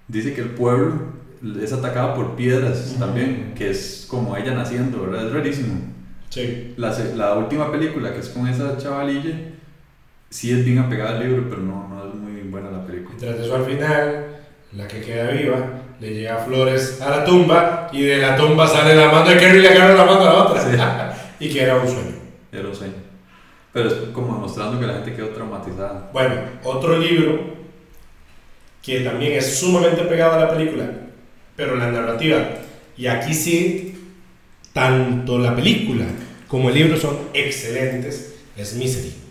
dice que el pueblo es atacado por piedras también, que es como ella naciendo, ¿verdad? Es rarísimo. Sí. La, la última película, que es con esa chavalilla, sí es bien apegada al libro, pero no, no es muy buena la película. Tras eso al final, la que queda viva le lleva flores a la tumba y de la tumba sale la mano de Kerry y le agarra la mano a la otra. <laughs> y que era un sueño. Era un sueño. Pero es como demostrando que la gente quedó traumatizada. Bueno, otro libro que también es sumamente pegado a la película, pero la narrativa, y aquí sí, tanto la película como el libro son excelentes, es Misery.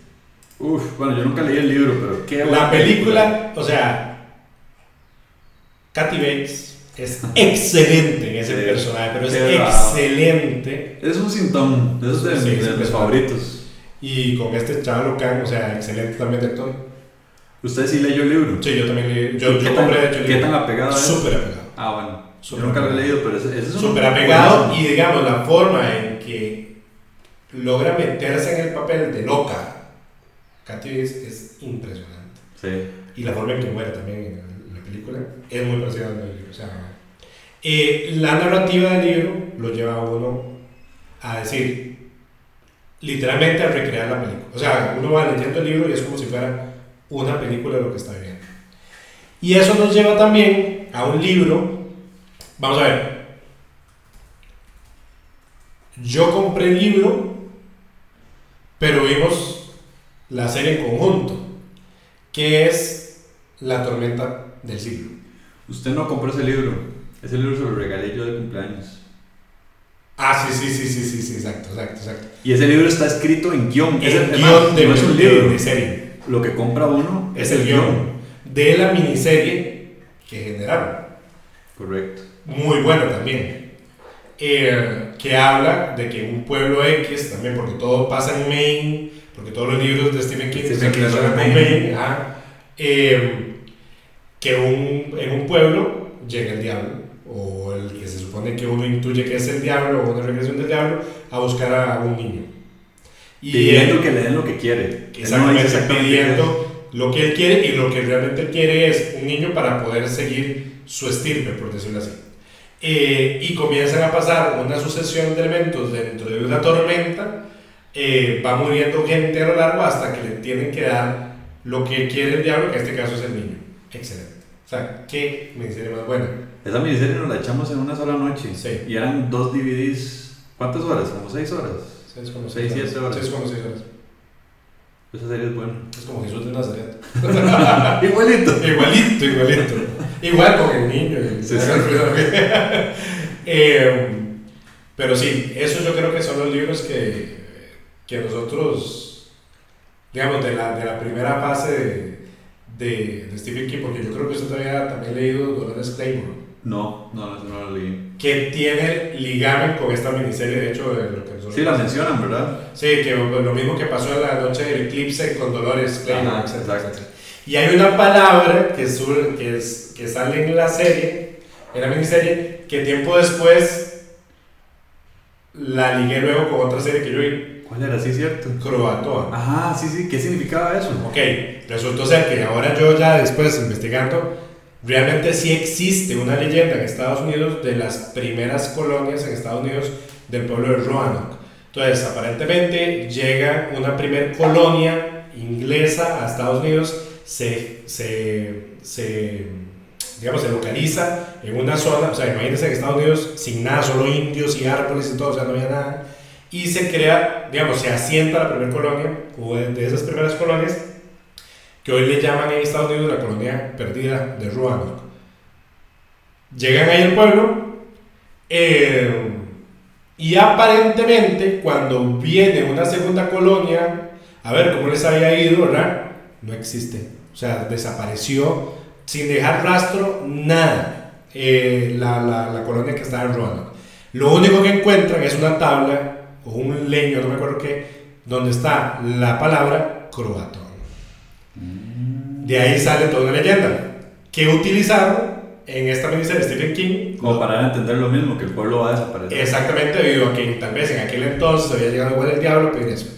Uf, bueno, yo nunca leí el libro, pero qué La película, o sea, Kathy Bates es excelente en ese personaje, pero es excelente. Es un síntoma, es de, de mis favoritos. Y con este Chavo Khan, o sea, excelente también de actor. ¿Usted sí leyó el libro? Sí, yo también leí. Yo, yo compré de ¿Qué tan apegado es? Súper apegado. Ah, bueno. yo nunca lo he leído, pero ese, es Súper apegado y digamos la forma en que logra meterse en el papel de loca. Katy es, es impresionante. Sí. Y la forma en que muere también en la película es muy parecida al libro. O sea, eh, la narrativa del libro lo lleva a uno a decir, literalmente a recrear la película. O sea, uno va leyendo el libro y es como si fuera una película de lo que está viendo. Y eso nos lleva también a un libro. Vamos a ver. Yo compré el libro, pero vimos la serie en conjunto, que es La tormenta del siglo. Usted no compró ese libro. Ese libro se lo regalé yo de cumpleaños. Ah, sí, sí, sí, sí, sí, sí, exacto, exacto, exacto. Y ese libro está escrito en guion. Es el guion de, un libro. de serie lo que compra uno es el guion de la miniserie que generaron. Correcto. Muy buena también. Eh, que habla de que un pueblo X, también porque todo pasa en Maine, porque todos los libros de Stephen King Stephen King son en Maine, eh, que un, en un pueblo llega el diablo, o el que se supone que uno intuye que es el diablo, o una regresión del diablo, a buscar a un niño. Y pidiendo que le den lo que quiere. Exactamente, pidiendo lo que él quiere y lo que realmente él quiere es un niño para poder seguir su estirpe, por decirlo así. Eh, y comienzan a pasar una sucesión de elementos dentro de una tormenta, eh, va muriendo gente a lo largo hasta que le tienen que dar lo que quiere el diablo, que en este caso es el niño. Excelente. O sea, qué miniserie más buena. Esa miniserie nos la echamos en una sola noche. Sí. Y eran dos DVDs. ¿Cuántas horas? Como seis horas. 6 como 6, 7 horas. 6 como 6 horas. Esa serie es buena. Es como Jesús de Nazaret. igualito. igualito, igualito. Igual con el niño. Sí, sí. <laughs> eh, pero sí, esos yo creo que son los libros que, que nosotros, digamos, de la, de la primera fase de, de, de Stephen King, porque yo creo que usted había también leído Dolores Claymore. No, no, no lo leí. Que tiene ligamen con esta miniserie, de hecho, de lo que nosotros. Sí, la mencionan, ¿verdad? Sí, que lo mismo que pasó en la noche del eclipse con Dolores Claymore, exacto. Y hay una palabra que, que, es, que sale en la serie, en la miniserie, que tiempo después la ligué luego con otra serie que yo vi. ¿Cuál era? Sí, cierto. Croatoa. Ajá, sí, sí. ¿Qué significaba eso? Ok, resultó ser que ahora yo ya después investigando realmente sí existe una leyenda en Estados Unidos de las primeras colonias en Estados Unidos del pueblo de Roanoke. Entonces, aparentemente llega una primera colonia inglesa a Estados Unidos, se, se, se, digamos, se localiza en una zona, o sea, imagínense en Estados Unidos sin nada, solo indios y árboles y todo, o sea, no había nada, y se crea, digamos, se asienta la primera colonia, o de esas primeras colonias, que hoy le llaman en Estados Unidos la colonia perdida de Roanoke. Llegan ahí al pueblo eh, y aparentemente cuando viene una segunda colonia, a ver cómo les había ido, ¿verdad? No existe. O sea, desapareció sin dejar rastro, nada, eh, la, la, la, colonia que está en Roanoke. Lo único que encuentran es una tabla o un leño, no me acuerdo qué, donde está la palabra croato. De ahí sale toda una leyenda que utilizaron en esta miniserie Stephen King. Como para entender lo mismo, que el pueblo va a desaparecer. Exactamente, debido a que tal vez en aquel entonces había llegado igual el diablo, pero eso.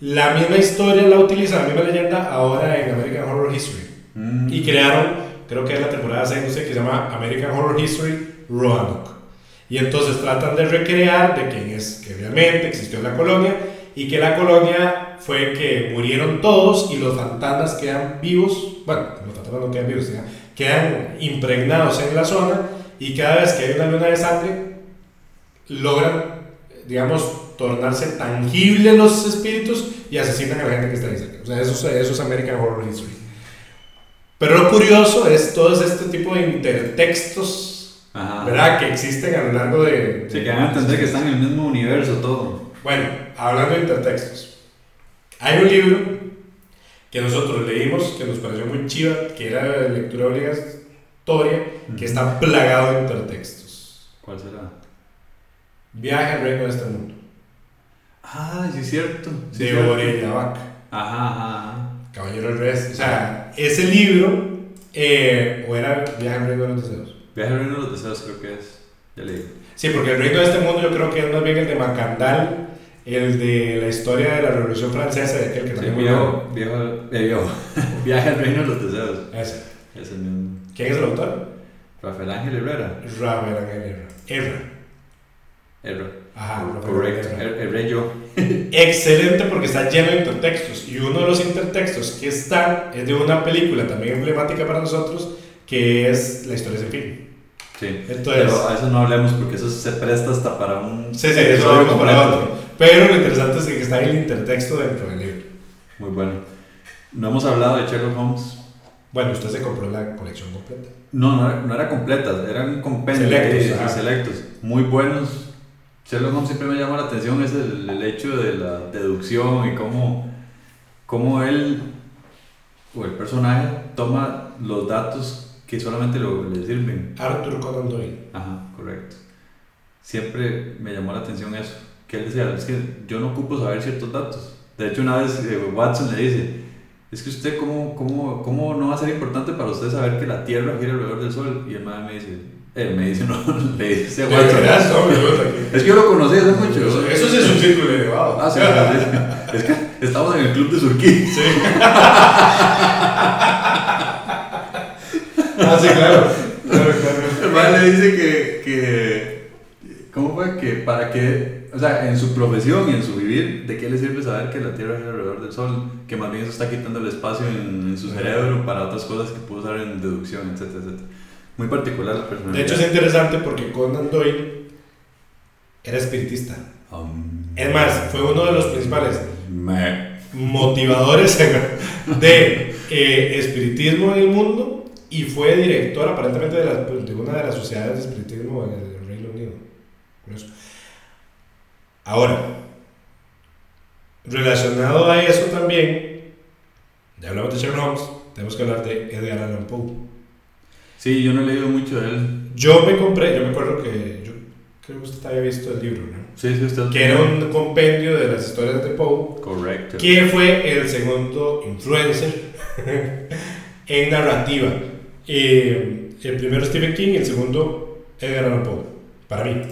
La misma historia la utiliza, la misma leyenda, ahora en American Horror History. Mm. Y crearon, creo que es la temporada 6, no sé, que se llama American Horror History Roanoke. Y entonces tratan de recrear de quién es que realmente existió la colonia y que la colonia fue que murieron todos y los fantasmas quedan vivos, bueno, los fantasmas no quedan vivos, quedan impregnados en la zona y cada vez que hay una luna de sangre logran, digamos, tornarse tangibles los espíritus y asesinan a la gente que está ahí cerca. O sea, eso, eso es American Horror History. Pero lo curioso es todo este tipo de intertextos ¿verdad? Que existen a lo largo de... Se que van a entender que están en el mismo universo todo. Bueno, hablando de intertextos. Hay un libro que nosotros leímos, que nos pareció muy chiva, que era de lectura obligatoria, que está plagado de intertextos. ¿Cuál será? Viaje al reino de este mundo. Ah, sí es cierto. de Orella Vaca. Ajá, ajá, Caballero del Rey. O sea, ese libro, eh, o era Viaje al reino de los deseos. Viaje al reino de los deseos creo que es. Ya le digo. Sí, porque el reino de este mundo yo creo que es más bien el de Macandal, el de la historia de la Revolución Francesa, de aquel que también viejo, viejo, eh, <laughs> Viaje al reino de los deseos. Ese. Es el mismo. ¿Quién es el autor? Rafael Ángel Herrera. Rafael Ángel Herrera. Herrera. Herrera. Ajá, correcto. El, rey yo. <laughs> Excelente porque está lleno de intertextos. Y uno de los intertextos que están es de una película también emblemática para nosotros, que es La historia sin fin. Sí, pero a eso no hablemos porque eso se presta hasta para un... Sí, sí, eso lo vemos para otro. Pero lo interesante es que está en el intertexto dentro del libro. Muy bueno. No hemos hablado de Sherlock Holmes. Bueno, usted se compró la colección completa. No, no era, no era completa, eran compendios selectos, selectos, muy buenos. Sherlock Holmes siempre me llama la atención es el, el hecho de la deducción y cómo, cómo él o el personaje toma los datos que solamente lo, le sirven. Arthur Conan Doyle. Ajá, correcto. Siempre me llamó la atención eso, que él decía, es que yo no ocupo saber ciertos datos. De hecho, una vez eh, Watson le dice, es que usted, ¿cómo, cómo, ¿cómo no va a ser importante para usted saber que la Tierra gira alrededor del Sol? Y el madre me dice, él me dice, <laughs> no, le dice a Watson. es que yo lo conocí hace mucho. Eso, eso sí es un círculo elevado. Ah, sí, es que estamos en el club de Surquí. Sí. <laughs> Ah, sí, claro. claro, <laughs> le dice que, que, ¿cómo fue? Que para qué, o sea, en su profesión y en su vivir, ¿de qué le sirve saber que la Tierra es alrededor del Sol? Que más bien eso está quitando el espacio en, en su cerebro para otras cosas que pudo usar en deducción, etcétera, etcétera. Muy particular la persona. De hecho es interesante porque Conan Doyle era espiritista. Um, es más, fue uno de los principales motivadores <laughs> de eh, espiritismo en el mundo y fue director aparentemente de, la, de, una de las sociedades de espiritismo en el Reino Unido. Ahora, relacionado a eso también, ya hablamos de Sherlock Holmes, tenemos que hablar de Edgar Allan Poe. Sí, yo no he leído mucho de él. Yo me compré, yo me acuerdo que yo creo que usted había visto el libro, ¿no? Sí, sí, usted. Que era un compendio de las historias de Poe. Correcto. Que fue el segundo influencer <laughs> en narrativa. Eh, el primero Stephen King y el segundo Edgar Allan Poe, para mí.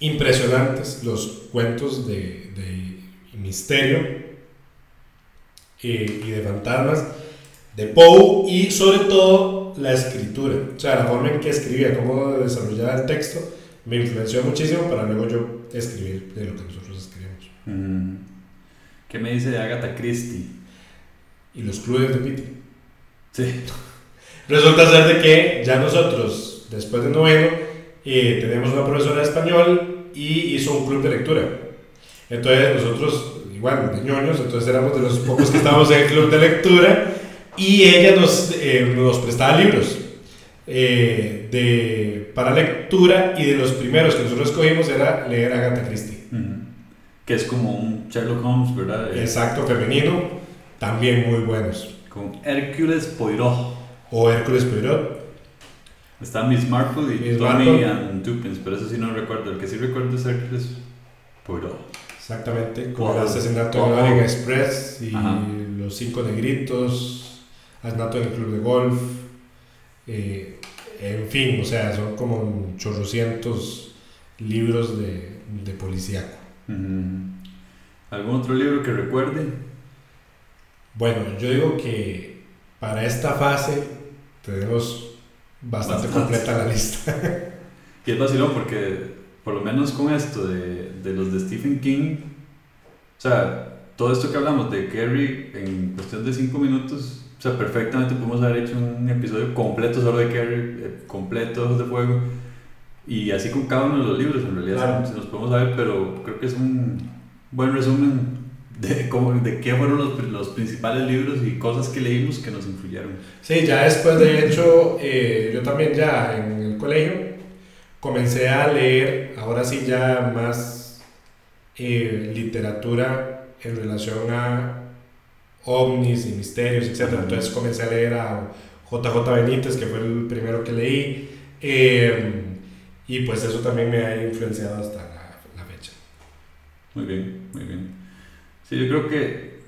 Impresionantes los cuentos de, de misterio eh, y de fantasmas de Poe y sobre todo la escritura, o sea, la forma en que escribía, cómo desarrollaba el texto, me influenció muchísimo para luego yo escribir de lo que nosotros escribimos. ¿Qué me dice de Agatha Christie? Y los clubes de Pitti. Sí. Resulta ser de que ya nosotros, después de noveno, eh, tenemos una profesora de español y hizo un club de lectura. Entonces nosotros, igual, de ñoños, entonces éramos de los pocos que estábamos en el club de lectura y ella nos, eh, nos prestaba libros eh, de, para lectura y de los primeros que nosotros escogimos era leer Agatha Christie. Que es como un Sherlock Holmes, ¿verdad? Exacto, femenino, también muy buenos. Con Hércules Poirot o Hércules Poirot. Está Miss Marple y Miss Tony and Tupins, pero eso sí no recuerdo. El que sí recuerdo es Hércules Poirot. Exactamente, con el asesinato de Orient Express y los cinco negritos, asesinato en el club de golf, eh, en fin, o sea, son como chorrocientos libros de, de policíaco. ¿Algún otro libro que recuerde? Bueno, yo digo que para esta fase tenemos bastante, completa la lista. <laughs> y es vacilón porque, por lo menos con esto de, de los de Stephen King, sea, todo esto que hablamos de Kerry en cuestión de 5 minutos, o sea, perfectamente podemos haber hecho un episodio completo solo de Kerry, eh, completo Ojos de Fuego, y así con cada uno de los libros, en realidad, si nos podemos saber, pero creo que es un buen resumen de, cómo, de qué fueron los, los, principales libros y cosas que leímos que nos influyeron. Sí, ya después, de hecho, eh, yo también ya en el colegio comencé a leer, ahora sí ya más eh, literatura en relación a ovnis y misterios, etc. Entonces comencé a leer a JJ Benítez, que fue el primero que leí, eh, y pues eso también me ha influenciado hasta la, la fecha. Muy bien, muy bien. Sí, yo creo que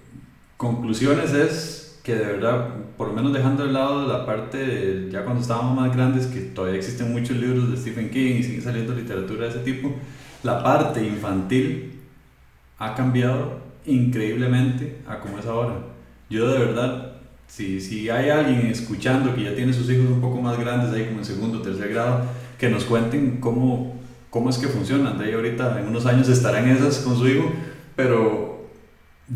conclusiones es que de verdad, por lo menos dejando de lado la parte de ya cuando estábamos más grandes, que todavía existen muchos libros de Stephen King y sigue saliendo literatura de ese tipo, la parte infantil ha cambiado increíblemente a como es ahora. Yo de verdad, si, si hay alguien escuchando que ya tiene sus hijos un poco más grandes, ahí como en segundo tercer grado, que nos cuenten cómo, cómo es que funcionan. De ahí ahorita en unos años estarán esas con su hijo, pero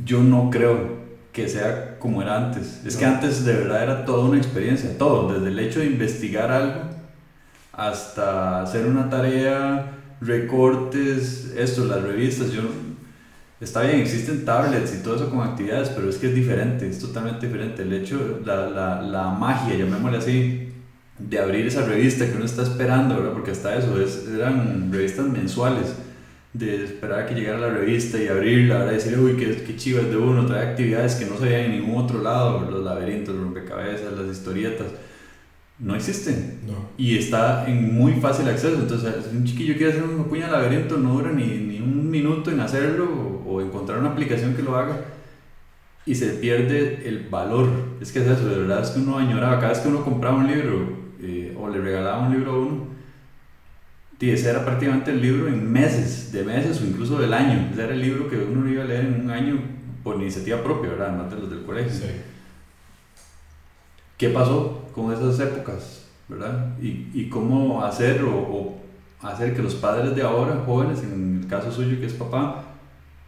yo no creo que sea como era antes. Es que antes de verdad era toda una experiencia, todo, desde el hecho de investigar algo hasta hacer una tarea, recortes, esto, las revistas. Yo, está bien, existen tablets y todo eso con actividades, pero es que es diferente, es totalmente diferente. El hecho, la, la, la magia, llamémosle así, de abrir esa revista que uno está esperando, ¿verdad? Porque hasta eso, es, eran revistas mensuales de esperar a que llegara la revista y abrirla, ¿verdad? decir, uy, qué, qué chivas de uno, trae actividades que no se veían en ningún otro lado, los laberintos, los rompecabezas, las historietas, no existen. No. Y está en muy fácil acceso, entonces si un chiquillo quiere hacer un puño laberinto, no dura ni, ni, un minuto en hacerlo o, encontrar una aplicación que lo haga y se pierde el valor. Es que es eso, de verdad es que uno añoraba, cada vez que uno compraba un libro eh, o le regalaba un libro a uno, ese era prácticamente el libro en meses, de meses o incluso del año. Ese era el libro que uno iba a leer en un año por iniciativa propia, ¿verdad? No de los del colegio. Sí. ¿Qué pasó con esas épocas, verdad? Y, y cómo hacer o, hacer que los padres de ahora, jóvenes, en el caso suyo que es papá,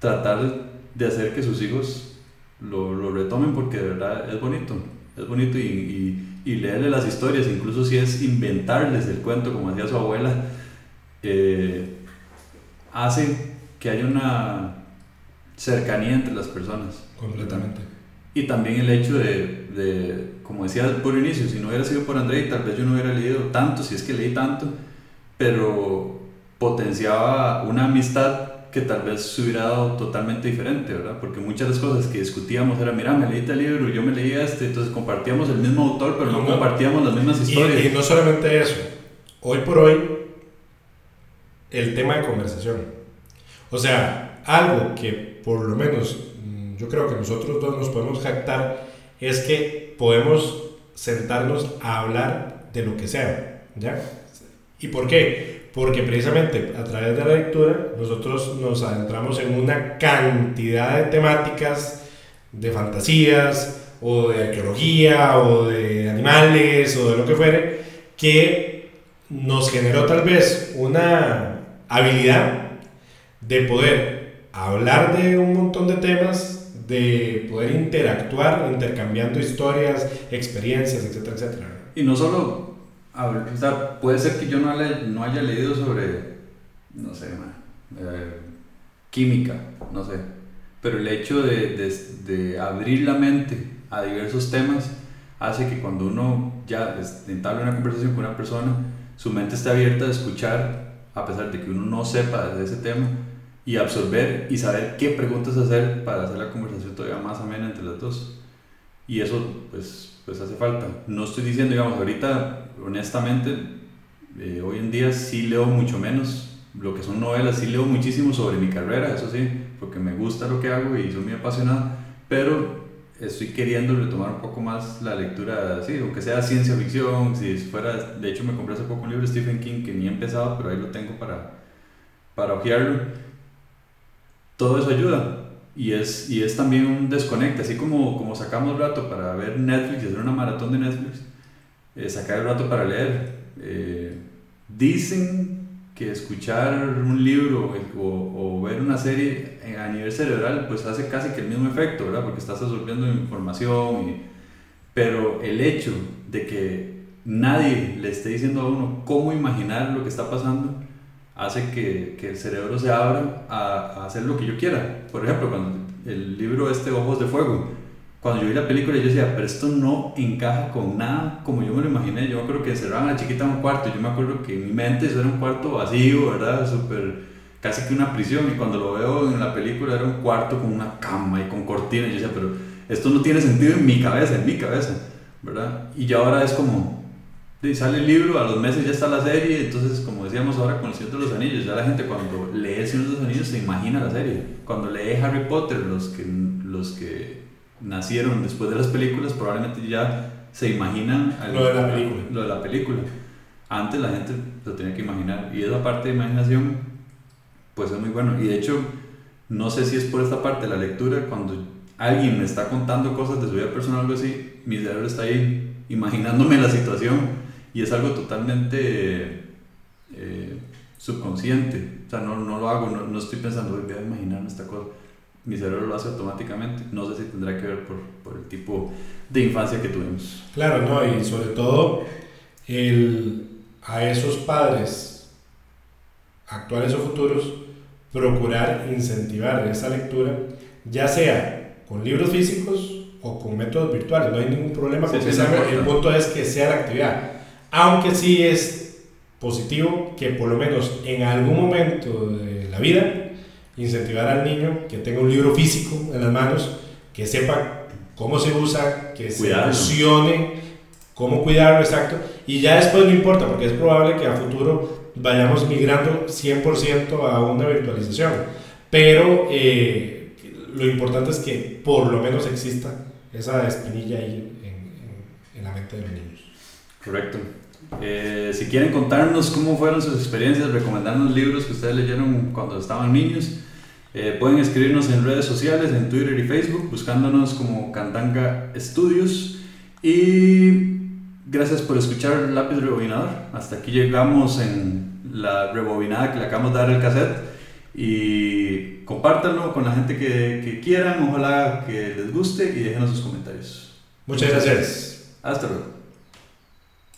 tratar de hacer que sus hijos lo, lo retomen porque de verdad es bonito. Es bonito y, y, y leerle las historias, incluso si es inventarles el cuento, como decía su abuela eh, hace que haya una cercanía entre las personas. Completamente. Y también el hecho de, de, como decía por inicio, si no hubiera sido por André, tal vez yo no hubiera leído tanto, si es que leí tanto, pero potenciaba una amistad que tal vez se hubiera dado totalmente diferente, ¿verdad? Porque muchas de las cosas que discutíamos era, mira, me leí el libro, yo me leí este, entonces compartíamos el mismo autor, pero no, compartíamos las mismas historias. Y, y no solamente eso, hoy por hoy el tema de conversación. O sea, algo que por lo menos mm, yo creo que nosotros dos nos podemos jactar es que podemos sentarnos a hablar de lo que sea, ¿ya? ¿Y por qué? Porque precisamente a través de la lectura nosotros nos adentramos en una cantidad de temáticas, de fantasías, o de arqueología, o de animales, o de lo que fuere, que nos generó tal vez una habilidad de poder hablar de un montón de temas, de poder interactuar, intercambiando historias, experiencias, etcétera, etcétera. Y no solo, puede ser que yo no, no haya leído sobre, no sé, eh, química, no sé, pero el hecho de, de, de, abrir la mente a diversos temas hace que cuando uno ya entabla una conversación con una persona, su mente esté abierta a escuchar a pesar de que uno no sepa de ese tema, y absorber y saber qué preguntas hacer para hacer la conversación todavía más amena entre los dos. Y eso, pues, pues hace falta. No estoy diciendo, digamos, ahorita, honestamente, eh, hoy en día sí leo mucho menos lo que son novelas, sí leo muchísimo sobre mi carrera, eso sí, porque me gusta lo que hago y soy muy apasionado, pero estoy queriendo retomar un poco más la lectura, sí, aunque sea ciencia ficción, si fuera, de hecho me compré hace poco un libro de Stephen King que ni he empezado, pero ahí lo tengo para, para ojearlo. Todo eso ayuda y es, y es también un desconecte, así como, como sacamos rato para ver Netflix hacer una maratón de Netflix, eh, sacar el rato para leer. Eh, dicen que escuchar un libro o, o, ver una serie a nivel cerebral pues hace casi que el mismo efecto, ¿verdad? Porque estás absorbiendo información, y, pero el hecho de que nadie le esté diciendo a uno cómo imaginar lo que está pasando hace que, que el cerebro se abra a, a, hacer lo que yo quiera. Por ejemplo, cuando el libro este Ojos de Fuego, cuando yo vi la película yo decía, pero esto no encaja con nada como yo me lo imaginé. Yo me acuerdo que encerraban a la chiquita en un cuarto. Yo me acuerdo que en mi mente eso era un cuarto vacío, ¿verdad? Súper, casi que una prisión. Y cuando lo veo en la película era un cuarto con una cama y con cortinas. Yo decía, pero esto no tiene sentido en mi cabeza, en mi cabeza, ¿verdad? Y ya ahora es como, sale el libro, a los meses ya está la serie. Entonces, como decíamos ahora con El Señor de los Anillos, ya la gente cuando lee El Señor de los Anillos se imagina la serie. Cuando lee Harry Potter, los que, los que nacieron después de las películas probablemente ya se imaginan lo, de la película. lo de la película. Antes la gente lo tenía que imaginar y esa parte de imaginación pues es muy bueno y de hecho no sé si es por esta parte de la lectura cuando alguien me está contando cosas de su vida personal o algo así, mi cerebro está ahí imaginándome la situación y es algo totalmente eh, subconsciente, o sea, no, no lo hago, no, no estoy pensando, voy a imaginarme esta cosa mi cerebro lo hace automáticamente. No sé si tendrá que ver por, por el tipo de infancia que tuvimos. Claro, no, y sobre todo el, a esos padres actuales o futuros procurar incentivar esa lectura, ya sea con libros físicos o con métodos virtuales. No hay ningún problema con que sea, el punto es que sea la actividad. Aunque sí es positivo que por lo menos en algún momento de la vida incentivar al niño que tenga un libro físico en las manos, que sepa cómo se usa, que se funcione, cómo cuidarlo, exacto. Y ya después no importa, porque es probable que a futuro vayamos migrando 100% a una virtualización. Pero eh, lo importante es que por lo menos exista esa espinilla ahí en, en, la mente de los niños. Correcto. Eh, si quieren contarnos cómo fueron sus experiencias, recomendarnos libros que ustedes leyeron cuando estaban niños, eh, pueden escribirnos en redes sociales, en Twitter y Facebook, buscándonos como Candanga Studios. Y gracias por escuchar lápiz rebobinador. Hasta aquí llegamos en la rebobinada que le acabamos de dar el cassette. Y compártanlo con la gente que, que quieran, ojalá que les guste y déjenos sus comentarios. Muchas gracias. Hasta luego.